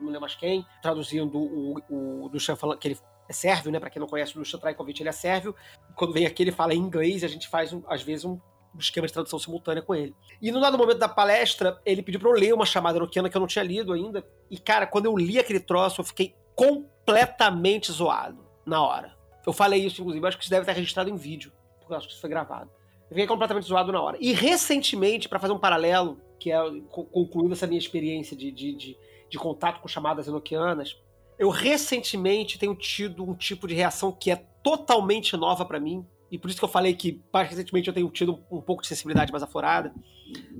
não lembro mais quem, traduzindo o, o, o falando que ele é sérvio, né? Para quem não conhece o Duchan Trajkovic, ele é sérvio. Quando vem aqui, ele fala em inglês e a gente faz, às vezes, um esquema de tradução simultânea com ele. E no dado momento da palestra, ele pediu para eu ler uma chamada noquiana que eu não tinha lido ainda. E, cara, quando eu li aquele troço, eu fiquei completamente zoado na hora. Eu falei isso, inclusive, acho que isso deve estar registrado em vídeo, porque eu acho que isso foi gravado. Eu fiquei completamente zoado na hora. E recentemente, para fazer um paralelo, que é concluindo essa minha experiência de, de, de, de contato com chamadas enoquianas, eu recentemente tenho tido um tipo de reação que é totalmente nova para mim. E por isso que eu falei que, mais recentemente, eu tenho tido um pouco de sensibilidade mais aflorada,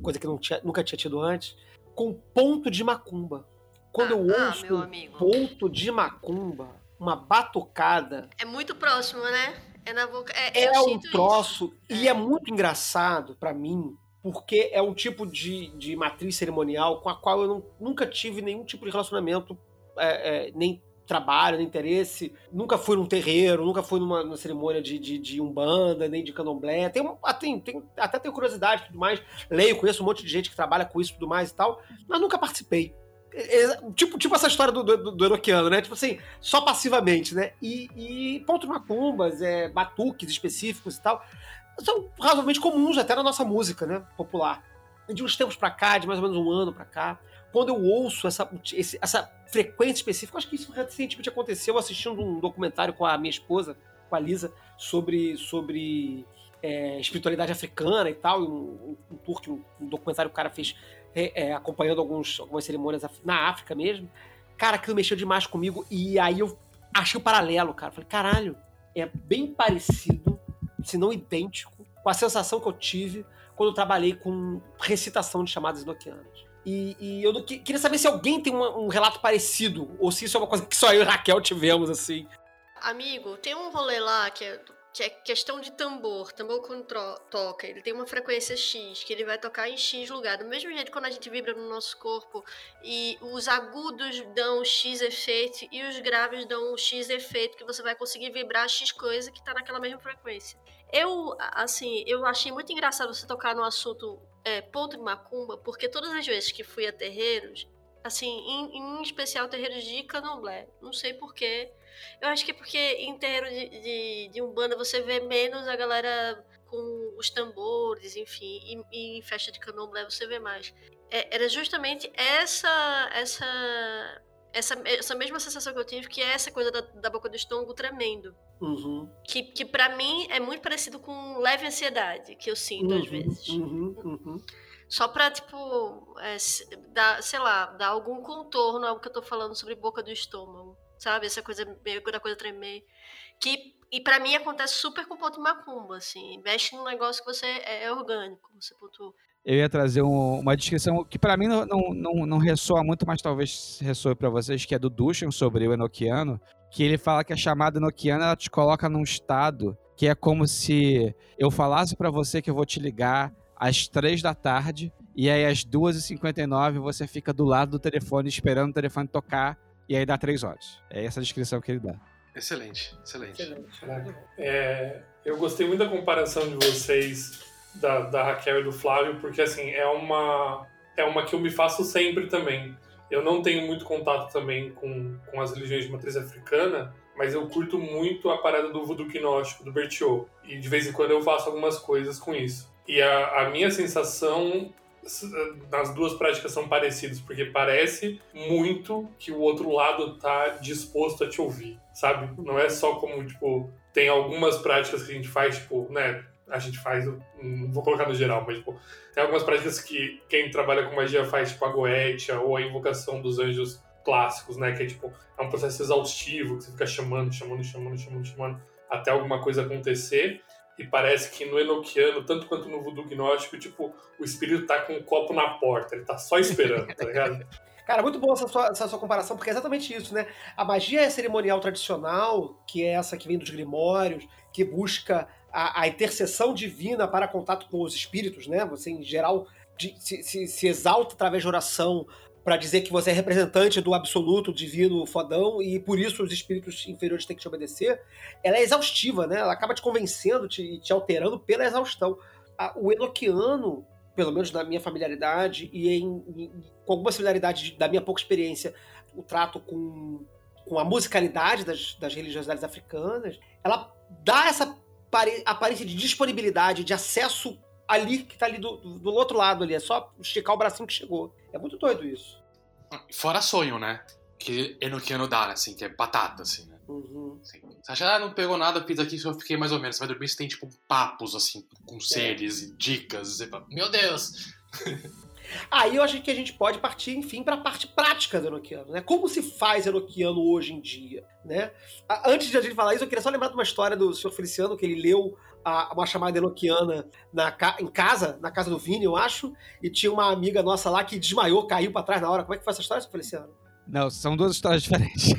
coisa que eu tinha, nunca tinha tido antes, com ponto de macumba. Quando ah, eu ah, ouço ah, ponto de macumba, uma batucada. É muito próximo, né? É na boca. É, É eu um troço, isso. e é muito engraçado pra mim, porque é um tipo de, de matriz cerimonial com a qual eu não- nunca tive nenhum tipo de relacionamento, é, é, nem trabalho, nem interesse. Nunca fui num terreiro, nunca fui numa, numa cerimônia de, de, de umbanda, nem de candomblé. Tem, ah, tem, tem- até tenho curiosidade e tudo mais. Leio, conheço um monte de gente que trabalha com isso e tudo mais e tal, mas nunca participei. É, é, tipo, tipo essa história do, do, do Enochiano, né? Tipo assim, só passivamente, né? E, e ponto de macumbas, é, batuques específicos e tal, são razoavelmente comuns até na nossa música, né? Popular. De uns tempos pra cá, de mais ou menos um ano pra cá, quando eu ouço essa, esse- essa frequência específica, acho que isso recentemente aconteceu assistindo um documentário com a minha esposa, com a Lisa, sobre, sobre é, espiritualidade africana e tal, um, um, um, um documentário que o cara fez é, acompanhando alguns, algumas cerimônias na África mesmo. Cara, aquilo mexeu demais comigo e aí eu achei o paralelo, cara. Falei, caralho, é bem parecido, se não idêntico, com a sensação que eu tive quando eu trabalhei com recitação de chamadas enoquianas. E, e eu que- queria saber se alguém tem uma- um relato parecido, ou se isso é uma coisa que só eu e Raquel tivemos, assim. Amigo, tem um rolê lá que é, que é questão de tambor. Tambor quando toca, ele tem uma frequência X, que ele vai tocar em X lugar. Do mesmo jeito quando a gente vibra no nosso corpo e os agudos dão X efeito e os graves dão X efeito, que você vai conseguir vibrar X coisa que tá naquela mesma frequência. Eu, assim, eu achei muito engraçado você tocar no assunto é, ponto de macumba, porque todas as vezes que fui a terreiros, assim, em, em especial terreiros de candomblé, não sei porquê, eu acho que é porque em terreiro de, de, de Umbanda você vê menos a galera com os tambores, enfim, e, e em festa de candomblé você vê mais. É, era justamente essa, essa, essa, essa mesma sensação que eu tive, que é essa coisa da, da boca do estômago tremendo. Uhum. Que, que para mim é muito parecido com leve ansiedade, que eu sinto às Uhum, vezes. uhum, uhum. Só pra, tipo, é, dar, sei lá, dar algum contorno ao que eu tô falando sobre boca do estômago. Sabe? Essa coisa meio da coisa tremer. Que, e pra mim acontece super com ponto de macumba, assim. Mexe num negócio que você é, é orgânico, você pontua. Eu ia trazer um- uma descrição que pra mim não, não, não, ressoa muito, mas talvez ressoe pra vocês, que é do Dushan sobre o Enochiano, que ele fala que a chamada Enochiana ela te coloca num estado que é como se eu falasse pra você que eu vou te ligar às três da tarde e aí às 2h59 você fica do lado do telefone esperando o telefone tocar e aí dá três horas. É essa a descrição que ele dá. Excelente, excelente. Caraca. É, eu gostei muito da comparação de vocês, da, da Raquel e do Flávio, porque assim, é uma, é uma que eu me faço sempre também. Eu não tenho muito contato também com, com as religiões de matriz africana, mas eu curto muito a parada do voodoo gnóstico, do Bertiot. E de vez em quando eu faço algumas coisas com isso. E a, a minha sensação s- nas duas práticas são parecidas, porque parece muito que o outro lado tá disposto a te ouvir, sabe? Não é só como, tipo, tem algumas práticas que a gente faz, tipo, né? A gente faz, não vou colocar no geral, mas, tipo, tem algumas práticas que quem trabalha com magia faz, tipo, a goetia ou a invocação dos anjos clássicos, né? Que é, tipo, é um processo exaustivo, que você fica chamando, chamando, chamando, chamando, chamando, até alguma coisa acontecer. E parece que no Enochiano, tanto quanto no voodoo gnóstico, tipo, o espírito tá com um copo na porta, ele tá só esperando, tá ligado? *laughs* Cara, muito boa essa sua, essa sua comparação, porque é exatamente isso, né? A magia cerimonial tradicional, que é essa que vem dos grimórios, que busca a, a intercessão divina para contato com os espíritos, né? Você, em geral, de- se, se- se exalta através de oração para dizer que você é representante do absoluto, divino, fodão, e por isso os espíritos inferiores têm que te obedecer. Ela é exaustiva, né? Ela acaba te convencendo te- te alterando pela exaustão. O Enochiano, pelo menos na minha familiaridade e em, em- com alguma similaridade de- da minha pouca experiência, o trato com, com a musicalidade das, das religiosidades africanas, ela dá essa aparência de disponibilidade, de acesso ali, que tá ali do, do, do outro lado ali. É só esticar o bracinho que chegou. É muito doido isso. Fora sonho, né? Que Enochiano dá, assim, que é batata, assim, né? Uhum. Assim, Você acha, ah, não pegou nada, fiz aqui, só fiquei mais ou menos. Você vai dormir, você tem, tipo, papos, assim, com seres e dicas. Fala, Meu Deus! *laughs* Aí eu acho que a gente pode partir, enfim, para a parte prática do Enochiano, né? Como se faz Enochiano hoje em dia, né? Antes de a gente falar isso, eu queria só lembrar de uma história do senhor Feliciano, que ele leu a- uma chamada Enochiana na, em casa, na casa do Vini, eu acho, e tinha uma amiga nossa lá que desmaiou, caiu para trás na hora. Como é que foi essa história, Feliciano? Não, são duas histórias *laughs* diferentes.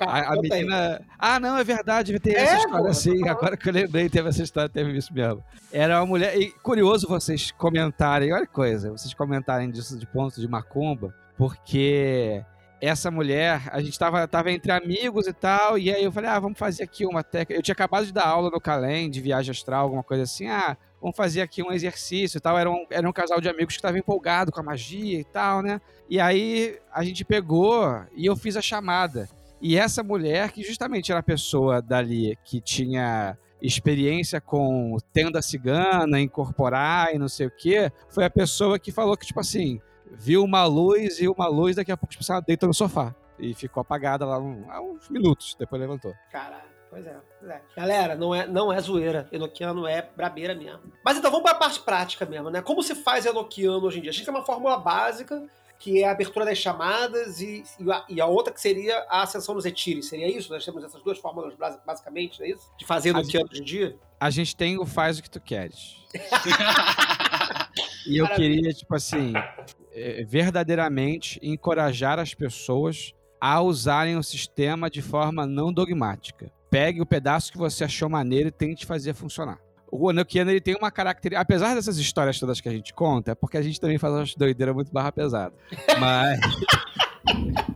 A, a aí. menina. Ah, não, é verdade, teve É, essa história assim. falando. Agora que eu lembrei, teve essa história, teve isso mesmo. Era uma mulher. E curioso vocês comentarem, olha que coisa, vocês comentarem disso de ponto de macumba, porque essa mulher, a gente tava, tava entre amigos e tal, e aí eu falei, ah, vamos fazer aqui uma técnica. Eu tinha acabado de dar aula no Calem, de viagem astral, alguma coisa assim, ah, vamos fazer aqui um exercício e tal. Era um, era um casal de amigos que estava empolgado com a magia e tal, né? E aí a gente pegou e eu fiz a chamada. E essa mulher, que justamente era a pessoa dali que tinha experiência com tenda cigana, incorporar e não sei o quê, foi a pessoa que falou que, tipo assim, viu uma luz e uma luz, daqui a pouco, tipo, ela deitou no sofá. E ficou apagada lá um- há uns minutos, depois levantou. Caralho, pois é, pois é. Galera, não é, não é zoeira. Enoquiano é brabeira mesmo. Mas então vamos para a parte prática mesmo, né? Como se faz Enoquiano hoje em dia? A gente tem uma fórmula básica, que é a abertura das chamadas, e, e, a, e a outra que seria a ascensão nos etires. Seria isso? Nós temos essas duas fórmulas basi- basicamente, não é isso? De fazer Enoquiano hoje em dia? A gente tem o faz o que tu queres. *laughs* E eu Maravilha. queria, tipo assim, eh, verdadeiramente encorajar as pessoas a usarem o sistema de forma não dogmática. Pegue o pedaço que você achou maneiro e tente fazer funcionar. O Enochiano, ele tem uma característica... Apesar dessas histórias todas que a gente conta, é porque a gente também faz umas doideiras muito barra pesada. Mas... *laughs*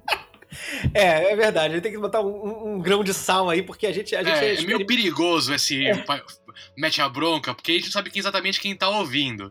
É, é verdade. A gente tem que botar um, um- um grão de sal aí, porque a gente. A gente É, é meio perigoso esse pa- mete a bronca, porque a gente não sabe exatamente quem tá ouvindo.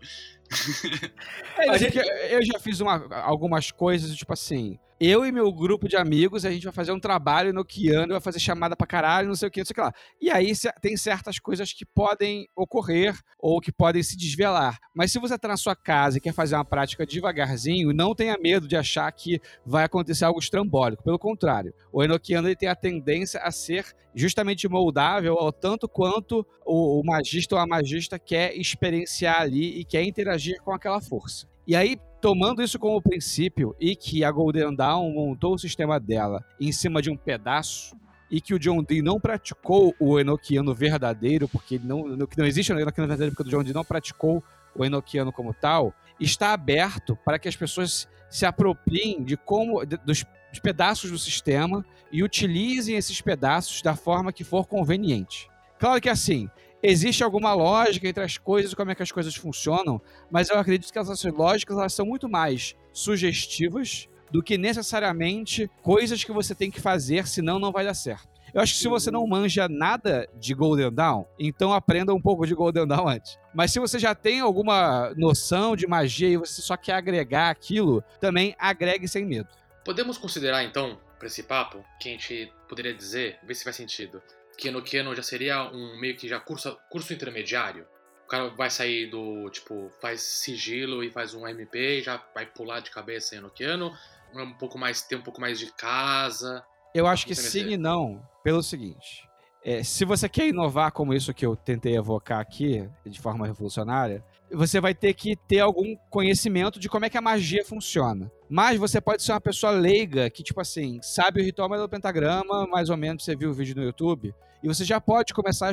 *laughs* É, A que eu já fiz uma- algumas coisas, tipo assim. Eu e meu grupo de amigos, a gente vai fazer um trabalho no Kiano, vai fazer chamada pra caralho, não sei o que, não sei o que lá. E aí tem certas coisas que podem ocorrer ou que podem se desvelar. Mas se você tá na sua casa e quer fazer uma prática devagarzinho, não tenha medo de achar que vai acontecer algo estrambólico. Pelo contrário, o Enochiano ele tem a tendência a ser justamente moldável ao tanto quanto o, o magista ou a magista quer experienciar ali e quer interagir com aquela força. E aí, tomando isso como princípio e que a Golden Dawn montou o sistema dela em cima de um pedaço e que o John Dee não praticou o Enochiano verdadeiro, porque não, não- existe o Enochiano verdadeiro porque o John Dee não praticou o Enochiano como tal, está aberto para que as pessoas se apropriem de como de- dos dos pedaços do sistema e utilizem esses pedaços da forma que for conveniente. Claro que assim, existe alguma lógica entre as coisas e como é que as coisas funcionam, mas eu acredito que essas lógicas elas são muito mais sugestivas do que necessariamente coisas que você tem que fazer, senão não vai dar certo. Eu acho que se você não manja nada de Golden Dawn, então aprenda um pouco de Golden Dawn antes. Mas se você já tem alguma noção de magia e você só quer agregar aquilo, também agregue sem medo. Podemos considerar, então, pra esse papo, que a gente poderia dizer, ver se faz sentido, que Enochiano já seria um meio que já curso, curso intermediário? O cara vai sair do, tipo, faz sigilo e faz um MP, já vai pular de cabeça em Enochiano, um pouco mais, ter um pouco mais de casa. Eu acho que Vamos sim e não, pelo seguinte. é, se você quer inovar como isso que eu tentei evocar aqui, de forma revolucionária, você vai ter que ter algum conhecimento de como é que a magia funciona. Mas você pode ser uma pessoa leiga que, tipo assim, sabe o ritual do pentagrama, mais ou menos, você viu o vídeo no YouTube, e você já pode começar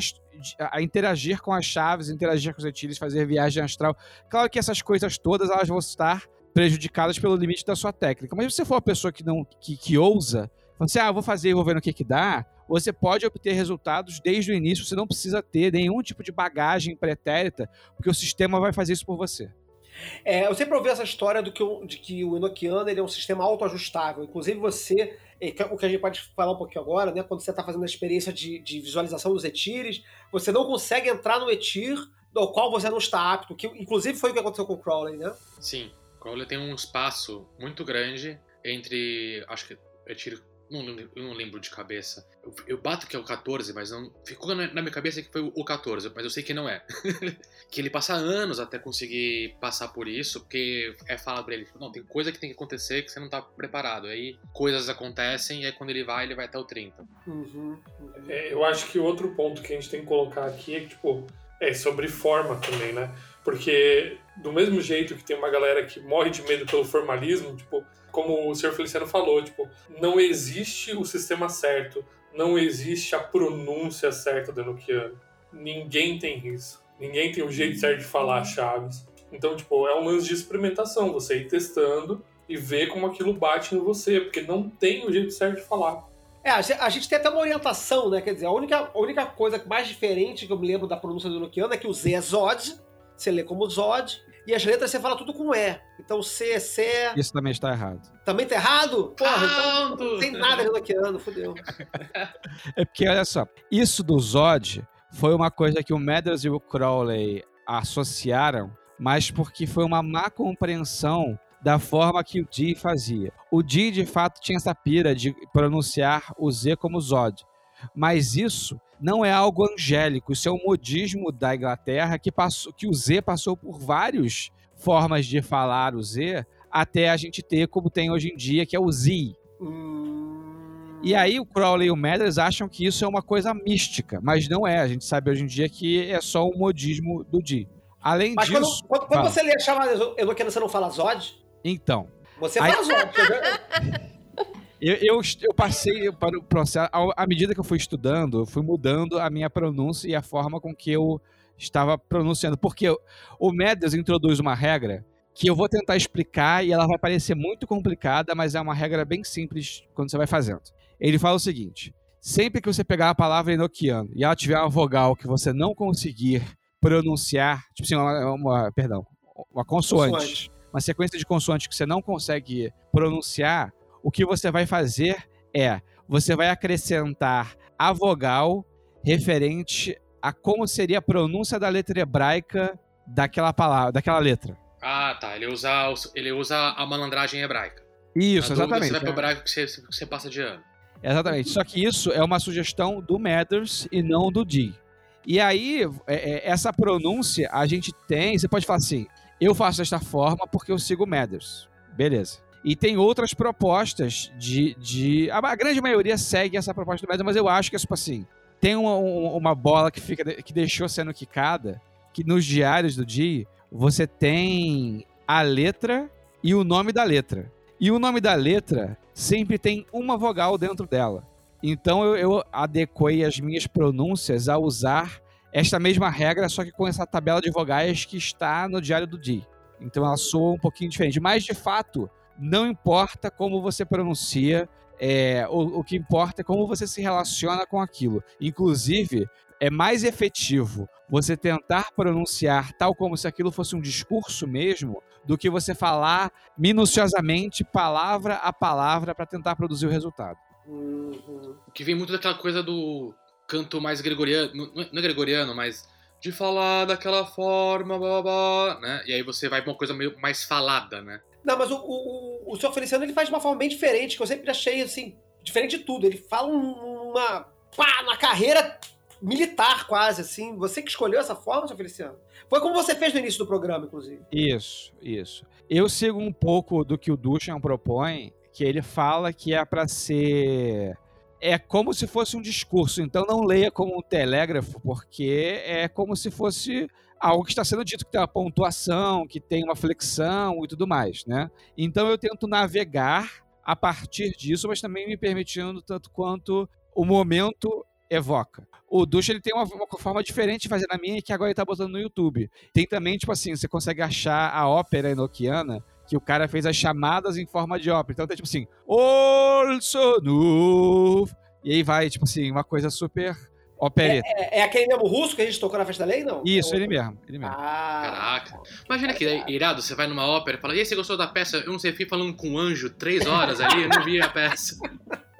a, a interagir com as chaves, interagir com os etires, fazer viagem astral. Claro que essas coisas todas, elas vão estar prejudicadas pelo limite da sua técnica. Mas se você for uma pessoa que não que, que ousa, Falando assim, ah, vou fazer e vou ver no que que dá, você pode obter resultados desde o início, você não precisa ter nenhum tipo de bagagem pretérita, porque o sistema vai fazer isso por você. É, eu sempre ouvi essa história do que o, de que o Enochiano ele é um sistema autoajustável. Inclusive, você, é, é o que a gente pode falar um pouquinho agora, né? Quando você está fazendo a experiência de, de visualização dos etires, você não consegue entrar no etir do qual você não está apto. Que, inclusive, foi o que aconteceu com o Crowley, né? Sim, Crowley tem um espaço muito grande entre. Acho que eu tiro. Não, não- eu não lembro de cabeça. Eu, eu bato que é o 14, mas não. Ficou na, na minha cabeça que foi o 14, mas eu sei que não é. *laughs* que ele passa anos até conseguir passar por isso, porque é falado pra ele: não, tem coisa que tem que acontecer que você não tá preparado. Aí coisas acontecem, e aí quando ele vai, ele vai até o 30. Uhum, uhum. É, eu acho que outro ponto que a gente tem que colocar aqui é que, tipo, é sobre forma também, né? Porque do mesmo jeito que tem uma galera que morre de medo pelo formalismo, tipo, como o senhor Feliciano falou, tipo, não existe o sistema certo, não existe a pronúncia certa do Enochiano. Ninguém tem isso. Ninguém tem o jeito certo de falar as chaves. Então, tipo, é um lance de experimentação, você ir testando e ver como aquilo bate em você, porque não tem o jeito certo de falar. É, a gente, tem até uma orientação, né? Quer dizer, a única, a única coisa mais diferente que eu me lembro da pronúncia do Nokiano é que o Z é Zod, você lê como Zod, e as letras você fala tudo com E. Então C, C. Isso também está errado. Também tá errado? Porra, então Pronto! não tem nada no Nokiano, fudeu. *laughs* É porque, olha só, isso do Zod foi uma coisa que o Mathers e o Crowley associaram, mas porque foi uma má compreensão da forma que o Dee fazia. O Dee, de fato, tinha essa pira de pronunciar o Z como Zod. Mas isso não é algo angélico, isso é um modismo da Inglaterra que, passou, que o Z passou por várias formas de falar o Z até a gente ter como tem hoje em dia, que é o Z. Hum... E aí o Crowley e o Mathers acham que isso é uma coisa mística, mas não é. A gente sabe hoje em dia que é só um modismo do Di. Além Mas quando, disso, quando, quando fala. você lê a chamada Enoquiano, você não fala Zod? então, Você Aí- fala Zod. *laughs* eu, eu, eu passei para o processo, à medida que eu fui estudando, eu fui mudando a minha pronúncia e a forma com que eu estava pronunciando. Porque o- Mathers introduz uma regra que eu vou tentar explicar e ela vai parecer muito complicada, mas é uma regra bem simples quando você vai fazendo. Ele fala o seguinte: sempre que você pegar a palavra enoquiano e ela tiver uma vogal que você não conseguir pronunciar, tipo assim, uma, uma- perdão, uma consoante, Consoante. uma sequência de consoantes que você não consegue pronunciar, o que você vai fazer é você vai acrescentar a vogal referente a como seria a pronúncia da letra hebraica daquela palavra, daquela letra. Ah, tá. Ele usa, ele usa a malandragem hebraica. Isso, Na dúvida, exatamente. Você vai pro é. hebraico que você, que você passa de ano. Exatamente. Só que isso é uma sugestão do Mathers e não do Dee. E aí, é- é, essa pronúncia a gente tem. Você pode falar assim: eu faço desta forma porque eu sigo o Mathers. Beleza. E tem outras propostas de. de a, grande maioria segue essa proposta do Mathers, mas eu acho que é tipo assim: tem uma, um- uma bola que, fica, que deixou sendo quicada, que nos diários do Dee você tem a letra e o nome da letra. E o nome da letra sempre tem uma vogal dentro dela. Então eu, eu adequei as minhas pronúncias a usar esta mesma regra, só que com essa tabela de vogais que está no diário do Di. Então ela soa um pouquinho diferente. Mas de fato, não importa como você pronuncia, é, o, o que importa é como você se relaciona com aquilo. Inclusive, é mais efetivo você tentar pronunciar tal como se aquilo fosse um discurso mesmo, do que você falar minuciosamente, palavra a palavra, para tentar produzir o resultado. Uhum. O que vem muito daquela coisa do canto mais gregoriano. Não não é gregoriano, mas de falar daquela forma, blá blá, né? E aí você vai pra uma coisa meio mais falada, né? Não, mas o, o, o, senhor Feliciano ele faz de uma forma bem diferente, que eu sempre achei assim, diferente de tudo. Ele fala um- uma. pá, uma carreira militar, quase, assim. Você que escolheu essa forma, senhor Feliciano? Foi como você fez no início do programa, inclusive. Isso, isso. Eu sigo um pouco do que o Duchamp propõe, que ele fala que é para ser é como se fosse um discurso, então não leia como um telégrafo, porque é como se fosse algo que está sendo dito, que tem uma pontuação, que tem uma flexão e tudo mais, né? Então eu tento navegar a partir disso, mas também me permitindo tanto quanto o momento evoca. O Ducha ele tem uma, uma forma diferente de fazer na minha, que agora ele tá botando no YouTube. Tem também, tipo assim, você consegue achar a ópera enoquiana, que o cara fez as chamadas em forma de ópera. Então tem tipo assim, Olsonuf. E aí vai, tipo assim, uma coisa super opereta. É, é aquele mesmo russo que a gente tocou na festa da lei, não? Isso, É ele mesmo, ele mesmo. Ah. Caraca. Imagina que irado, você vai numa ópera e fala, e aí, você gostou da peça? Eu não sei, fiquei falando com um anjo três horas ali, eu não vi a peça. *laughs*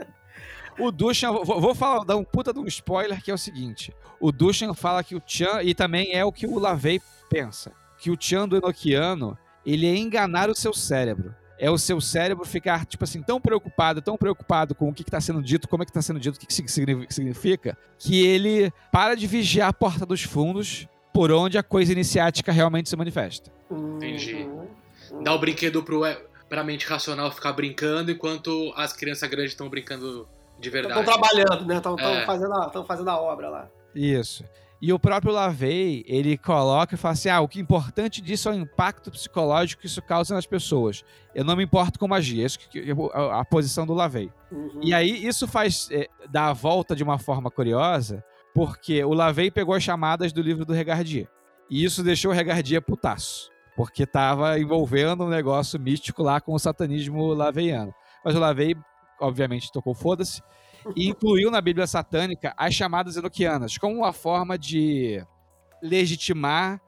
O Duchan, vou, vou falar, dar um puta de um spoiler que é o seguinte: o Duchan fala que o Chan, e também é o que o Lavey pensa, que o Chan do Enochiano, ele é enganar o seu cérebro. É o seu cérebro ficar, tipo assim, tão preocupado, tão preocupado com o que está sendo dito, como é que está sendo dito, o que, que signi- significa, que ele para de vigiar a porta dos fundos por onde a coisa iniciática realmente se manifesta. Entendi. Uhum. Dá o brinquedo pro, pra mente racional ficar brincando, enquanto as crianças grandes estão brincando de verdade. Estão trabalhando, né? Estão É. fazendo, a- fazendo a obra lá. Isso. E o próprio Lavey, ele coloca e fala assim: ah, o que é importante disso é o impacto psicológico que isso causa nas pessoas. Eu não me importo com magia. Isso que, a, a posição do Lavey. Uhum. E aí, isso faz é, dar a volta de uma forma curiosa, porque o Lavey pegou as chamadas do livro do Regardier. E isso deixou o Regardier putaço. porque estava envolvendo um negócio místico lá com o satanismo laveiano. Mas o Lavei, obviamente, tocou foda-se e incluiu na Bíblia satânica as chamadas enoquianas como uma forma de legitimar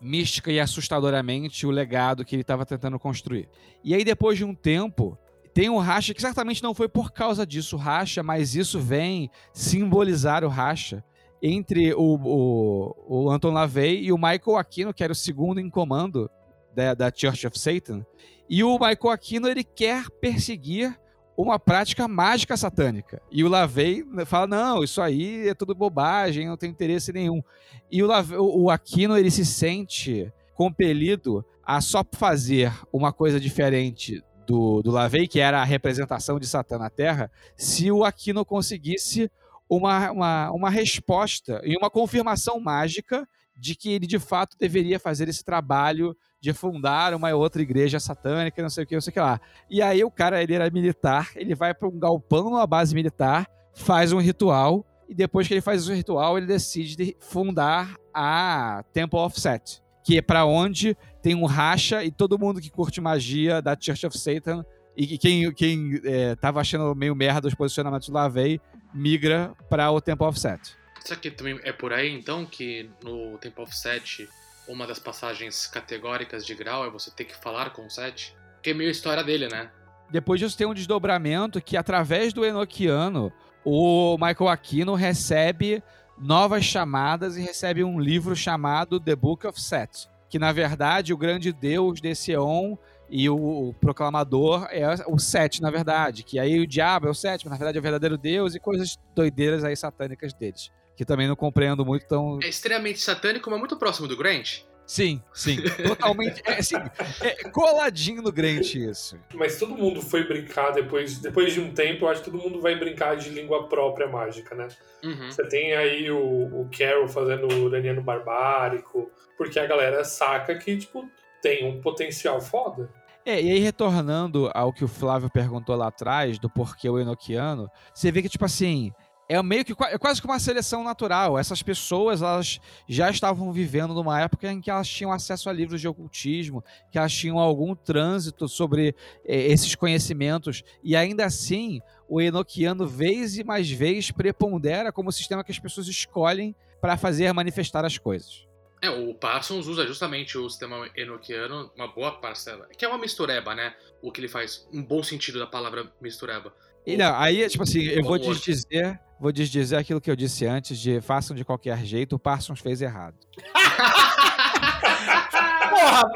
mística e assustadoramente o legado que ele estava tentando construir. E aí, depois de um tempo, tem um racha que certamente não foi por causa disso racha, mas isso vem simbolizar o racha entre o, o, o Anton LaVey e o Michael Aquino, que era o segundo em comando da, da Church of Satan. E o Michael Aquino ele quer perseguir uma prática mágica satânica. E o Lavey fala: não, isso aí é tudo bobagem, não tem interesse nenhum. E o, Lavey, o Aquino ele se sente compelido a só fazer uma coisa diferente do, do Lavey, que era a representação de Satã na Terra, se o Aquino conseguisse uma, uma, uma resposta e uma confirmação mágica de que ele de fato deveria fazer esse trabalho de fundar uma outra igreja satânica, não sei o que, não sei o que lá. E aí o cara, ele era militar, ele vai para um galpão numa base militar, faz um ritual, e depois que ele faz o ritual, ele decide fundar a Temple of Set, que é para onde tem um racha e todo mundo que curte magia da Church of Satan e quem, quem é, tava achando meio merda os posicionamentos do Lavey migra para o Temple of Set. Será que também é por aí então que no Temple of Set uma das passagens categóricas de grau é você ter que falar com o Seth. Que é meio a história dele, né? Depois disso tem um desdobramento que, através do Enochiano, o Michael Aquino recebe novas chamadas e recebe um livro chamado The Book of Set. Que, na verdade, o grande deus desse Eon e o, proclamador é o Set, na verdade. Que aí o diabo é o mas na verdade é o verdadeiro deus e coisas doideiras aí satânicas deles que também não compreendo muito tão. É extremamente satânico, mas muito próximo do Grant. Sim, sim. Totalmente. É, assim, é coladinho no Grant isso. Mas todo mundo foi brincar depois, depois de um tempo, eu acho que todo mundo vai brincar de língua própria mágica, né? Uhum. Você tem aí o, o Carol fazendo o uraniano barbárico, porque a galera saca que, tipo, tem um potencial foda. É, e aí retornando ao que o Flávio perguntou lá atrás, do porquê o Enochiano, você vê que, tipo assim, é meio que é quase que uma seleção natural. Essas pessoas elas já estavam vivendo numa época em que elas tinham acesso a livros de ocultismo, que elas tinham algum trânsito sobre é, esses conhecimentos e ainda assim o Enochiano vez e mais vez prepondera como sistema que as pessoas escolhem para fazer manifestar as coisas. É, o Parsons usa justamente o sistema enoquiano, uma boa parcela, que é uma mistureba, né? O que ele faz, um bom sentido da palavra mistureba. E não, aí, tipo assim, eu vou desdizer, vou desdizer aquilo que eu disse antes de façam de qualquer jeito, o Parsons fez errado. *laughs* Porra!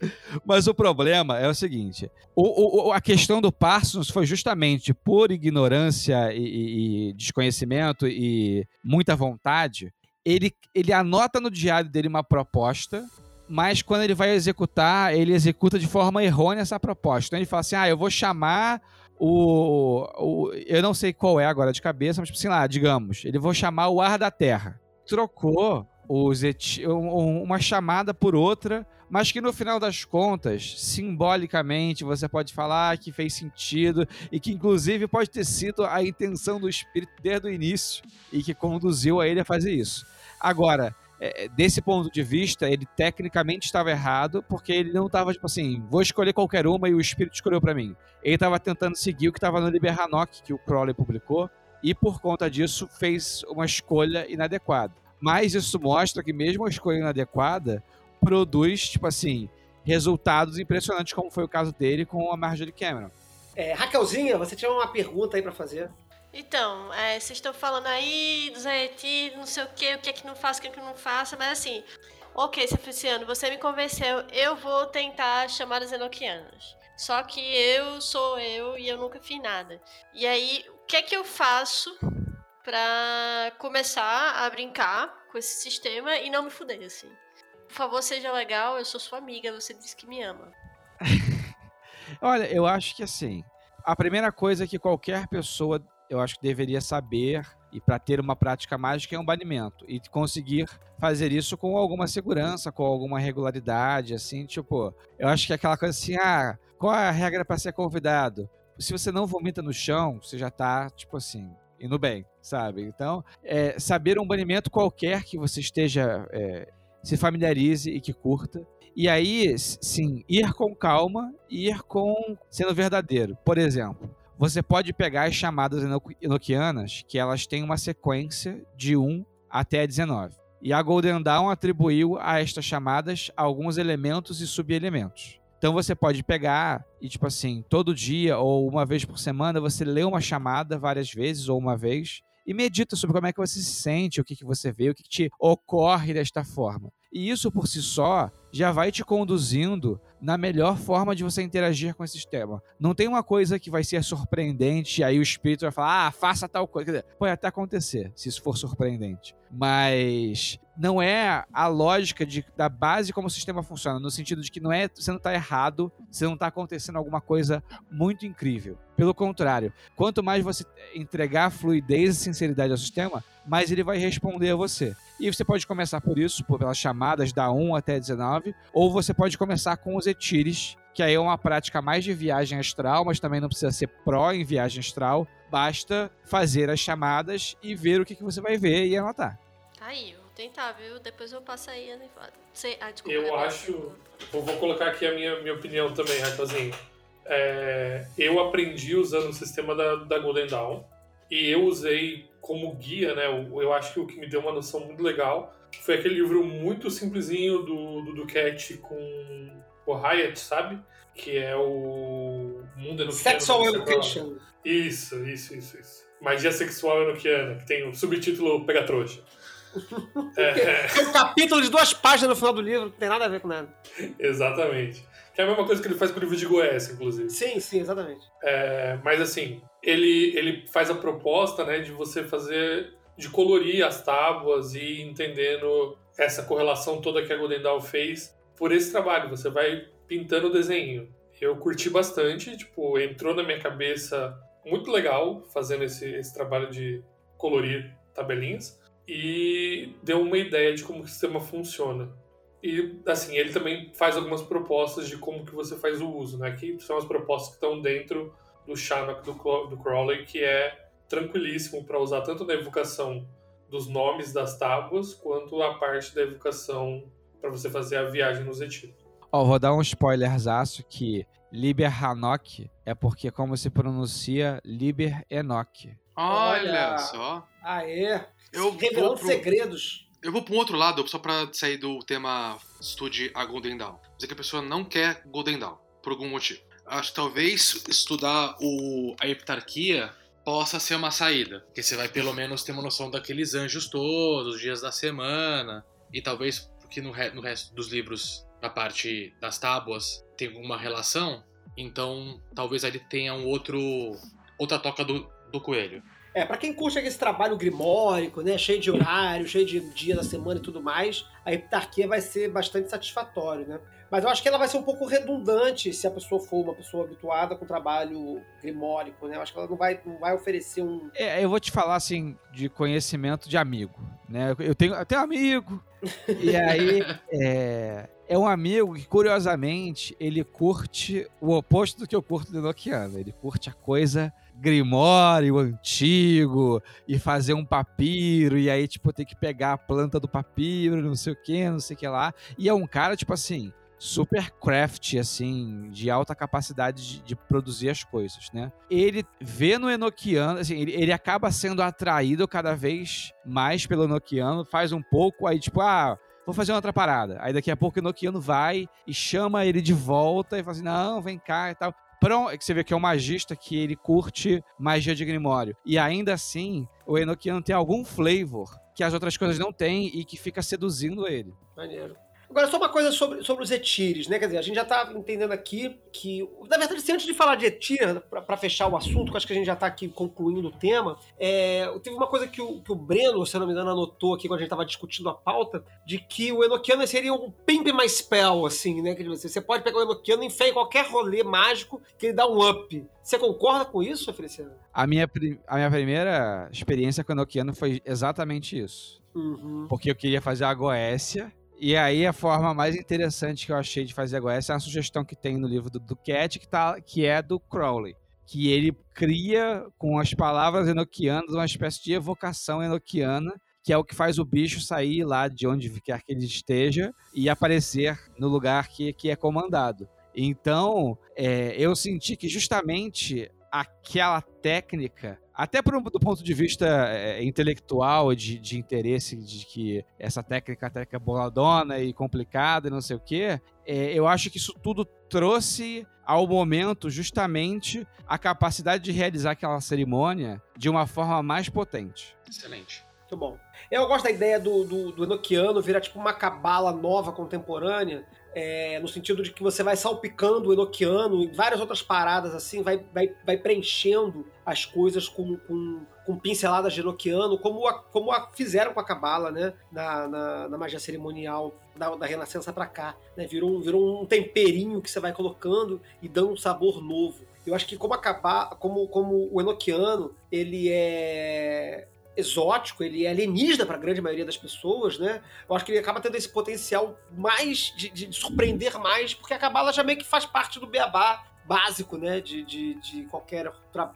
*laughs* Mas o problema é o seguinte: o, o, a questão do Parsons foi justamente por ignorância e, e, e desconhecimento e muita vontade. Ele, ele anota no diário dele uma proposta mas quando ele vai executar, ele executa de forma errônea essa proposta. Então ele fala assim: ah, eu vou chamar o, o. Eu não sei qual é agora de cabeça, mas assim lá, digamos, ele vou chamar o ar da terra. Trocou os uma chamada por outra, mas que no final das contas, simbolicamente, você pode falar que fez sentido e que inclusive pode ter sido a intenção do espírito desde o início e que conduziu a ele a fazer isso. Agora, é, é, desse ponto de vista, ele tecnicamente estava errado, porque ele não estava, tipo assim, vou escolher qualquer uma e o espírito escolheu para mim. Ele estava tentando seguir o que estava no Liber Hanok, que o Crowley publicou, e por conta disso fez uma escolha inadequada. Mas isso mostra que mesmo a escolha inadequada produz, tipo assim, resultados impressionantes, como foi o caso dele com a Marjorie Cameron. É, Raquelzinha, você tinha uma pergunta aí para fazer? Então, é, vocês estão falando aí dos Haiti, não sei o que, o que é que não faço, o que é que não faço, mas assim, ok, Ceficiano, você me convenceu, eu vou tentar chamar os enoquianos. Só que eu sou eu e eu nunca fiz nada. E aí, o que é que eu faço pra começar a brincar com esse sistema e não me fuder, assim? Por favor, seja legal, eu sou sua amiga, você disse que me ama. *laughs* Olha, eu acho que assim, a primeira coisa que qualquer pessoa eu acho que deveria saber e para ter uma prática mágica é um banimento e conseguir fazer isso com alguma segurança, com alguma regularidade, assim, tipo, eu acho que é aquela coisa assim, ah, qual é a regra para ser convidado? Se você não vomita no chão, você já tá, tipo assim, indo bem, sabe? Então, é, saber um banimento qualquer que você esteja é, se familiarize e que curta. E aí, sim, ir com calma e ir com sendo verdadeiro. Por exemplo, você pode pegar as chamadas enoquianas, que elas têm uma sequência de 1 até 19. E a Golden Dawn atribuiu a estas chamadas alguns elementos e subelementos. Então você pode pegar e, tipo assim, todo dia ou uma vez por semana, você lê uma chamada várias vezes ou uma vez e medita sobre como é que você se sente, o que, que você vê, o que, que te ocorre desta forma. E isso por si só já vai te conduzindo na melhor forma de você interagir com esse sistema. Não tem uma coisa que vai ser surpreendente, e aí o espírito vai falar, ah, faça tal coisa. Dizer, pode até acontecer, se isso for surpreendente. Mas não é a lógica de, da base como o sistema funciona, no sentido de que não é, você não está errado, você não está acontecendo alguma coisa muito incrível. Pelo contrário, quanto mais você entregar fluidez e sinceridade ao sistema, mais ele vai responder a você. E você pode começar por isso, pelas chamadas da 1 até 19, ou você pode começar com os etires, que aí é uma prática mais de viagem astral, mas também não precisa ser pró em viagem astral. Basta fazer as chamadas e ver o que, que você vai ver e anotar. Tá aí, eu vou tentar, viu? Depois eu passo aí a Sei, ah, desculpa, Eu acho. Eu vou colocar aqui a minha, minha opinião também, Raquelzinho. É, eu aprendi usando o sistema da, da Golden Dawn e eu usei como guia, né? Eu, acho que o que me deu uma noção muito legal foi aquele livro muito simplesinho do, do Duquette com o Hyatt, sabe? Que é o Mundo Enoquiano. Sexual qual é. Education. Isso, isso, isso, isso. Magia Sexual Enoquiana, que tem o subtítulo Pega Trouxa. *laughs* É, Tem um capítulo de duas páginas no final do livro, não tem nada a ver com nada. *laughs* exatamente. Que é a mesma coisa que ele faz com o livro de Goiás, inclusive. Sim, sim, exatamente. É, mas assim, ele, ele faz a proposta né, de você fazer, de colorir as tábuas e entendendo essa correlação toda que a Golden Dawn fez por esse trabalho. Você vai pintando o desenho. Eu curti bastante, tipo, entrou na minha cabeça muito legal fazendo esse, esse trabalho de colorir tabelinhas e deu uma ideia de como o sistema funciona. E, assim, ele também faz algumas propostas de como que você faz o uso, né? Que são as propostas que estão dentro do Shannock do, do Crowley, que é tranquilíssimo para usar tanto na evocação dos nomes das tábuas, quanto a parte da evocação para você fazer a viagem nos retiros. Ó, vou dar um spoilerzaço que Liber Hanok é porque como se pronuncia Liber Enoch. Olha, Olha. só. Aê! Eu Revelando vou pro- segredos. Eu vou para um outro lado, só pra sair do tema estude a Golden Dawn. Dizer que a pessoa não quer Golden Dawn, por algum motivo. Acho que talvez estudar o, a heptarquia possa ser uma saída. Porque você vai pelo menos ter uma noção daqueles anjos todos, os dias da semana. E talvez, porque no, re- no resto dos livros, na parte das tábuas, tem alguma relação. Então, talvez ali tenha um outro. outra toca do, do coelho. É, pra quem curte esse trabalho grimórico, né, cheio de horário, cheio de dia da semana e tudo mais, a heptarquia vai ser bastante satisfatório, né? Mas eu acho que ela vai ser um pouco redundante se a pessoa for uma pessoa habituada com trabalho grimórico, né? Eu acho que ela não vai, não vai oferecer um... É, eu vou te falar assim de conhecimento de amigo, né? Eu tenho, eu tenho um amigo e aí *laughs* é, é um amigo que curiosamente ele curte o oposto do que eu curto do Enochiano. Ele curte a coisa grimório antigo e fazer um papiro e aí tipo ter que pegar a planta do papiro, não sei o que, não sei o que lá. E é um cara tipo assim super craft, assim, de alta capacidade de, de produzir as coisas, né? Ele vê no Enochiano, assim, ele, ele acaba sendo atraído cada vez mais pelo Enochiano, faz um pouco, aí tipo, ah, vou fazer outra parada. Aí daqui a pouco o Enochiano vai e chama ele de volta e fala assim, não, vem cá e tal. Pron- que você vê que é um magista que ele curte magia de Grimório. E ainda assim, o Enochiano tem algum flavor que as outras coisas não têm e que fica seduzindo ele. Maneiro. Agora, só uma coisa sobre, sobre os etires, né? Quer dizer, a gente já tá entendendo aqui que. Na verdade, assim, antes de falar de etir, pra, pra fechar o assunto, que eu acho que a gente já tá aqui concluindo o tema, é, teve uma coisa que o, que o Breno, se eu não me engano, anotou aqui quando a gente tava discutindo a pauta, de que o Enochiano seria um pimp my spell, assim, né? Quer dizer, você pode pegar o Enochiano e enfiar em qualquer rolê mágico que ele dá um up. Você concorda com isso, Feliciano? A minha, a minha primeira experiência com o Enochiano foi exatamente isso. Uhum. Porque eu queria fazer a Goécia. E aí a forma mais interessante que eu achei de fazer a Goécia é uma sugestão que tem no livro do Duquette, que, tá, que é do Crowley. Que ele cria, com as palavras enoquianas, uma espécie de evocação enoquiana que é o que faz o bicho sair lá de onde quer que ele esteja e aparecer no lugar que, que é comandado. Então, é, eu senti que justamente aquela técnica, até pro, do ponto de vista é, intelectual, de, de interesse de que essa técnica, técnica boladona e complicada e não sei o quê, é, eu acho que isso tudo trouxe ao momento justamente a capacidade de realizar aquela cerimônia de uma forma mais potente. Excelente. Muito bom. Eu gosto da ideia do, do, do Enochiano virar tipo uma cabala nova, contemporânea, é, no sentido de que você vai salpicando o Enochiano e várias outras paradas assim, vai, vai, vai preenchendo as coisas com, com, com pinceladas de Enochiano, como, a, como a fizeram com a Cabala, né? Na, na, na, magia cerimonial da, da Renascença para cá. Né? Virou, virou um temperinho que você vai colocando e dando um sabor novo. Eu acho que como acabar, como, como o Enochiano, ele é exótico, ele é alienígena para a grande maioria das pessoas, né? Eu acho que ele acaba tendo esse potencial mais de, de surpreender mais, porque a Cabala já meio que faz parte do beabá básico, né, de, de, de qualquer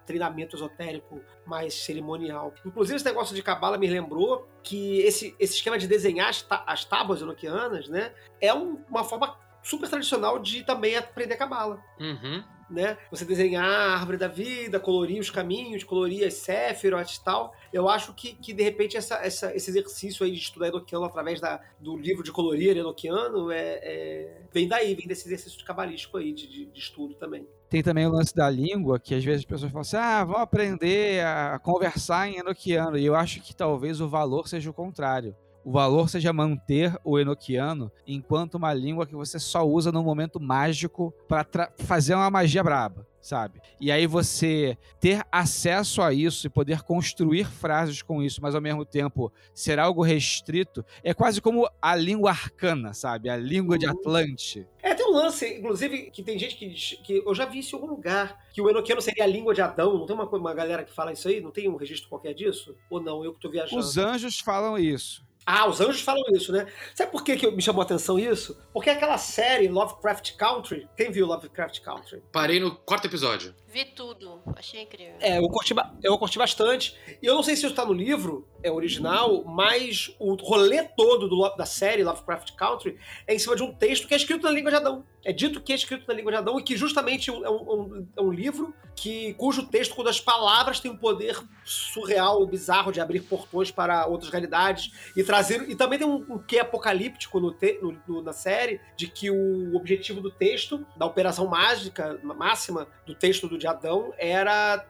treinamento esotérico mais cerimonial. Inclusive, esse negócio de cabala me lembrou que esse, esse esquema de desenhar as, as tábuas enoquianas, né, é um, uma forma super tradicional de também aprender cabala. Uhum né? Você desenhar a árvore da vida, colorir os caminhos, colorir as Sephiroth e tal. Eu acho que, que de repente, essa, essa, esse exercício aí de estudar Enochiano através da, do livro de colorir Enochiano é, é, vem daí, vem desse exercício cabalístico aí de, de, de estudo também. Tem também o lance da língua, que às vezes as pessoas falam assim: ah, vamos aprender a conversar em Enochiano. E eu acho que talvez o valor seja o contrário o valor seja manter o enoquiano enquanto uma língua que você só usa no momento mágico para fazer uma magia braba, sabe? E aí você ter acesso a isso e poder construir frases com isso, mas ao mesmo tempo ser algo restrito, é quase como a língua arcana, sabe? A língua de uhum. Atlante. É, tem um lance, inclusive, que tem gente que, que eu já vi isso em algum lugar, que o enoquiano seria a língua de Adão. Não tem uma, uma galera que fala isso aí? Não tem um registro qualquer disso? Ou não? Eu que tô viajando. Os anjos falam isso. Ah, os anjos falam isso, né? Sabe por que, que me chamou a atenção isso? Porque aquela série Lovecraft Country, quem viu Lovecraft Country? Parei no quarto episódio. Vi tudo, achei incrível. É, eu curti, eu curti bastante. E eu não sei se isso tá no livro, é original, mas o rolê todo do, da série Lovecraft Country é em cima de um texto que é escrito na língua de Adão. É dito que é escrito na língua de Adão e que justamente é um, um, é um livro que, cujo texto, quando as palavras têm um poder surreal, bizarro de abrir portões para outras realidades e trazer. E também tem um, um quê apocalíptico no, te, no, no, na série, de que o objetivo do texto, da operação mágica máxima do texto do de Adão, era,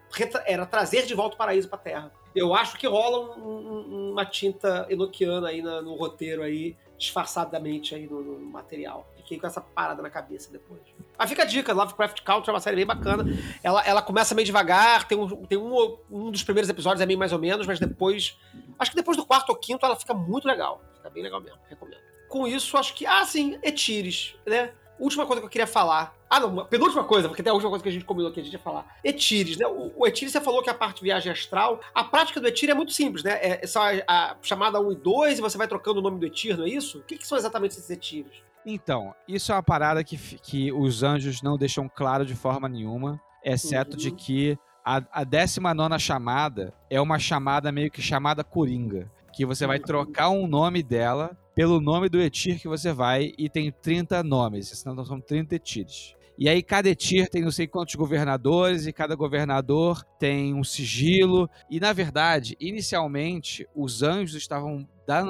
era trazer de volta o paraíso para a Terra. Eu acho que rola um, uma tinta enoquiana aí no roteiro aí, disfarçadamente aí no, no, material. Fiquei com essa parada na cabeça depois. Ah, fica a dica, Lovecraft Country é uma série bem bacana. Ela, ela começa meio devagar, tem, um, tem um, um dos primeiros episódios é meio mais ou menos, mas depois. Acho que depois do quarto ou quinto ela fica muito legal. Fica bem legal mesmo, recomendo. Com isso, acho que. Ah, sim, Etires, né? Última coisa que eu queria falar. Ah, não, penúltima coisa, porque tem a última coisa que a gente combinou que a gente ia falar. Etires, né? O, o Etires, você falou que a parte viagem astral. A prática do Etir é muito simples, né? É, é só a, a, chamada 1 e 2 e você vai trocando o nome do Etir, não é isso? O que, que são exatamente esses Etires? Então, isso é uma parada que, que os anjos não deixam claro de forma nenhuma, exceto uhum. de que a, a 19 chamada é uma chamada meio que chamada coringa. Que você vai uhum. trocar um nome dela pelo nome do Etir que você vai e tem 30 nomes, senão são 30 Etires. E aí cada Etir tem não sei quantos governadores e cada governador tem um sigilo. E na verdade, inicialmente, os anjos estavam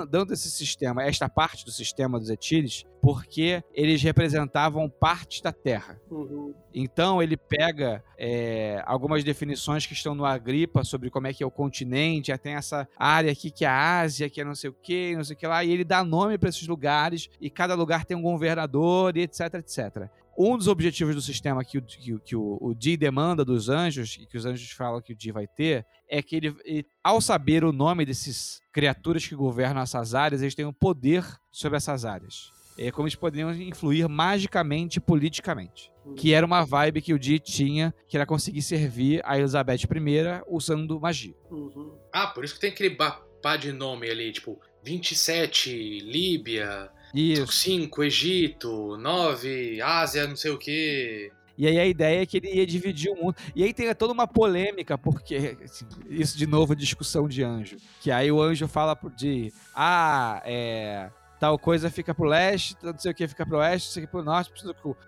dando esse sistema, esta parte do sistema dos Etires, porque eles representavam partes da Terra. Uhum. Então ele pega é, algumas definições que estão no Agripa sobre como é que é o continente, tem essa área aqui que é a Ásia, que é não sei o que, não sei o que lá, e ele dá nome para esses lugares, e cada lugar tem um governador, e etc, etc um dos objetivos do sistema que o, que, que o, o Di demanda dos anjos, e que os anjos falam que o Di vai ter, é que ele, ele, ao saber o nome desses criaturas que governam essas áreas, eles têm um poder sobre essas áreas. É como eles poderiam influir magicamente e politicamente. Que era uma vibe que o Di tinha, que era conseguir servir a Elizabeth I usando magia. Uhum. Ah, por isso que tem aquele pá de nome ali, tipo, 27, Líbia, isso. 5, Egito, 9, Ásia, não sei o quê. E aí a ideia é que ele ia dividir o mundo. E aí tem toda uma polêmica, porque assim, isso de novo discussão de anjo. Que aí o anjo fala de ah, é tal coisa fica pro leste, não sei o que fica pro oeste, não sei o que pro norte,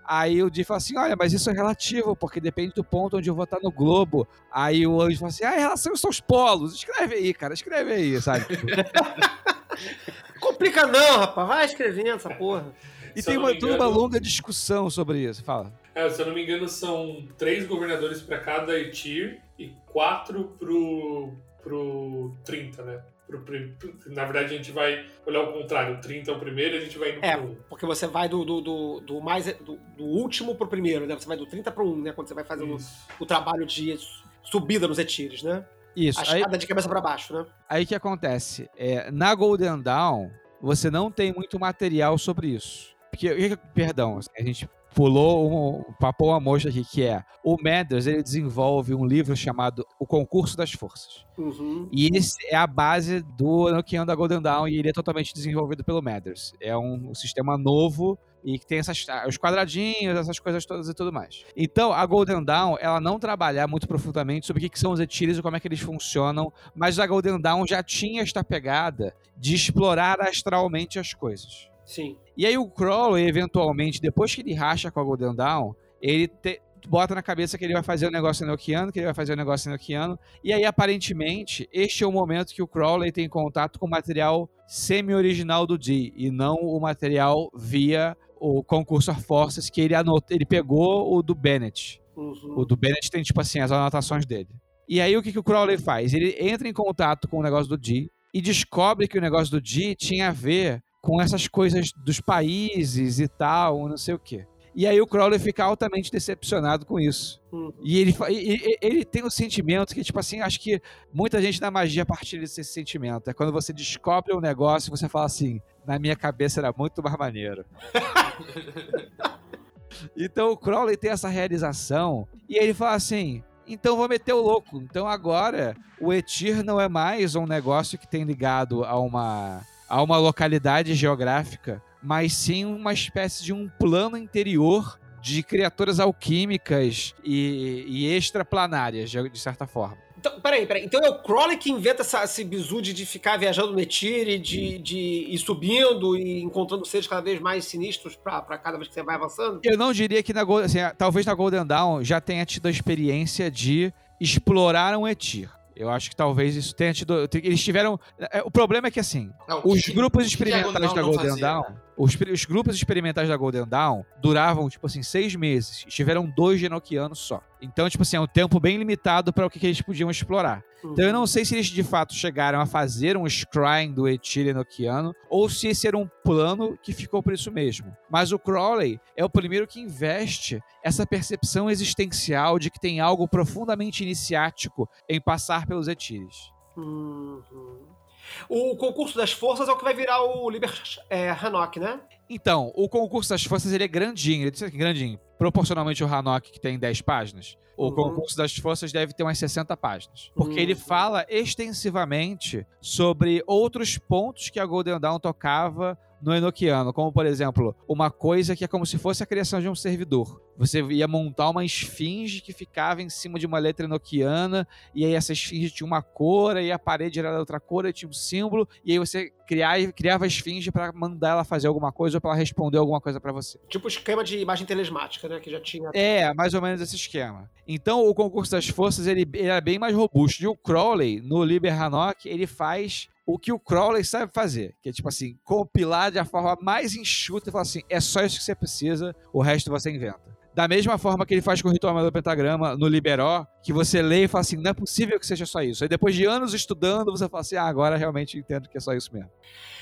aí o Di fala assim, olha, mas isso é relativo, porque depende do ponto onde eu vou estar no globo. Aí o anjo fala assim, ah, em relação aos polos, escreve aí, cara, escreve aí, sabe? *laughs* Complica não, rapaz, vai escrevendo essa porra. E se tem uma, engano, toda uma longa discussão sobre isso, fala. É, se eu não me engano, são três governadores para cada etir e quatro pro, pro 30, né? na verdade, a gente vai olhar o contrário. O 30 é o primeiro e a gente vai indo é, pro 1. porque você vai do, do, do, do mais, do, do, último pro primeiro, né? Você vai do 30 pro 1, né? Quando você vai fazendo o, o trabalho de subida nos etires, né? Isso. A escada de cabeça para baixo, né? Aí que acontece? É, na Golden Dawn, você não tem muito material sobre isso. Porque, perdão, a gente pulou um, papou uma mocha aqui, que é o Mathers, ele desenvolve um livro chamado O Concurso das Forças. Uhum. E esse é a base do Enochian da Golden Dawn e ele é totalmente desenvolvido pelo Mathers. É um, um sistema novo e que tem essas, ah, os quadradinhos, essas coisas todas e tudo mais. Então, a Golden Dawn, ela não trabalha muito profundamente sobre o que são os Etílios e como é que eles funcionam, mas a Golden Dawn já tinha esta pegada de explorar astralmente as coisas. Sim. E aí o Crowley, eventualmente, depois que ele racha com a Golden Dawn, ele te, bota na cabeça que ele vai fazer o um negócio enoquiano, que ele vai fazer o um negócio enoquiano. E aí, aparentemente, este é o momento que o Crowley tem contato com o material semi-original do Dee, e não o material via o concurso of Forces, que ele, anotou, ele pegou o do Bennett. Uhum. O do Bennett tem, tipo assim, as anotações dele. E aí, o que, que o Crowley faz? Ele entra em contato com o negócio do Dee e descobre que o negócio do Dee tinha a ver com essas coisas dos países e tal, não sei o quê. E aí o Crowley fica altamente decepcionado com isso. Uhum. E ele, ele, ele tem o um sentimento que, tipo assim, acho que muita gente na magia partilha desse sentimento. É quando você descobre um negócio e você fala assim, na minha cabeça era muito mais maneiro. *laughs* então o Crowley tem essa realização e ele fala assim, então vou meter o louco. Então agora o Etir não é mais um negócio que tem ligado a uma a uma localidade geográfica, mas sim uma espécie de um plano interior de criaturas alquímicas e, e extraplanárias, de certa forma. Então, peraí, peraí. Então é o Crowley que inventa essa, esse bizu de, de ficar viajando no Netire, de, de ir subindo e encontrando seres cada vez mais sinistros para cada vez que você vai avançando? Eu não diria que na assim, talvez na Golden Dawn já tenha tido a experiência de explorar um Etir. Eu acho que talvez isso tenha tido. Eles tiveram. É, o problema é que, assim, não, os que, grupos experimentais da Golden Dawn. Né? Os, os, grupos experimentais da Golden Dawn duravam, tipo assim, seis meses. Tiveram dois genoquianos só. Então, tipo assim, é um tempo bem limitado para o que, que, eles podiam explorar. Então, eu não sei se eles de fato chegaram a fazer um scrying do Etil enoquiano ou se esse era um plano que ficou por isso mesmo. Mas o Crowley é o primeiro que investe essa percepção existencial de que tem algo profundamente iniciático em passar pelos Etires. Uhum. O concurso das forças é o que vai virar o Liber é, Hanok, né? Então, o concurso das forças ele é grandinho, ele é grandinho. Proporcionalmente o Hanok, que tem 10 páginas, o uhum. concurso das forças deve ter umas 60 páginas. Porque uhum. ele fala extensivamente sobre outros pontos que a Golden Dawn tocava no Enochiano, como por exemplo, uma coisa que é como se fosse a criação de um servidor. Você ia montar uma esfinge que ficava em cima de uma letra enoquiana, e aí essa esfinge tinha uma cor, e a parede era outra cor, e tinha um símbolo, e aí você criava, criava a esfinge para mandar ela fazer alguma coisa ou para ela responder alguma coisa para você. Tipo o esquema de imagem telesmática, né, que já tinha. É, mais ou menos esse esquema. Então o concurso das forças ele, ele era bem mais robusto. E o Crowley, no Liber Hanok, ele faz o que o Crowley sabe fazer, que é tipo assim, compilar de a forma mais enxuta e falar assim, é só isso que você precisa, o resto você inventa. Da mesma forma que ele faz com o ritual do pentagrama no Liberó, que você lê e fala assim, não é possível que seja só isso. Aí depois de anos estudando, você fala assim, ah, agora realmente entendo que é só isso mesmo.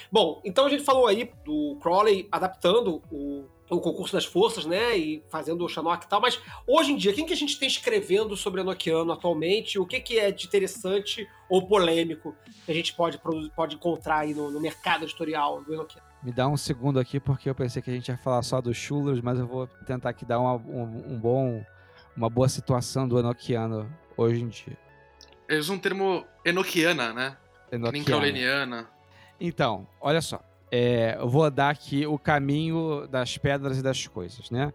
Bom, então a gente falou aí do Crowley adaptando o o concurso das forças, né? E fazendo o Xanok e tal. Mas hoje em dia, quem que a gente tem escrevendo sobre Enochiano atualmente? O que, que é de interessante ou polêmico que a gente pode, pode encontrar aí no, no mercado editorial do Enochiano? Me dá um segundo aqui, porque eu pensei que a gente ia falar só dos Schulers, mas eu vou tentar aqui dar uma, um, um bom, uma boa situação do Enochiano hoje em dia. Eles usam um termo Enochiana, né? Enochiana. Então, olha só é, eu vou dar aqui o caminho das pedras e das coisas, né?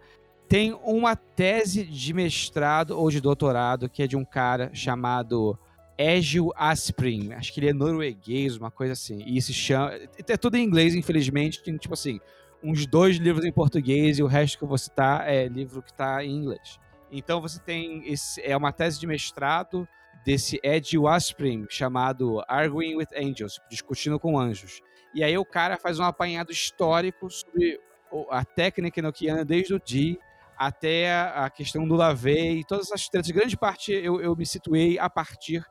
Tem uma tese de mestrado ou de doutorado que é de um cara chamado Egil Asprin. Acho que ele é norueguês, uma coisa assim. E se chama. É tudo em inglês, infelizmente. Tem, tipo assim, uns dois livros em português e o resto que vou citar é livro que está em inglês. Então você tem. Esse, é uma tese de mestrado desse Ed Waspring chamado Arguing with Angels, discutindo com anjos. E aí o cara faz um apanhado histórico sobre a técnica enoquiana desde o D até a questão do Lavey e todas essas tretas. Grande parte eu, eu me situei a partir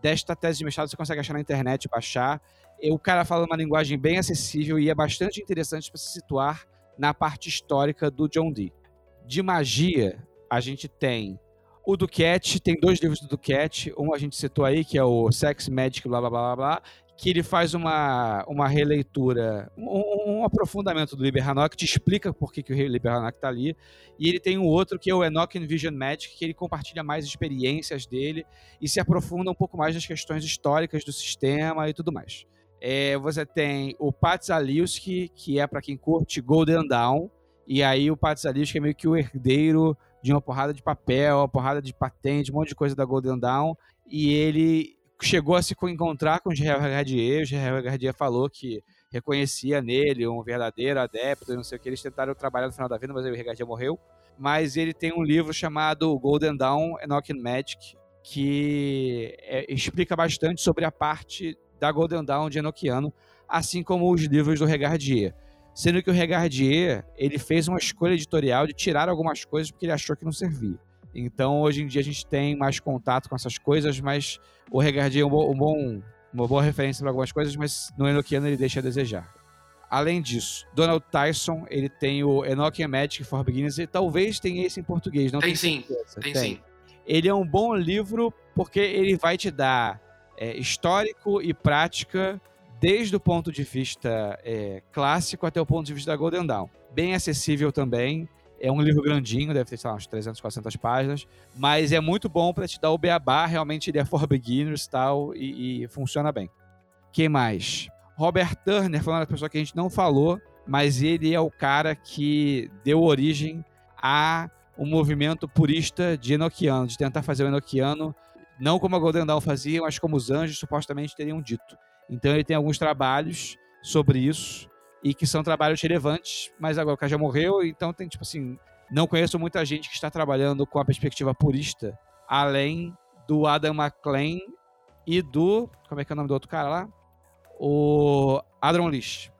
desta tese de mestrado, você consegue achar na internet, baixar. E o cara fala uma linguagem bem acessível e é bastante interessante para se situar na parte histórica do John Dee. De magia, a gente tem o Duquette, tem dois livros do Duquette. Um a gente citou aí, que é o Sex, Magic, blá blá blá blá, que ele faz uma, uma releitura, um, um aprofundamento do Liber Hanok, te explica por que, que o Liber Hanok está ali. E ele tem um outro que é o Enoch Vision Magic, que ele compartilha mais experiências dele e se aprofunda um pouco mais nas questões históricas do sistema e tudo mais. É, você tem o Pat Zaliuski, que é para quem curte Golden Dawn, e aí o Pat Zaliuski é meio que o herdeiro de uma porrada de papel, uma porrada de patente, um monte de coisa da Golden Dawn. E ele chegou a se encontrar com o Gerard Gardier. O Gerard Gardier falou que reconhecia nele um verdadeiro adepto, não sei o que. Eles tentaram trabalhar no final da vida, mas o Gardier morreu. Mas ele tem um livro chamado Golden Dawn, Enoch and Magic, que é, explica bastante sobre a parte da Golden Dawn de Enochiano, assim como os livros do Regardier. Sendo que o Regardier, ele fez uma escolha editorial de tirar algumas coisas porque ele achou que não servia. Então, hoje em dia, a gente tem mais contato com essas coisas, mas o Regardier é um bom, um bom, uma boa referência para algumas coisas, mas no Enochiano ele deixa a desejar. Além disso, Donald Tyson, ele tem o Enochian Magic for Beginners, e talvez tenha esse em português, não tem sim, tem, tem, sim. Ele é um bom livro porque ele vai te dar é, histórico e prática desde o ponto de vista é, clássico até o ponto de vista da Golden Dawn. Bem acessível também. É um livro grandinho, deve ter, sei lá, uns 300, 400 páginas. Mas é muito bom para te dar o beabá. Realmente ele é for beginners tal, e, e funciona bem. Quem mais? Robert Turner foi uma pessoa que a gente não falou, mas ele é o cara que deu origem a um movimento purista de Enochiano, de tentar fazer o Enochiano não como a Golden Dawn fazia, mas como os anjos supostamente teriam dito. Então ele tem alguns trabalhos sobre isso e que são trabalhos relevantes, mas agora o cara já morreu, então tem tipo assim, não conheço muita gente que está trabalhando com a perspectiva purista, além do Adam McLean e do, como é que é o nome do outro cara lá? O Adron Lish.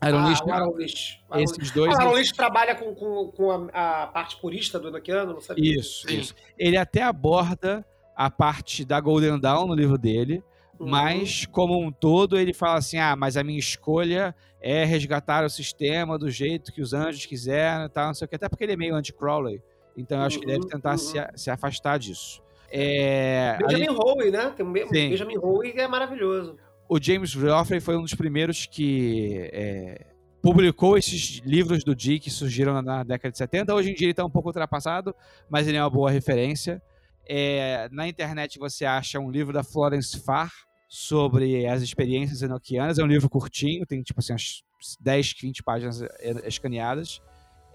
Aaron ah, o Aaron Lish. Esses dois. O Aaron Lish trabalha com, com, com a, a, parte purista do Enochiano, não sabia? Isso, isso. Ele até aborda a parte da Golden Dawn no livro dele, Uhum. Mas, como um todo, ele fala assim: ah, mas a minha escolha é resgatar o sistema do jeito que os anjos quiseram e tal, não sei o que. Até porque ele é meio anti-Crowley. Então, eu acho que ele deve uhum, tentar uhum. se, se afastar disso. É, Benjamin ali... Howe, né? Tem um Benjamin Howe que é maravilhoso. O James Joffrey foi um dos primeiros que é, publicou esses livros do Dee que surgiram na, na, década de 70. Hoje em dia ele está um pouco ultrapassado, mas ele é uma boa referência. É, na internet você acha um livro da Florence Farr, sobre as experiências enoquianas. É um livro curtinho, tem tipo assim, umas 10, 20 páginas escaneadas.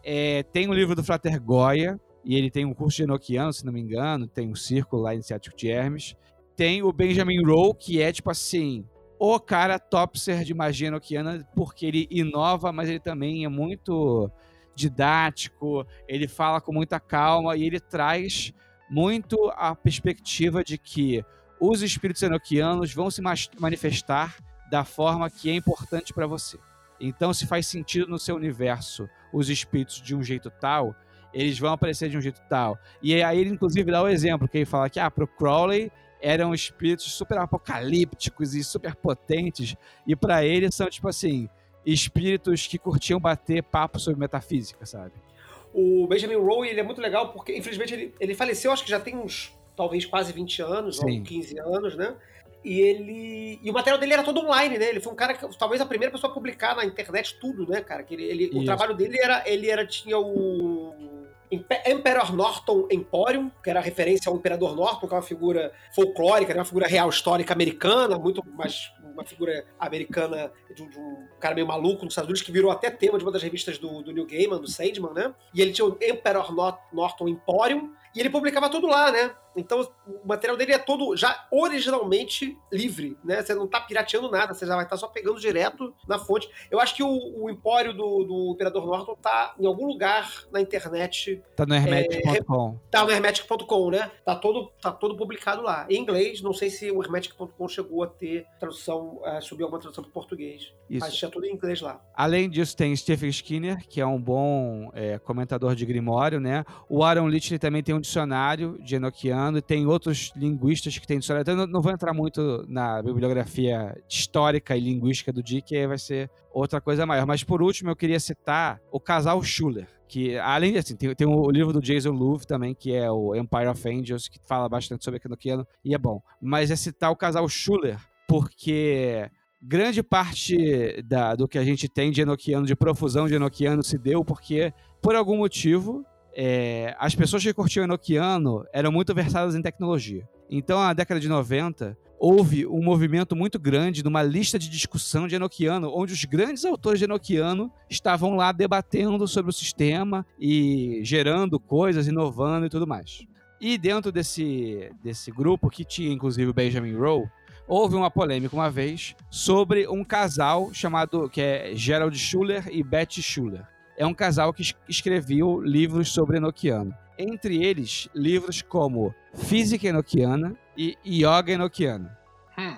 É, tem um livro do Frater Goya, e ele tem um curso de enoquiano, se não me engano, tem um círculo lá iniciático de Hermes. Tem o Benjamin Rowe, que é tipo assim, o cara topser de magia enoquiana, porque ele inova, mas ele também é muito didático, ele fala com muita calma e ele traz muito a perspectiva de que os espíritos enoquianos vão se manifestar da forma que é importante para você. Então, se faz sentido no seu universo os espíritos de um jeito tal, eles vão aparecer de um jeito tal. E aí ele, inclusive, dá o exemplo, que ele fala que, ah, pro Crowley eram espíritos super apocalípticos e super potentes, e para ele são, tipo assim, espíritos que curtiam bater papo sobre metafísica, sabe? O Benjamin Rowe, ele é muito legal porque, infelizmente, ele, ele faleceu, acho que já tem uns talvez quase 20 anos, Sim. ou 15 anos, né? E ele. E o material dele era todo online, né? Ele foi um cara que talvez a primeira pessoa a publicar na internet tudo, né, cara? Que ele, ele o trabalho dele era. Ele era. Tinha o. Emperor Norton Emporium, que era referência ao Imperador Norton, que é uma figura folclórica, né? uma figura real histórica americana, muito mais uma figura americana de um, de um cara meio maluco nos Estados Unidos, que virou até tema de uma das revistas do, do Neil Gaiman, do Sandman, né? E ele tinha o Emperor Nor- Norton Emporium, e ele publicava tudo lá, né? Então o material dele é todo já originalmente livre, né? Você não tá pirateando nada, você já vai estar só pegando direto na fonte. Eu acho que o, o empório do, do Imperador Norton tá em algum lugar na internet, Tá no hermetic.com. tá no hermetic.com, né? Tá todo, tá todo publicado lá. Em inglês, não sei se o hermetic.com chegou a ter tradução, subiu alguma tradução para português. Isso. Mas tinha tudo em inglês lá. Além disso, tem Stephen Skinner, que é um bom é, comentador de Grimório, né? O Aaron Leach ele também tem um dicionário de Enochiano e tem outros linguistas que têm dicionário. Então, eu não, vou entrar muito na bibliografia histórica e linguística do Dick, que vai ser outra coisa maior. Mas, por último, eu queria citar o casal Schuller, que, além de, assim, tem, tem o livro do Jason Louvre também, que é o Empire of Angels, que fala bastante sobre Enochiano, e é bom. Mas é citar o casal Schuller, porque grande parte da- do que a gente tem de Enochiano, de profusão de Enochiano, se deu porque, por algum motivo, é, as pessoas que curtiam Enochiano eram muito versadas em tecnologia. Então, na década de 90, houve um movimento muito grande numa lista de discussão de Enochiano, onde os grandes autores de Enochiano estavam lá debatendo sobre o sistema e gerando coisas, inovando e tudo mais. E dentro desse, desse grupo, que tinha inclusive o Benjamin Rowe, houve uma polêmica uma vez sobre um casal chamado que é Gerald Schuller e Betty Schuller. É um casal que es- escreveu livros sobre Enochiano. Entre eles, livros como Física Enochiana e Yoga Enochiana. *laughs*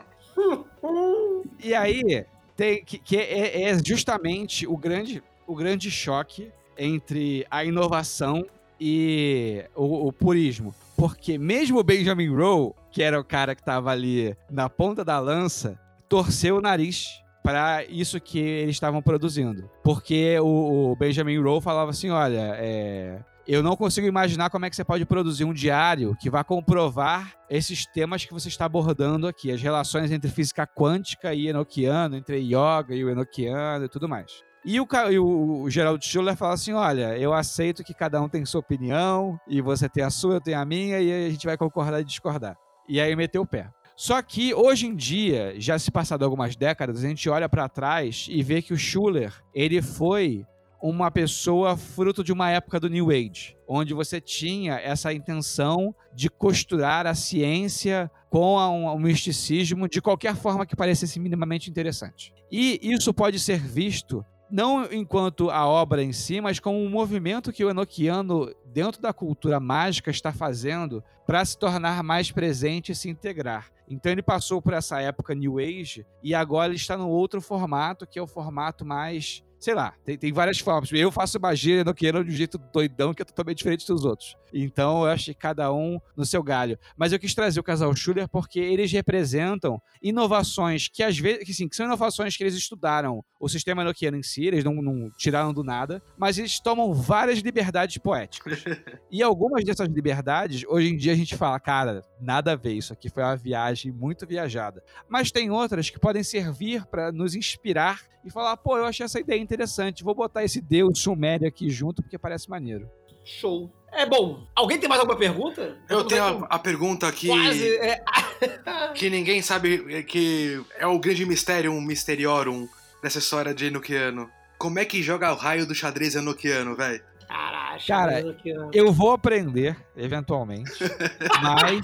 E aí, tem, que, que é, é justamente o grande, o grande choque entre a inovação e o, o purismo. Porque mesmo o Benjamin Rowe, que era o cara que estava ali na ponta da lança, torceu o nariz para isso que eles estavam produzindo. Porque o, o Benjamin Rowe falava assim: olha, é, eu não consigo imaginar como é que você pode produzir um diário que vá comprovar esses temas que você está abordando aqui, as relações entre física quântica e enoquiano, entre yoga e o enoquiano e tudo mais. E o, e o, o Gerald Schuller fala assim: olha, eu aceito que cada um tem sua opinião, e você tem a sua, eu tenho a minha, e a gente vai concordar e discordar. E aí meteu o pé. Só que hoje em dia, já se passado algumas décadas, a gente olha para trás e vê que o Schuller, ele foi uma pessoa fruto de uma época do New Age, onde você tinha essa intenção de costurar a ciência com um, um misticismo de qualquer forma que parecesse minimamente interessante. E isso pode ser visto não enquanto a obra em si, mas como um movimento que o Enochiano, dentro da cultura mágica, está fazendo para se tornar mais presente e se integrar. Então ele passou por essa época New Age e agora ele está no outro formato, que é o formato mais. Sei lá, tem, tem várias formas. Eu faço magia Enochiano de um jeito doidão que é totalmente diferente dos outros. Então eu acho que cada um no seu galho. Mas eu quis trazer o casal Schuller porque eles representam inovações que às vezes, que, sim, que são inovações que eles estudaram o sistema enoquiano em si, eles não, não tiraram do nada, mas eles tomam várias liberdades poéticas. *laughs* e algumas dessas liberdades, hoje em dia a gente fala, cara, nada a ver, isso aqui foi uma viagem muito viajada. Mas tem outras que podem servir para nos inspirar e falar, pô, eu achei essa ideia interessante, vou botar esse deus sumério aqui junto porque parece maneiro. Show. É bom. Alguém tem mais alguma pergunta? Eu tô tenho a, a pergunta aqui Quase. é, *laughs* que ninguém sabe, é, que é o grande mistério, um misteriorum dessa história de Enochiano. Como é que joga o raio do xadrez enoquiano, velho? Caraca, Cara. Eu vou aprender, eventualmente, *laughs* mas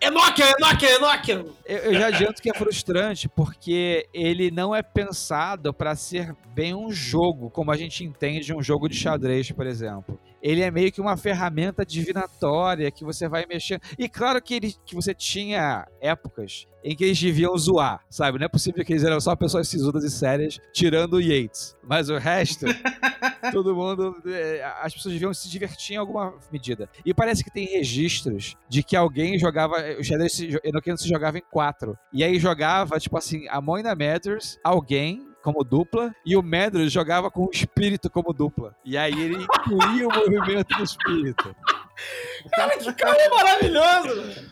Enochian, Enochian, Enochian! eu, eu já adianto que é frustrante porque ele não é pensado para ser bem um jogo, como a gente entende um jogo de xadrez, por exemplo. Ele é meio que uma ferramenta divinatória que você vai mexendo. E claro que, ele, que você tinha épocas em que eles deviam zoar, sabe? Não é possível que eles eram só pessoas sisudas e sérias, tirando o Yates. Mas o resto, *laughs* todo mundo. é, As pessoas deviam se divertir em alguma medida. E parece que tem registros de que alguém jogava. O xadrez se- Enochiano se jogava em quatro. E aí jogava, tipo assim, a Moina Matters, alguém. Como dupla, e o Medros jogava com o espírito como dupla. E aí ele incluía o movimento do espírito. Cara, que cara maravilhoso!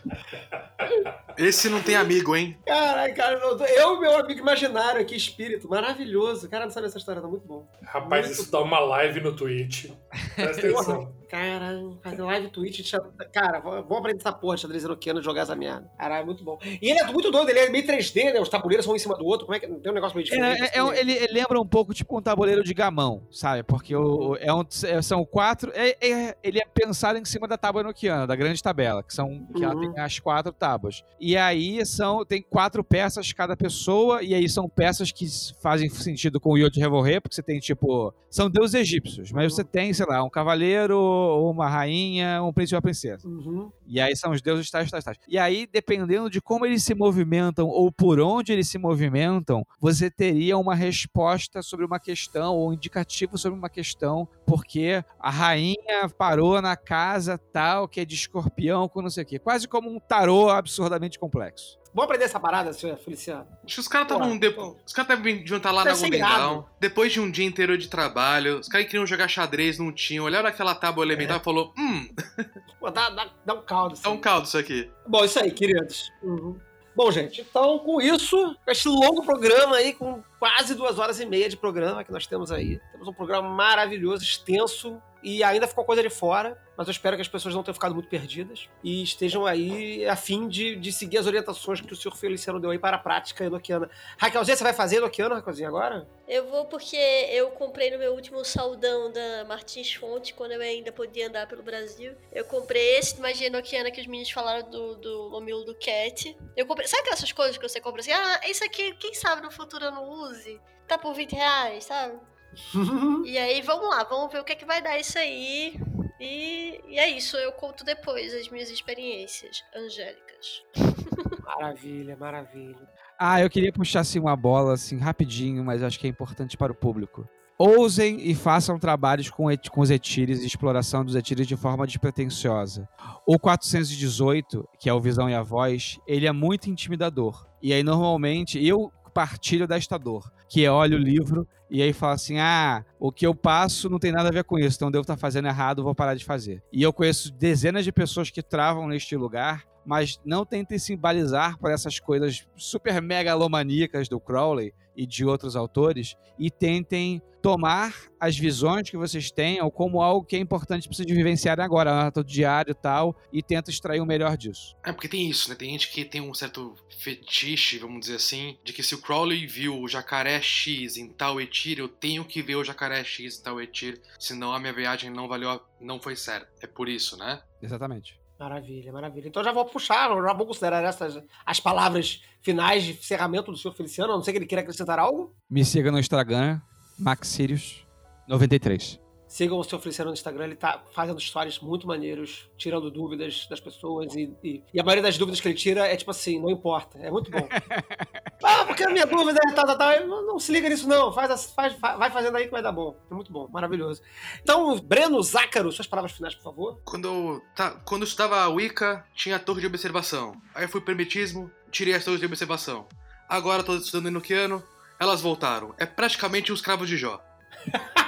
Esse não tem amigo, hein? Caralho, cara, eu, eu, meu amigo imaginário aqui, espírito, maravilhoso. Cara, não sabe essa história, tá muito bom. Rapaz, isso dá uma live no Twitch. Presta atenção. Cara, fazer live Twitch. Cara, vou aprender essa porra de xadrez jogar essa merda. Caralho, é muito bom. E ele é muito doido, ele é meio 3D, né? Os tabuleiros são um em cima do outro. Como é que. Tem um negócio meio diferente. É, é- é ele, ele lembra um pouco tipo um tabuleiro de gamão, sabe? Porque o, é um- é- são quatro. é- é- ele é pensado em cima da tábua enoquiana, da grande tabela, que são que ela Uhum. tem as quatro tábuas. E aí são tem quatro peças cada pessoa, e aí são peças que fazem sentido com o Yod Revolver, porque você tem tipo. São deuses egípcios, mas você tem, sei lá, um cavaleiro, uma rainha, um príncipe e uma princesa. Uhum. E aí são os deuses tais, tais, tais. E aí, dependendo de como eles se movimentam ou por onde eles se movimentam, você teria uma resposta sobre uma questão ou um indicativo sobre uma questão, porque a rainha parou na casa tal que é de escorpião com não sei o quê. Quase como um tarô absurdamente complexo. Vamos aprender essa parada, senhor Feliciano? Acho que os caras estavam. De... Os caras deviam estar lá Deve na Golden. Depois de um dia inteiro de trabalho, os caras queriam jogar xadrez, não tinham. Olharam aquela tábua elementar e falou: Hum, *laughs* Pô, dá, dá, dá um caldo. dá um caldo isso aqui. Bom, isso aí, queridos. Uhum. Bom, gente, então com isso, com este longo programa aí, com quase duas horas e meia de programa que nós temos aí. Temos um programa maravilhoso, extenso, e ainda ficou coisa de fora, mas eu espero que as pessoas não tenham ficado muito perdidas e estejam aí a fim de, de seguir as orientações que o senhor Feliciano deu aí para a prática enoquiana. Raquelzinha, você vai fazer enoquiano, Raquelzinha, agora? Eu vou porque eu comprei no meu último saldão da Martins Fonte, quando eu ainda podia andar pelo Brasil. Eu comprei esse de magia enoquiana que os meninos falaram do, do mamilo do Cat. Eu comprei. Sabe aquelas coisas que você compra assim? Ah, isso aqui, quem sabe no futuro eu não use? Tá por 20 reais, sabe? *laughs* E aí, vamos lá, vamos ver o que é que vai dar isso aí. E, e é isso, eu conto depois as minhas experiências angélicas. *laughs* Maravilha, maravilha. Ah, eu queria puxar assim uma bola assim rapidinho, mas acho que é importante para o público. Ousem e façam trabalhos com, com os etires e exploração dos etires de forma despretensiosa. O 418, que é o Visão e a Voz, ele é muito intimidador. E aí, normalmente, eu partilho desta dor, que é olha o livro e aí fala assim: ah, o que eu passo não tem nada a ver com isso, então devo estar fazendo errado, vou parar de fazer. E eu conheço dezenas de pessoas que travam neste lugar, mas não tentem se balizar por essas coisas super megalomaníacas do Crowley e de outros autores e tentem tomar as visões que vocês tenham como algo que é importante para vocês vivenciarem agora, no diário e tal, e tenta extrair o melhor disso. É porque tem isso, né? Tem gente que tem um certo fetiche, vamos dizer assim, de que se o Crowley viu o jacaré X em tal etir, eu tenho que ver o jacaré X em tal etir, senão a minha viagem não valeu, a... não foi certa. É por isso, né? Exatamente. Maravilha, maravilha. Então já vou puxar, já vou considerar essas as palavras finais de encerramento do senhor Feliciano, a não ser que ele queira acrescentar algo. Me siga no Instagram, MaxSirius93. Sigam o seu Feliciano no Instagram, ele tá fazendo stories muito maneiros, tirando dúvidas das pessoas. E, e- e a maioria das dúvidas que ele tira é tipo assim, não importa. É muito bom. *laughs* ah, porque a minha dúvida é tal, tal, tal. Não, não se liga nisso, não. Faz, faz, fa- vai fazendo aí que vai dar bom. É muito bom, maravilhoso. Então, Breno Zácaro, suas palavras finais, por favor. Quando eu, tá, quando eu estudava a Wicca, tinha a torre de observação. Aí eu fui pro hermetismo, tirei as torres de observação. Agora eu tô estudando enoquiano, elas voltaram. É praticamente os cravos de Jó. *laughs*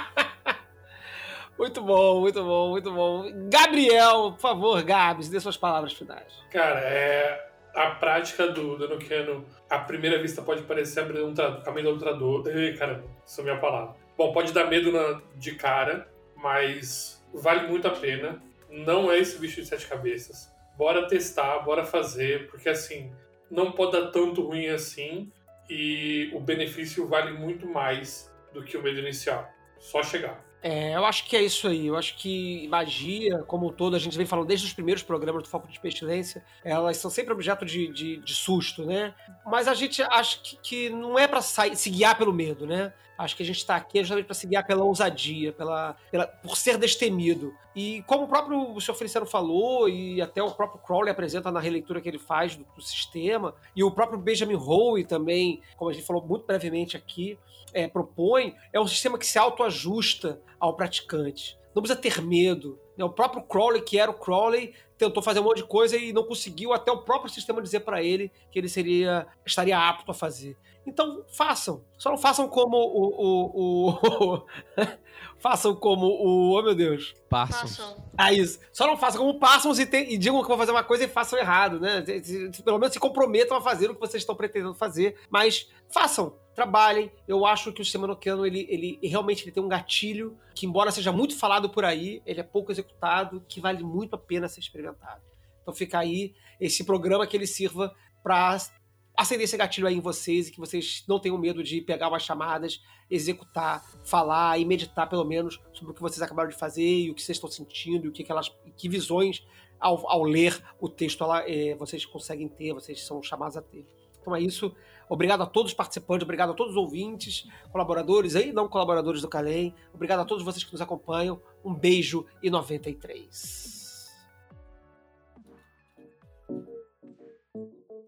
Muito bom, muito bom, muito bom. Gabriel, por favor, Gabs, dê suas palavras finais. Cara, é. A prática do, do Enochiano, à primeira vista, pode parecer amedrontador. amedrontador. Ih, Caramba, isso é minha palavra. Bom, pode dar medo na- de cara, mas vale muito a pena. Não é esse bicho de sete cabeças. Bora testar, bora fazer, porque assim, não pode dar tanto ruim assim e o benefício vale muito mais do que o medo inicial. Só chegar. É, eu acho que é isso aí. Eu acho que magia, como um todo, a gente vem falando desde os primeiros programas do Foco de Pestilência, elas são sempre objeto de, de, de susto, né? Mas a gente acha que, que não é sair, se guiar pelo medo, né? Acho que a gente está aqui justamente para se guiar pela ousadia, pela, pela, por ser destemido. E como o próprio o Sr. Feliciano falou, e até o próprio Crowley apresenta na releitura que ele faz do, do sistema, e o próprio Benjamin Howe também, como a gente falou muito brevemente aqui, é, propõe, é um sistema que se autoajusta ao praticante. Não precisa ter medo. né? O próprio Crowley, que era o Crowley, tentou fazer um monte de coisa e não conseguiu até o próprio sistema dizer para ele que ele seria estaria apto a fazer. Então façam. Só não façam como o. o, o *laughs* façam como o. Oh meu Deus. Passam. Ah, isso. Só não façam como Parsons e, tem- e digam que vão fazer uma coisa e façam errado, né? Se- se- Pelo menos se comprometam a fazer o que vocês estão pretendendo fazer, mas façam. trabalhem. Eu acho que o sistema noquiano, ele, ele realmente ele tem um gatilho que, embora seja muito falado por aí, ele é pouco executado, que vale muito a pena ser experimentado. Então fica aí esse programa que ele sirva para acender esse gatilho aí em vocês e que vocês não tenham medo de pegar umas chamadas, executar, falar e meditar pelo menos sobre o que vocês acabaram de fazer e o que vocês estão sentindo e o que, que elas, que visões ao, ao ler o texto ela, é, vocês conseguem ter, vocês são chamados a ter. Então é isso. Obrigado a todos os participantes, obrigado a todos os ouvintes, colaboradores e não colaboradores do Calem. Obrigado a todos vocês que nos acompanham. Um beijo e 93.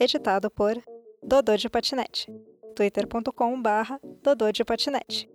Editado por Dodô de Patinete. twitter.com/dodô de patinete.